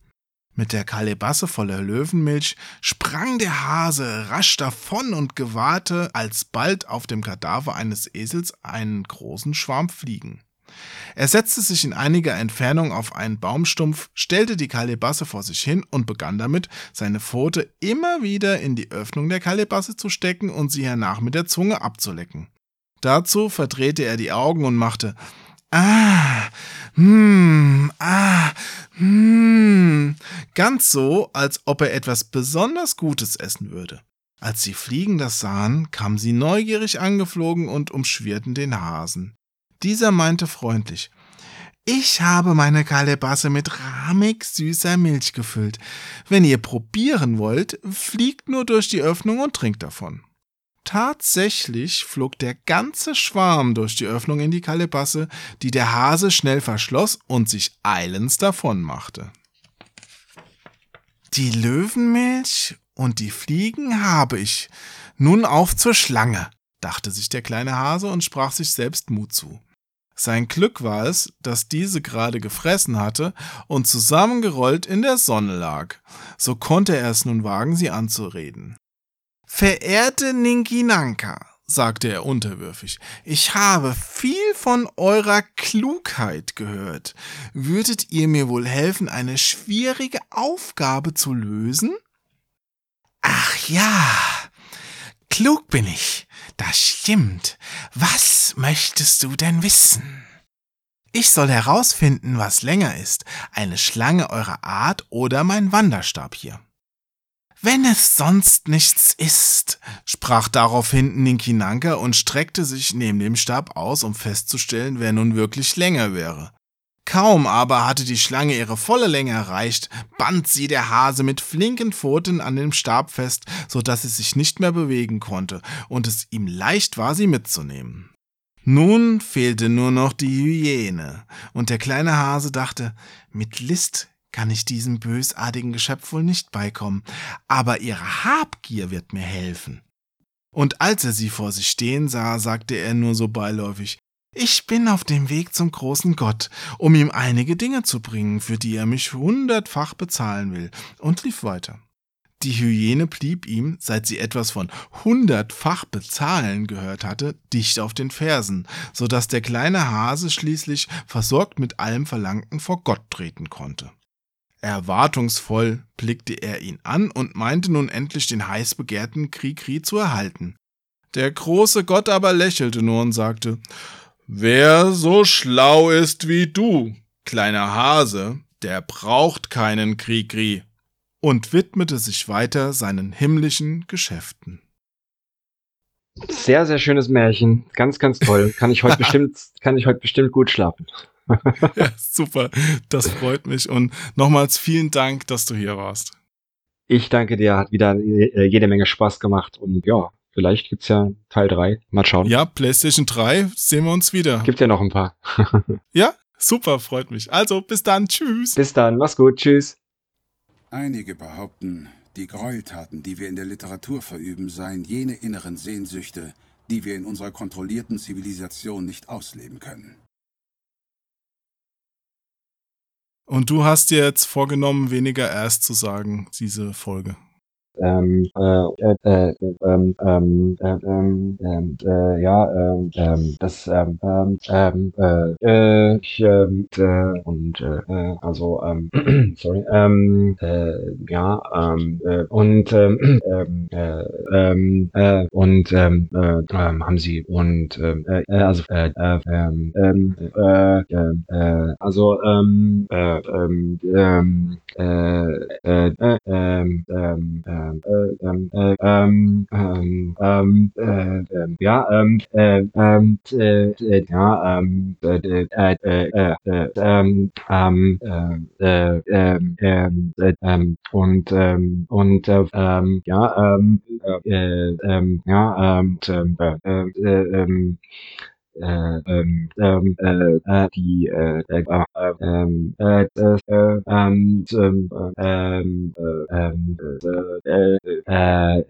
Mit der Kalebasse voller Löwenmilch sprang der Hase rasch davon und gewahrte alsbald auf dem Kadaver eines Esels einen großen Schwarm Fliegen. Er setzte sich in einiger Entfernung auf einen Baumstumpf, stellte die Kalebasse vor sich hin und begann damit, seine Pfote immer wieder in die Öffnung der Kalebasse zu stecken und sie hernach mit der Zunge abzulecken. Dazu verdrehte er die Augen und machte Ah, hm, ah, hm, ganz so, als ob er etwas besonders Gutes essen würde. Als die Fliegen das sahen, kamen sie neugierig angeflogen und umschwirrten den Hasen. Dieser meinte freundlich, ich habe meine Kalebasse mit rahmig süßer Milch gefüllt. Wenn ihr probieren wollt, fliegt nur durch die Öffnung und trinkt davon. Tatsächlich flog der ganze Schwarm durch die Öffnung in die Kalebasse, die der Hase schnell verschloss und sich eilends davon machte. Die Löwenmilch und die Fliegen habe ich. Nun auf zur Schlange, dachte sich der kleine Hase und sprach sich selbst Mut zu. Sein Glück war es, dass diese gerade gefressen hatte und zusammengerollt in der Sonne lag. So konnte er es nun wagen, sie anzureden. Verehrte Ninkinanka, sagte er unterwürfig, ich habe viel von eurer Klugheit gehört. Würdet ihr mir wohl helfen, eine schwierige Aufgabe zu lösen? Ach ja, klug bin ich, das stimmt. Was möchtest du denn wissen? Ich soll herausfinden, was länger ist, eine Schlange eurer Art oder mein Wanderstab hier. Wenn es sonst nichts ist, sprach daraufhin Ninkinanka und streckte sich neben dem Stab aus, um festzustellen, wer nun wirklich länger wäre. Kaum aber hatte die Schlange ihre volle Länge erreicht, band sie der Hase mit flinken Pfoten an dem Stab fest, so dass sie sich nicht mehr bewegen konnte und es ihm leicht war, sie mitzunehmen. Nun fehlte nur noch die Hyäne, und der kleine Hase dachte, mit List kann ich diesem bösartigen Geschöpf wohl nicht beikommen, aber ihre Habgier wird mir helfen. Und als er sie vor sich stehen sah, sagte er nur so beiläufig, Ich bin auf dem Weg zum großen Gott, um ihm einige Dinge zu bringen, für die er mich hundertfach bezahlen will, und lief weiter. Die Hyäne blieb ihm, seit sie etwas von hundertfach bezahlen gehört hatte, dicht auf den Fersen, so dass der kleine Hase schließlich versorgt mit allem Verlangten vor Gott treten konnte. Erwartungsvoll blickte er ihn an und meinte nun endlich den heiß begehrten Krikri zu erhalten. Der große Gott aber lächelte nur und sagte, Wer so schlau ist wie du, kleiner Hase, der braucht keinen Krikri und widmete sich weiter seinen himmlischen Geschäften. Sehr, sehr schönes Märchen. Ganz, ganz toll. Kann ich heute (laughs) bestimmt, kann ich heute bestimmt gut schlafen. (laughs) ja, super. Das freut mich. Und nochmals vielen Dank, dass du hier warst. Ich danke dir. Hat wieder äh, jede Menge Spaß gemacht. Und ja, vielleicht gibt's ja Teil 3. Mal schauen. Ja, PlayStation 3 sehen wir uns wieder. Gibt ja noch ein paar. (laughs) ja, super, freut mich. Also, bis dann. Tschüss. Bis dann. Mach's gut. Tschüss. Einige behaupten, die Gräueltaten, die wir in der Literatur verüben, seien jene inneren Sehnsüchte, die wir in unserer kontrollierten Zivilisation nicht ausleben können. Und du hast dir jetzt vorgenommen, weniger erst zu sagen, diese Folge ähm, äh, äh, ähm, ähm, ähm, ähm, äh, ja, ähm, ähm, das, ähm, ähm, äh, äh, ich, ähm, äh, und, äh, also, ähm, sorry, ähm, äh, ja, ähm, äh, und, ähm, ähm, äh, ähm, äh, und, ähm, äh, ähm, haben sie, und, ähm, äh, also, äh, äh, ähm, ähm, äh, äh, also, ähm, äh, ähm, ähm, äh, äh, äh, ähm, ähm, äh, ähm, äh, ja, ja, und, und, ja, ja, ähm, äh, äh, ähm, äh, ähm, ähm, äh, äh, die äh, äh, ähm, äh, äh, ähm, ähm, ähm, ähm, äh, äh, äh,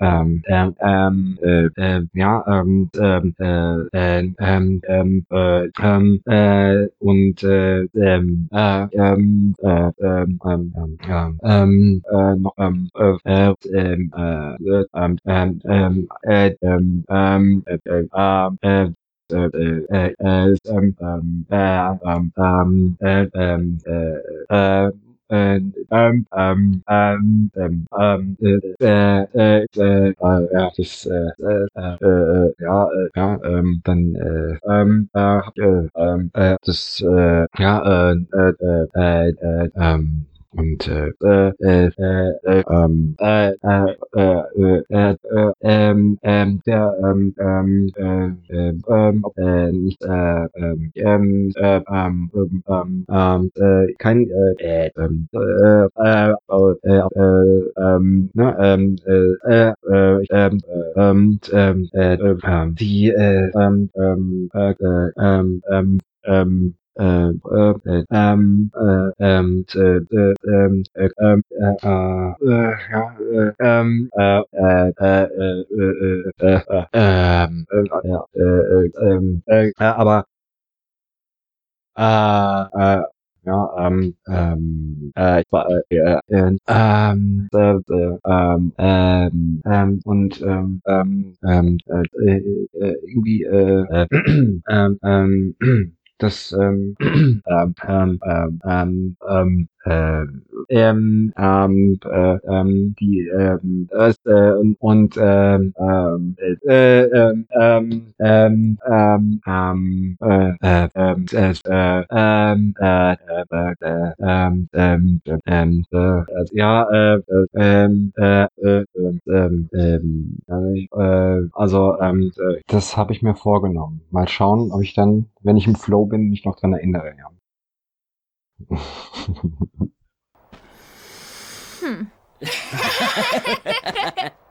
ähm, ähm, ähm, äh, äh, ja, ähm, ähm, äh, äh, ähm, ähm, äh, ähm, äh, und äh, ähm, äh, ähm, äh, ähm, ähm, ähm, ähm, äh, noch ähm, äh, äh, ähm, äh, ähm, ähm, ähm, äh, ähm, ähm, äh, äh, äh, äh, äh, äh, ähm, ähm, äh, ähm, ähm, äh, ähm, äh, äh, ähm, ähm, ähm, ähm, ähm, äh, äh, äh, äh, ja, das, äh, äh, äh, ja, äh, ja, ähm, dann, äh, ähm, äh, äh, ähm, äh, das, äh, ja, äh, äh, äh, äh, ähm, und äh, äh, äh, äh, ähm, äh, äh, äh, äh, äh, ähm, ähm, der ähm, ähm, äh, äh, ähm, äh, nicht äh, ähm, ähm, äh, ähm, ähm, ähm, äh, kein äh, äh, ähm, äh, äh, äh, äh, ähm, ne, ähm, äh, äh, äh, ähm, äh, ähm, ähm, äh, äh, die äh, ähm, ähm, äh, äh, ähm, ähm, ähm, äh, äh, ähm, äh, ähm, äh, äh, ähm, äh, ähm, äh, äh, äh, ähm, äh, äh, äh, äh, äh, äh, ähm, äh, äh, äh, ähm, äh, aber äh, äh, ja, ähm, ähm, äh, ich war, äh, äh, ähm, äh, äh, ähm, ähm, ähm, und, ähm, ähm, ähm, äh, äh, irgendwie, äh, äh, ähm, ähm, das (clears throat) ähm, ähm, ähm, ähm, ähm, ähm, äh, ähm, ähm, äh, ähm, die ähm, äh, und ähm, ähm, äh, ähm, ähm, ähm, ähm, äh, äh, ähm, äh, ähm, äh, äh, ähm, ähm, ähm, äh, ja, äh, ähm, äh, äh, ähm, ähm, äh, also ähm, das habe ich mir vorgenommen. Mal schauen, ob ich dann, wenn ich im Flow bin, mich noch dran erinnere. Ja. Hm. (laughs) (laughs)